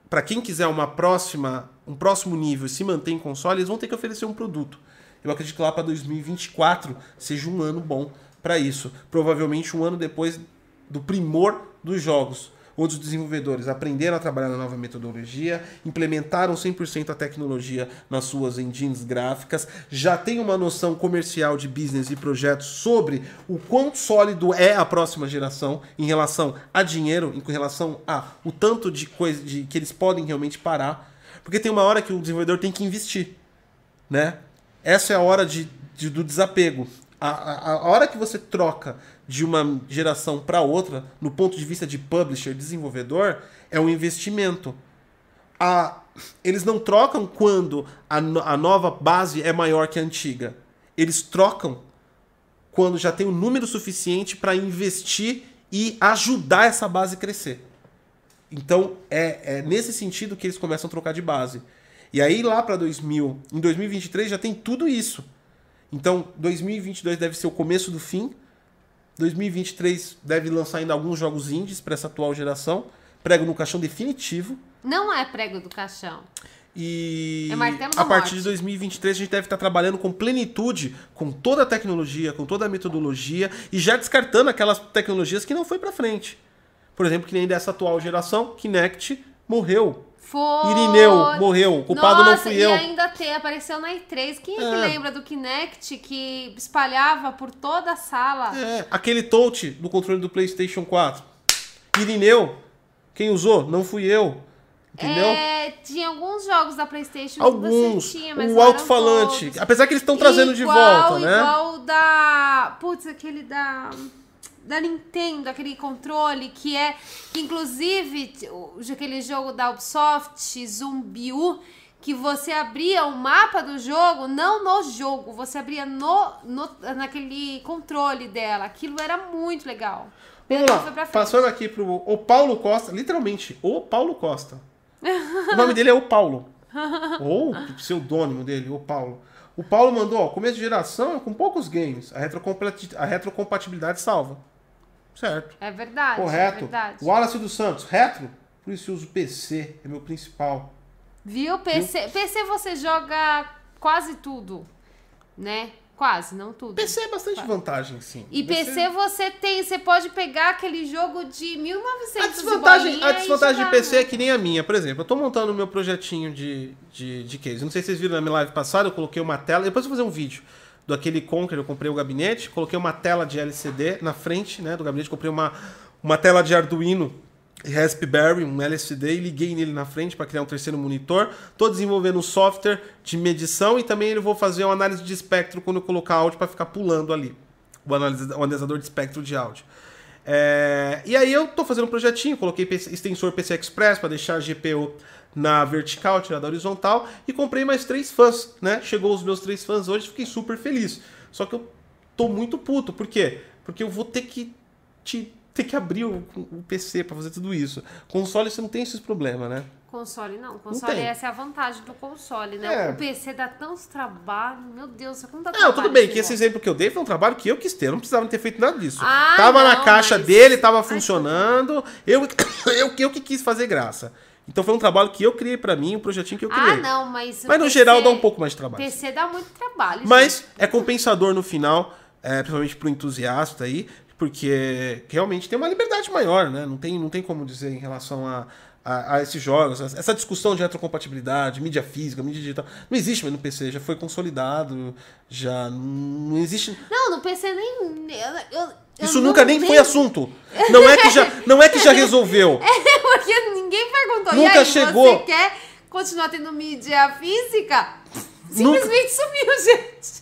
para quem quiser uma próxima, um próximo nível e se manter em console, eles vão ter que oferecer um produto. Eu acredito que lá para 2024 seja um ano bom para isso. Provavelmente um ano depois do primor dos jogos, onde os desenvolvedores aprenderam a trabalhar na nova metodologia, implementaram 100% a tecnologia nas suas engines gráficas, já tem uma noção comercial de business e projetos sobre o quão sólido é a próxima geração em relação a dinheiro, em relação a o tanto de coisa de, que eles podem realmente parar, porque tem uma hora que o desenvolvedor tem que investir, né? Essa é a hora de, de- do desapego. A, a, a hora que você troca de uma geração para outra, no ponto de vista de publisher, desenvolvedor, é um investimento. A, eles não trocam quando a, a nova base é maior que a antiga. Eles trocam quando já tem o número suficiente para investir e ajudar essa base a crescer. Então é, é nesse sentido que eles começam a trocar de base. E aí lá para 2000, em 2023 já tem tudo isso. Então 2022 deve ser o começo do fim. 2023 deve lançar ainda alguns jogos indies para essa atual geração. Prego no caixão definitivo. Não é prego do caixão. E É a partir de 2023 a gente deve estar trabalhando com plenitude, com toda a tecnologia, com toda a metodologia e já descartando aquelas tecnologias que não foi para frente. Por exemplo, que nem dessa atual geração, Kinect morreu. Foi. Irineu morreu. O culpado Nossa, não fui e eu. ainda tem, apareceu na E3. Quem é que É. lembra do Kinect que espalhava por toda a sala? É, aquele touch do controle do PlayStation 4. Irineu. Quem usou? Não fui eu. Entendeu? É, tinha alguns jogos da PlayStation Alguns. que você tinha, mas o alto-falante. Apesar que eles estão trazendo de Igual- volta, né? Igual o da. Putz, aquele da. Da Nintendo, aquele controle que é. Que inclusive, aquele jogo da Ubisoft, Zumbiu, que você abria o mapa do jogo, não no jogo, você abria no, no, naquele controle dela. Aquilo era muito legal. Vamos lá, passando aqui pro o Paulo Costa, literalmente, o Paulo Costa. O nome dele é o Paulo. Ou o pseudônimo dele, o Paulo. O Paulo mandou, ó, começo de geração com poucos games. A, a retrocompatibilidade salva. Certo. É verdade. É Correto. verdade. O Wallace dos Santos, retro? Por isso eu uso PC, é meu principal. Viu? PC, PC você joga quase tudo, né? Quase, não tudo. PC é bastante vantagem, sim. E PC você tem, você pode pegar aquele jogo de 1900 A desvantagem, a desvantagem de PC é que nem a minha. Por exemplo, eu tô montando o meu projetinho de, de, de case. Não sei se vocês viram na minha live passada, eu coloquei uma tela. Depois eu vou fazer um vídeo do aquele Conquer, eu comprei o gabinete, coloquei uma tela de LCD na frente né, do gabinete, comprei uma, uma tela de Arduino Raspberry, um LCD, e liguei nele na frente para criar um terceiro monitor. Tô desenvolvendo um software de medição e também eu vou fazer uma análise de espectro quando eu colocar áudio para ficar pulando ali. O, analisa- o analisador de espectro de áudio. É, e aí eu tô fazendo um projetinho, coloquei extensor PC Express para deixar a GPU na vertical, tirar da horizontal, e comprei mais três fãs, né? Chegou os meus três fãs hoje, fiquei super feliz. Só que eu tô muito puto, por quê? Porque eu vou ter que te- ter que abrir o, o PC para fazer tudo isso. Console você não tem esses problemas, né? Console não, console tem. essa é a vantagem do console, né? É. O PC dá tanto trabalho, meu Deus, como dá Não, tudo bem, que esse exemplo que eu dei foi um trabalho que eu quis ter, eu não precisava ter feito nada disso. Ah, tava na não, caixa mas- dele, tava Ai, funcionando, eu, eu, eu que quis fazer graça. Então foi um trabalho que eu criei pra mim, um projetinho que eu criei. Ah, não, mas. Mas no PC geral dá um pouco mais de trabalho. PC dá muito trabalho. Mas gente. é compensador no final, é, principalmente pro entusiasta aí, porque realmente tem uma liberdade maior, né? Não tem, não tem como dizer em relação a, a, a esses jogos. Essa discussão de retrocompatibilidade, mídia física, mídia digital, não existe mais no PC, já foi consolidado, já não existe. Não, no PC nem. Eu, eu, eu Isso não- nunca nem foi assunto. Não é que já, não é que já resolveu. Porque ninguém perguntou. Nunca aí, chegou. Você quer continuar tendo mídia física? Simplesmente sumiu, gente.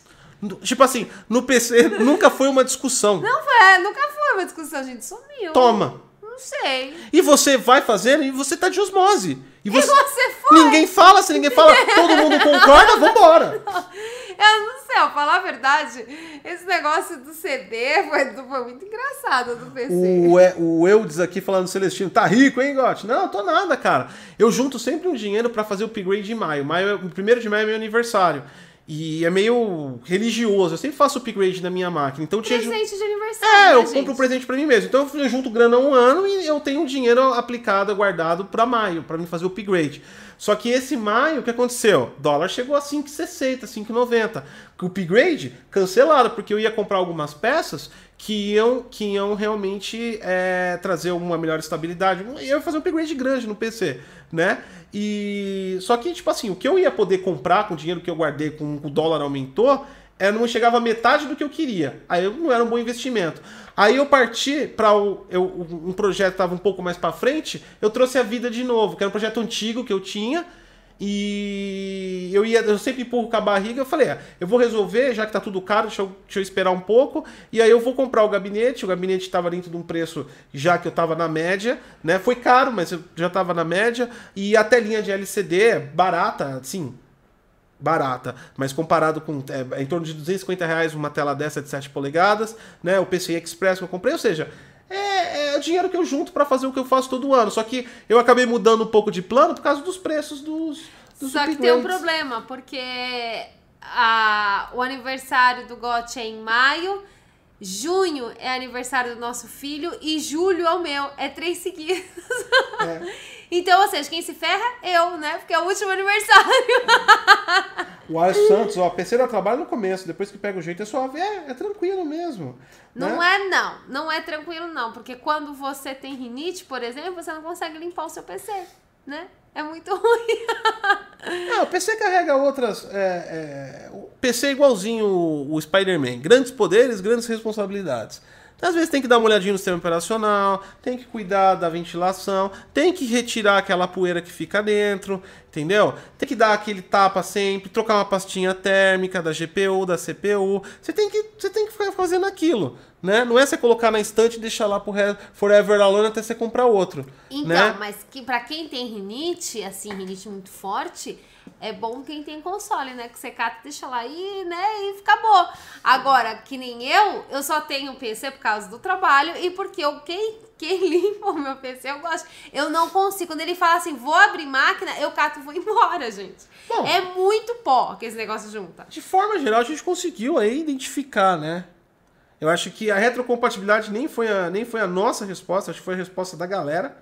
Tipo assim, no PC nunca foi uma discussão. Não foi, nunca foi uma discussão, gente. Sumiu. Toma. Não sei. E você vai fazendo e você tá de osmose. E você, E você foi. Ninguém fala, se ninguém fala, todo mundo concorda, vambora. Eu não sei, ó, falar a verdade, esse negócio do CD foi, foi muito engraçado do PC. O, é, o Eudes aqui falando Celestino, tá rico, hein, Gotti? Não, tô nada, cara. Eu junto sempre um dinheiro pra fazer o upgrade em maio. maio é- o primeiro de maio é meu aniversário. E é meio religioso. Eu sempre faço upgrade na minha máquina. Então tinha. Presente de aniversário. É, eu né, compro um gente? presente pra mim mesmo. Então eu junto grana um ano e eu tenho dinheiro aplicado, guardado pra maio, pra mim fazer o upgrade. Só que esse maio, o que aconteceu? O dólar chegou a 5,60, 5,90. O upgrade, cancelado, porque eu ia comprar algumas peças que iam, que iam realmente é, trazer uma melhor estabilidade. Eu ia fazer um upgrade grande no PC, né? E só que, tipo assim, o que eu ia poder comprar com o dinheiro que eu guardei com o dólar aumentou, é, não chegava a metade do que eu queria. Aí não era um bom investimento. Aí eu parti para um projeto que estava um pouco mais para frente, eu trouxe a vida de novo, que era um projeto antigo que eu tinha. E eu ia, eu sempre empurro com a barriga, eu falei, ah, eu vou resolver, já que tá tudo caro, deixa eu, deixa eu esperar um pouco. E aí eu vou comprar o gabinete, o gabinete estava dentro de um preço já que eu estava na média, né? Foi caro, mas eu já estava na média. E a telinha de LCD, barata, assim, barata, mas comparado com é, em torno de 250 reais uma tela dessa de 7 polegadas, né? O PCI Express que eu comprei, ou seja, é, é o dinheiro que eu junto para fazer o que eu faço todo ano. Só que eu acabei mudando um pouco de plano por causa dos preços dos, dos Só que tem um upgrades. problema, porque a, o aniversário do GOT é em maio junho é aniversário do nosso filho e julho é o meu. É três seguidos. É. Então, ou seja, quem se ferra, eu, né? Porque é o último aniversário. O Alisson Santos, ó, PC dá trabalho no começo, depois que pega o jeito é suave. É, é tranquilo mesmo. Não né? é, não. Não é tranquilo, não. Porque quando você tem rinite, por exemplo, você não consegue limpar o seu PC, né? É muito ruim. É, o PC carrega outras. é, é, o PC é igualzinho o, o Spider-Man. Grandes poderes, grandes responsabilidades. Às vezes tem que dar uma olhadinha no sistema operacional, tem que cuidar da ventilação, tem que retirar aquela poeira que fica dentro, entendeu? Tem que dar aquele tapa sempre, trocar uma pastinha térmica da GPU, da CPU. Você tem que, você tem que ficar fazendo aquilo, né? Não é você colocar na estante e deixar lá pro re- forever alone até você comprar outro, Então, né? mas que para quem tem rinite, assim, rinite muito forte, é bom quem tem console, né? Que você cata, deixa lá e, né, e fica bom. Agora, que nem eu, eu só tenho PC por causa do trabalho e porque eu quem quem limpa o meu PC, eu gosto. Eu não consigo. Quando ele fala assim, vou abrir máquina, eu cato e vou embora, gente. Bom. é muito pó que esse negócio junta. De forma geral, a gente conseguiu aí identificar, né? Eu acho que a retrocompatibilidade nem foi a, nem foi a nossa resposta, acho que foi a resposta da galera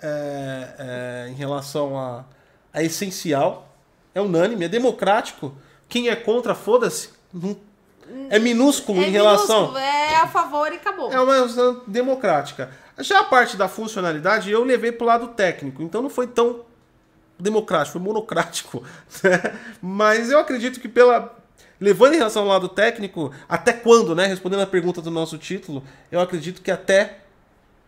é, é, em relação a, a essencial. É unânime, é democrático. Quem é contra, foda-se. É minúsculo é em relação. minúsculo, é a favor e acabou. É uma democrática. Já a parte da funcionalidade eu levei pro lado técnico, então não foi tão democrático, foi monocrático. né? Mas eu acredito que pela. Levando em relação ao lado técnico, até quando, né? Respondendo a pergunta do nosso título, eu acredito que até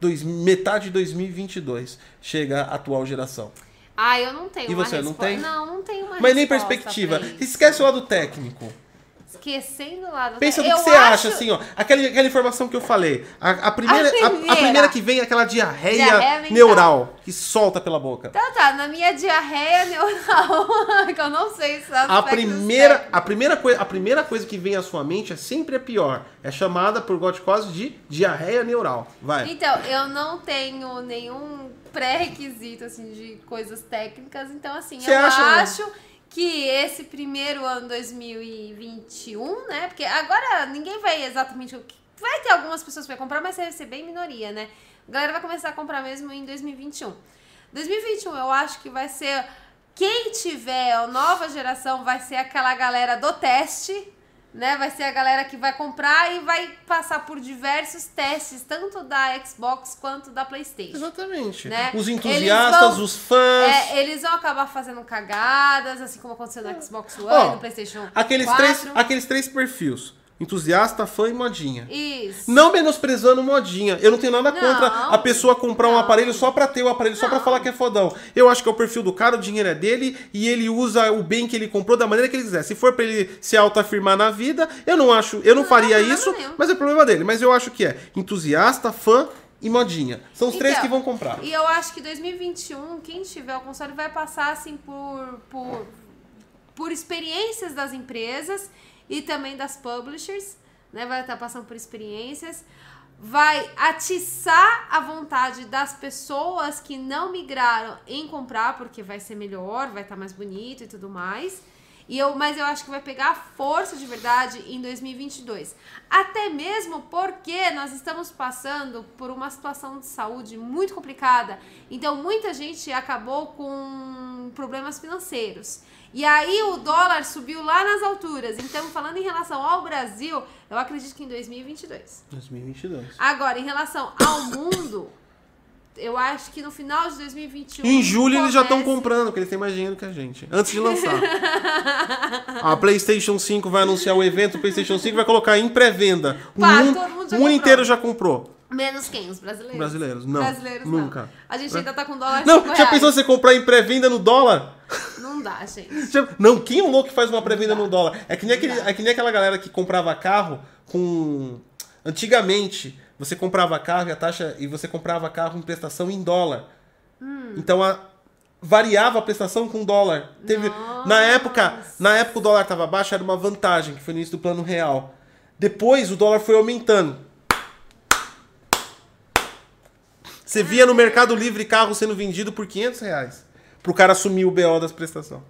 dois, metade de 2022 chega a atual geração. Ah, eu não tenho E você, não tem? Não, não tenho uma Mas nem resposta perspectiva. pra isso. Esquece o lado técnico. Esquecendo lá do Pensa no eu que você acho- acha, assim, ó. Aquela, aquela informação que eu falei. A, a primeira, A a- a, primeira. primeira que vem é aquela diarreia, Diarreia neural, que solta pela boca. Então tá, na minha diarreia neural, que eu não sei se A primeira, a, primeira coi- a primeira coisa que vem à sua mente é sempre a pior. É chamada por goticose de diarreia neural. Vai. Então, eu não tenho nenhum pré-requisito, assim, de coisas técnicas. Então, assim, Você eu acha- acho que esse primeiro ano 2021, né? Porque agora ninguém vai exatamente o que. Vai ter algumas pessoas que vai comprar, mas vai ser bem minoria, né? A galera vai começar a comprar mesmo em 2021. 2021 eu acho que vai ser. Quem tiver a nova geração vai ser aquela galera do teste, né? Vai ser a galera que vai comprar e vai passar por diversos testes, tanto da Xbox quanto da PlayStation. Exatamente. Né? Os entusiastas, vão- os fãs. É, eles vão acabar fazendo cagadas, assim como aconteceu no Xbox One, Ó, no PlayStation aqueles, 4. três, aqueles três perfis. Entusiasta, fã e modinha. Isso. Não menosprezando modinha. Eu não tenho nada Não, contra a pessoa comprar um não. aparelho só pra ter o aparelho, só pra Não. falar que é fodão. Eu acho que é o perfil do cara, o dinheiro é dele e ele usa o bem que ele comprou da maneira que ele quiser. Se for pra ele se autoafirmar na vida, eu não acho, eu não, Não, faria não, isso, não, não. mas é problema dele. Mas eu acho que é entusiasta, fã e modinha. São os três Então, que vão comprar. E eu acho que 2021, quem tiver o console vai passar assim por, por, por experiências das empresas e também das publishers, né? Vai estar passando por experiências. Vai atiçar a vontade das pessoas que não migraram em comprar, porque vai ser melhor, vai estar mais bonito e tudo mais. E eu, mas eu acho que vai pegar força de verdade em 2022. Até mesmo porque nós estamos passando por uma situação de saúde muito complicada. Então muita gente acabou com problemas financeiros. E aí o dólar subiu lá nas alturas. Então, falando em relação ao Brasil, eu acredito que em 2022. 2022. Agora, em relação ao mundo, eu acho que no final de 2021. Em julho eles já estão comece- comprando, porque eles têm mais dinheiro que a gente. Antes de lançar. a PlayStation 5 vai anunciar o evento, o PlayStation 5 vai colocar em pré-venda. O mundo, mundo o inteiro já comprou. Menos quem? Os brasileiros? Brasileiros, não. Brasileiros Nunca. não. A gente ainda tá com dólar Não, já reais. pensou você comprar em pré-venda no dólar? Não dá, gente. Já- Não, quem é o louco que faz uma pré-venda no dólar? É que, nem aquele, é que nem aquela galera que comprava carro com. Antigamente, você comprava carro e a taxa. E você comprava carro em prestação em dólar. Hum. Então a. Variava a prestação com dólar. Teve, na época, na época o dólar estava baixo, era uma vantagem, que foi no início do plano real. Depois o dólar foi aumentando. Você via no Mercado Livre carro sendo vendido por 500 reais. Pro cara assumir o BO das prestações.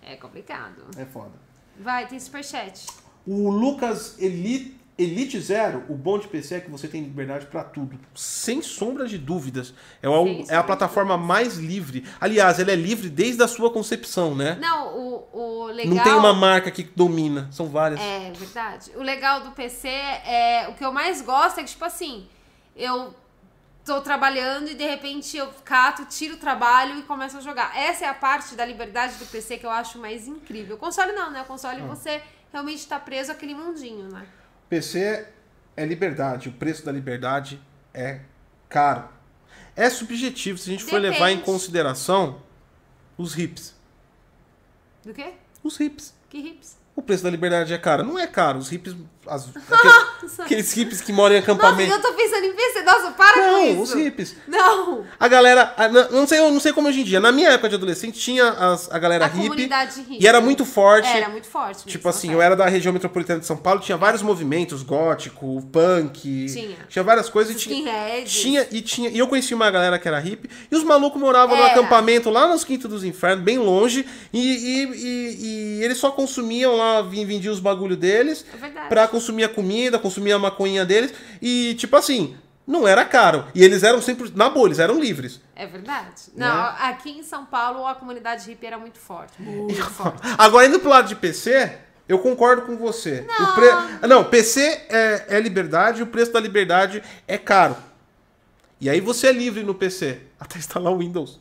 É complicado. É foda. Vai, tem superchat. O Lucas Eli, Elite Zero, o bom de PC é que você tem liberdade para tudo, sem sombra de dúvidas. É, é a plataforma mais livre. Aliás, ela é livre desde a sua concepção, né? Não, o, o legal. Não tem uma marca que domina, são várias. É verdade. O legal do PC é. O que eu mais gosto é que, tipo assim, eu tô trabalhando e de repente eu cato, tiro o trabalho e começo a jogar. Essa é a parte da liberdade do PC que eu acho mais incrível. O console não, né? O console Ah. você realmente tá preso àquele mundinho, né? PC é liberdade, o preço da liberdade é caro. É subjetivo se a gente for Depende. levar em consideração os hips. Do quê? Os hips. Que hips? O preço da liberdade é caro. Não é caro. Os hips. As- aqueles, Nossa, aqueles hips que moram em Nossa, acampamento. eu tô pensando em PC. Nossa, para com Não, isso. os hips. Não. A galera. a- não não sei, eu não sei como hoje em dia. Na minha época de adolescente tinha as- a galera A hippie. comunidade hippie. E era muito forte. Era muito forte. mesmo, Tipo assim, eu era da região metropolitana de São Paulo, tinha vários movimentos, gótico, punk, Tinha. várias coisas e tinha, tinha e tinha, e eu conheci uma galera que era hippie, e os malucos moravam no Era. acampamento lá nos quintos dos infernos, bem longe, e, e, e- e eles só consumiam lá, vendiam os bagulho deles, É verdade. pra consumir a comida, consumir a maconhinha deles, e tipo assim, não era caro, e eles eram sempre, na boa, eles eram livres. É verdade. Não, Né? aqui em São Paulo a comunidade hippie era muito forte. Muito forte. Agora, indo pro lado de PC, eu concordo com você. O pre... Não, PC é, é liberdade e o preço da liberdade é caro. E aí você é livre no PC, até instalar o Windows.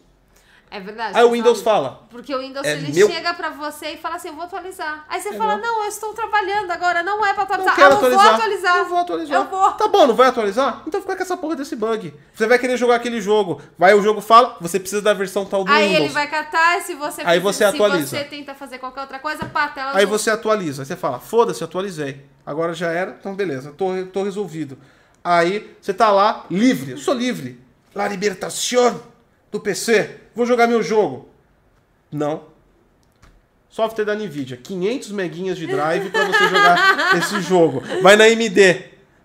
É verdade. Aí o Windows fala- fala, Porque o Windows É ele meu- chega pra você e fala assim, eu vou atualizar. Aí você É fala, meu. não, eu estou trabalhando agora, não é pra não atualizar. quero ah, eu atualizar. vou atualizar. Eu vou atualizar. Eu vou. Tá bom, não vai atualizar? Então fica com essa porra desse bug. Você vai querer jogar aquele jogo. Vai, o jogo fala, você precisa da versão tal do Aí Windows. ele vai catar, se você Aí você se atualiza. você tenta fazer qualquer outra coisa, pá, tela Aí você atualiza. Aí você fala, foda-se, atualizei. Agora já era, então beleza, tô, tô resolvido. Aí você tá lá, livre, eu sou livre. La libertación do PC. Vou jogar meu jogo. Não. Software da Nvidia, 500 meguinhas de drive pra você jogar esse jogo. Vai na AMD,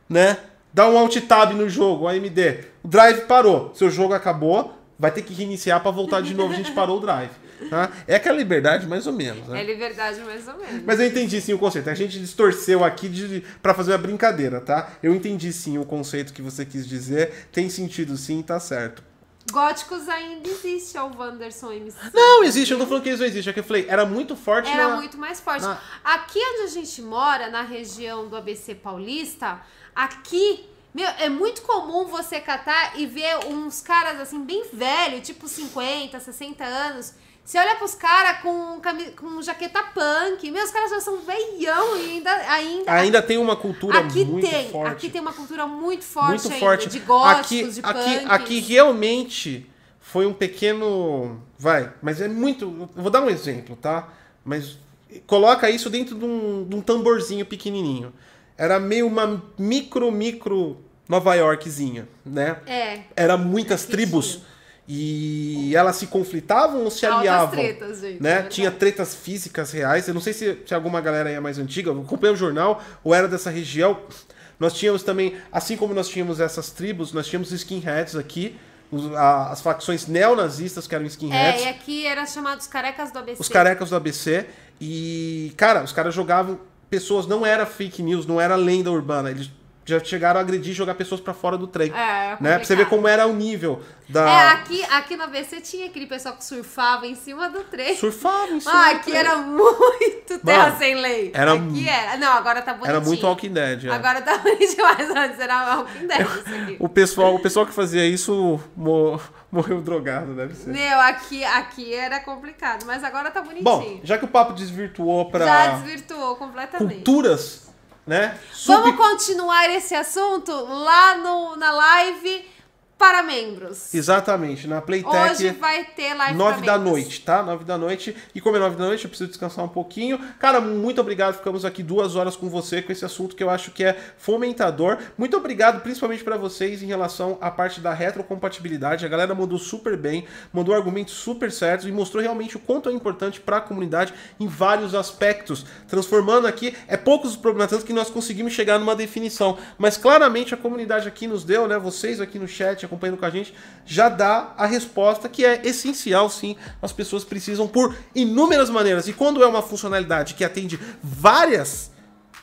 né? Dá um alt tab no jogo, AMD. O drive parou, seu jogo acabou, vai ter que reiniciar pra voltar de novo. A gente parou o drive. Tá? É aquela liberdade mais ou menos, né? É liberdade mais ou menos. Mas eu entendi sim o conceito. A gente distorceu aqui de, pra fazer uma brincadeira, tá? Eu entendi sim o conceito que você quis dizer. Tem sentido sim, tá certo. Góticos ainda existe, ó, o Wanderson MC. Não, existe. Eu não tô falando que eles não existem. É que eu falei, era muito forte Era na... muito mais forte. na- Aqui onde a gente mora, na região do ABC Paulista, aqui, meu, é muito comum você catar e ver uns caras assim, bem velhos, tipo 50, 60 anos. Você olha pros caras com, cami- com jaqueta punk. Meu, os caras já são veião e ainda. ainda Ainda tem uma cultura aqui muito tem, forte. aqui tem uma cultura muito forte muito ainda, forte. de góticos, aqui, de aqui, punks. aqui realmente foi um pequeno. Vai, mas é muito. Vou dar um exemplo, tá? Mas coloca isso dentro de um, de um tamborzinho pequenininho. Era meio uma micro, micro Nova Yorkzinha, né? É, Era muitas Aqui tribos. E elas se conflitavam ou se altas aliavam? tretas, gente. é né? verdade. Tinha tretas físicas reais. Eu não sei se, se alguma galera aí é mais antiga, eu acompanhei o jornal ou era dessa região. Nós tínhamos também, assim como nós tínhamos essas tribos, nós tínhamos skinheads aqui, os- as facções neonazistas que eram É, skinheads, e aqui era chamados carecas do ABC. os carecas do ABC. E, cara, os caras jogavam pessoas, não era fake news, não era lenda urbana. Eles já chegaram a agredir e jogar pessoas pra fora do trem. É, né? Pra você ver como era o nível da. É, aqui, aqui no ABC tinha aquele pessoal que surfava em cima do trem. Surfavam em cima Ah, aqui trem. era muito terra Mano, sem lei. era aqui era. Não, agora tá bonitinho. Era muito Walking Dead. é. Agora tá bonitinho, mas antes era Walking Dead isso aqui. O pessoal, o pessoal que fazia isso mo- morreu drogado, deve ser. Meu, aqui, aqui era complicado, mas agora tá bonitinho. Bom, já que o papo desvirtuou Já pra desvirtuou completamente. culturas, né? Vamos continuar esse assunto lá no, na live para membros. Exatamente, na Playtech. Hoje vai ter live Nove para da membros. noite, tá? Nove da noite. E como é nove da noite, eu preciso descansar um pouquinho. Cara, muito obrigado. Ficamos aqui duas horas com você com esse assunto que eu acho que é fomentador. Muito obrigado, principalmente para vocês, em relação à parte da retrocompatibilidade. A galera mandou super bem, mandou argumentos super certos e mostrou realmente o quanto é importante para a comunidade em vários aspectos. Transformando aqui, é poucos os problemas tanto que nós conseguimos chegar numa definição. Mas claramente a comunidade aqui nos deu, né? Vocês aqui no chat acompanhando com a gente, já dá a resposta que é essencial, sim. As pessoas precisam por inúmeras maneiras. E quando é uma funcionalidade que atende várias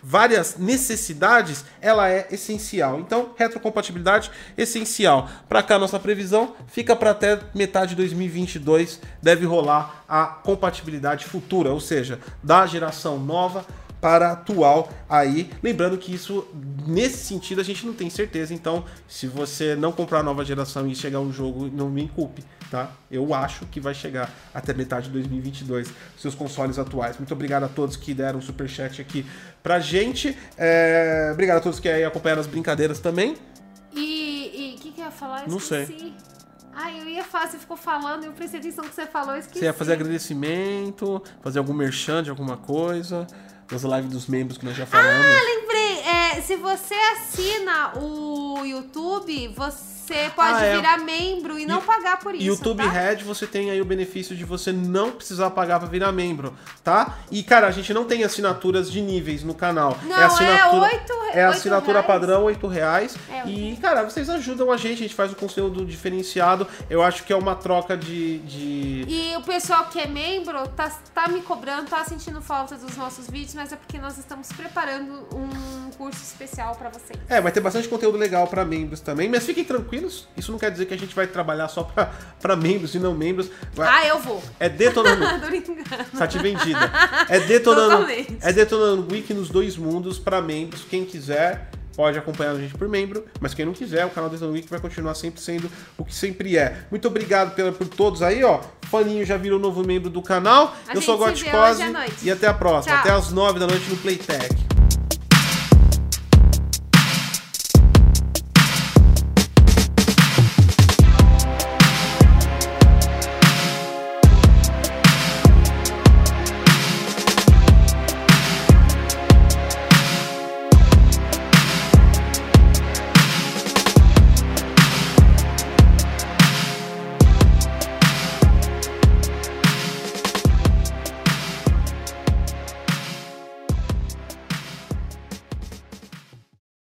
várias necessidades, ela é essencial. Então, retrocompatibilidade essencial. Para cá nossa previsão fica para até metade de 2022 deve rolar a compatibilidade futura, ou seja, da geração nova para atual aí. Lembrando que isso, nesse sentido, a gente não tem certeza. Então, se você não comprar a nova geração e chegar um jogo, não me culpe, tá? Eu acho que vai chegar até metade de 2022, seus consoles atuais. Muito obrigado a todos que deram um superchat aqui pra gente. É... Obrigado a todos que aí acompanharam as brincadeiras também. E o que, que eu ia falar? Eu Não esqueci. sei. Ai, eu ia falar, você ficou falando, eu prestei atenção no que você falou, eu esqueci. Você ia fazer agradecimento, fazer algum merchan de alguma coisa, nas lives dos membros que nós já falamos. Ah, lembrei. É, se você assina o YouTube, você pode Ah, é. virar membro e não E- pagar por isso. YouTube tá? Red, você tem aí o benefício de você não precisar pagar pra virar membro, tá? E, cara, a gente não tem assinaturas de níveis no canal. Não, é assinatura, é oito- É a oito assinatura reais. padrão, 8 reais. É, oito e, cara, vocês ajudam a gente, a gente faz o conteúdo diferenciado. Eu acho que é uma troca de... de... E o pessoal que é membro tá, tá me cobrando, tá sentindo falta dos nossos vídeos, mas é porque nós estamos preparando um curso especial pra vocês. É, vai ter bastante conteúdo legal pra membros também, mas fiquem tranquilos, isso não quer dizer que a gente vai trabalhar só pra, pra membros e não membros. Ah, eu vou. É detonando. Site vendida. É detonando, Totalmente. é detonando Wiki nos dois mundos para membros. Quem quiser pode acompanhar a gente por membro, mas quem não quiser, o canal Detonando Wiki vai continuar sempre sendo o que sempre é. Muito obrigado pela, por todos aí, ó. Faninho já virou novo membro do canal. A Eu sou o à noite. e até a próxima. Tchau. Até às nove da noite no Playtech.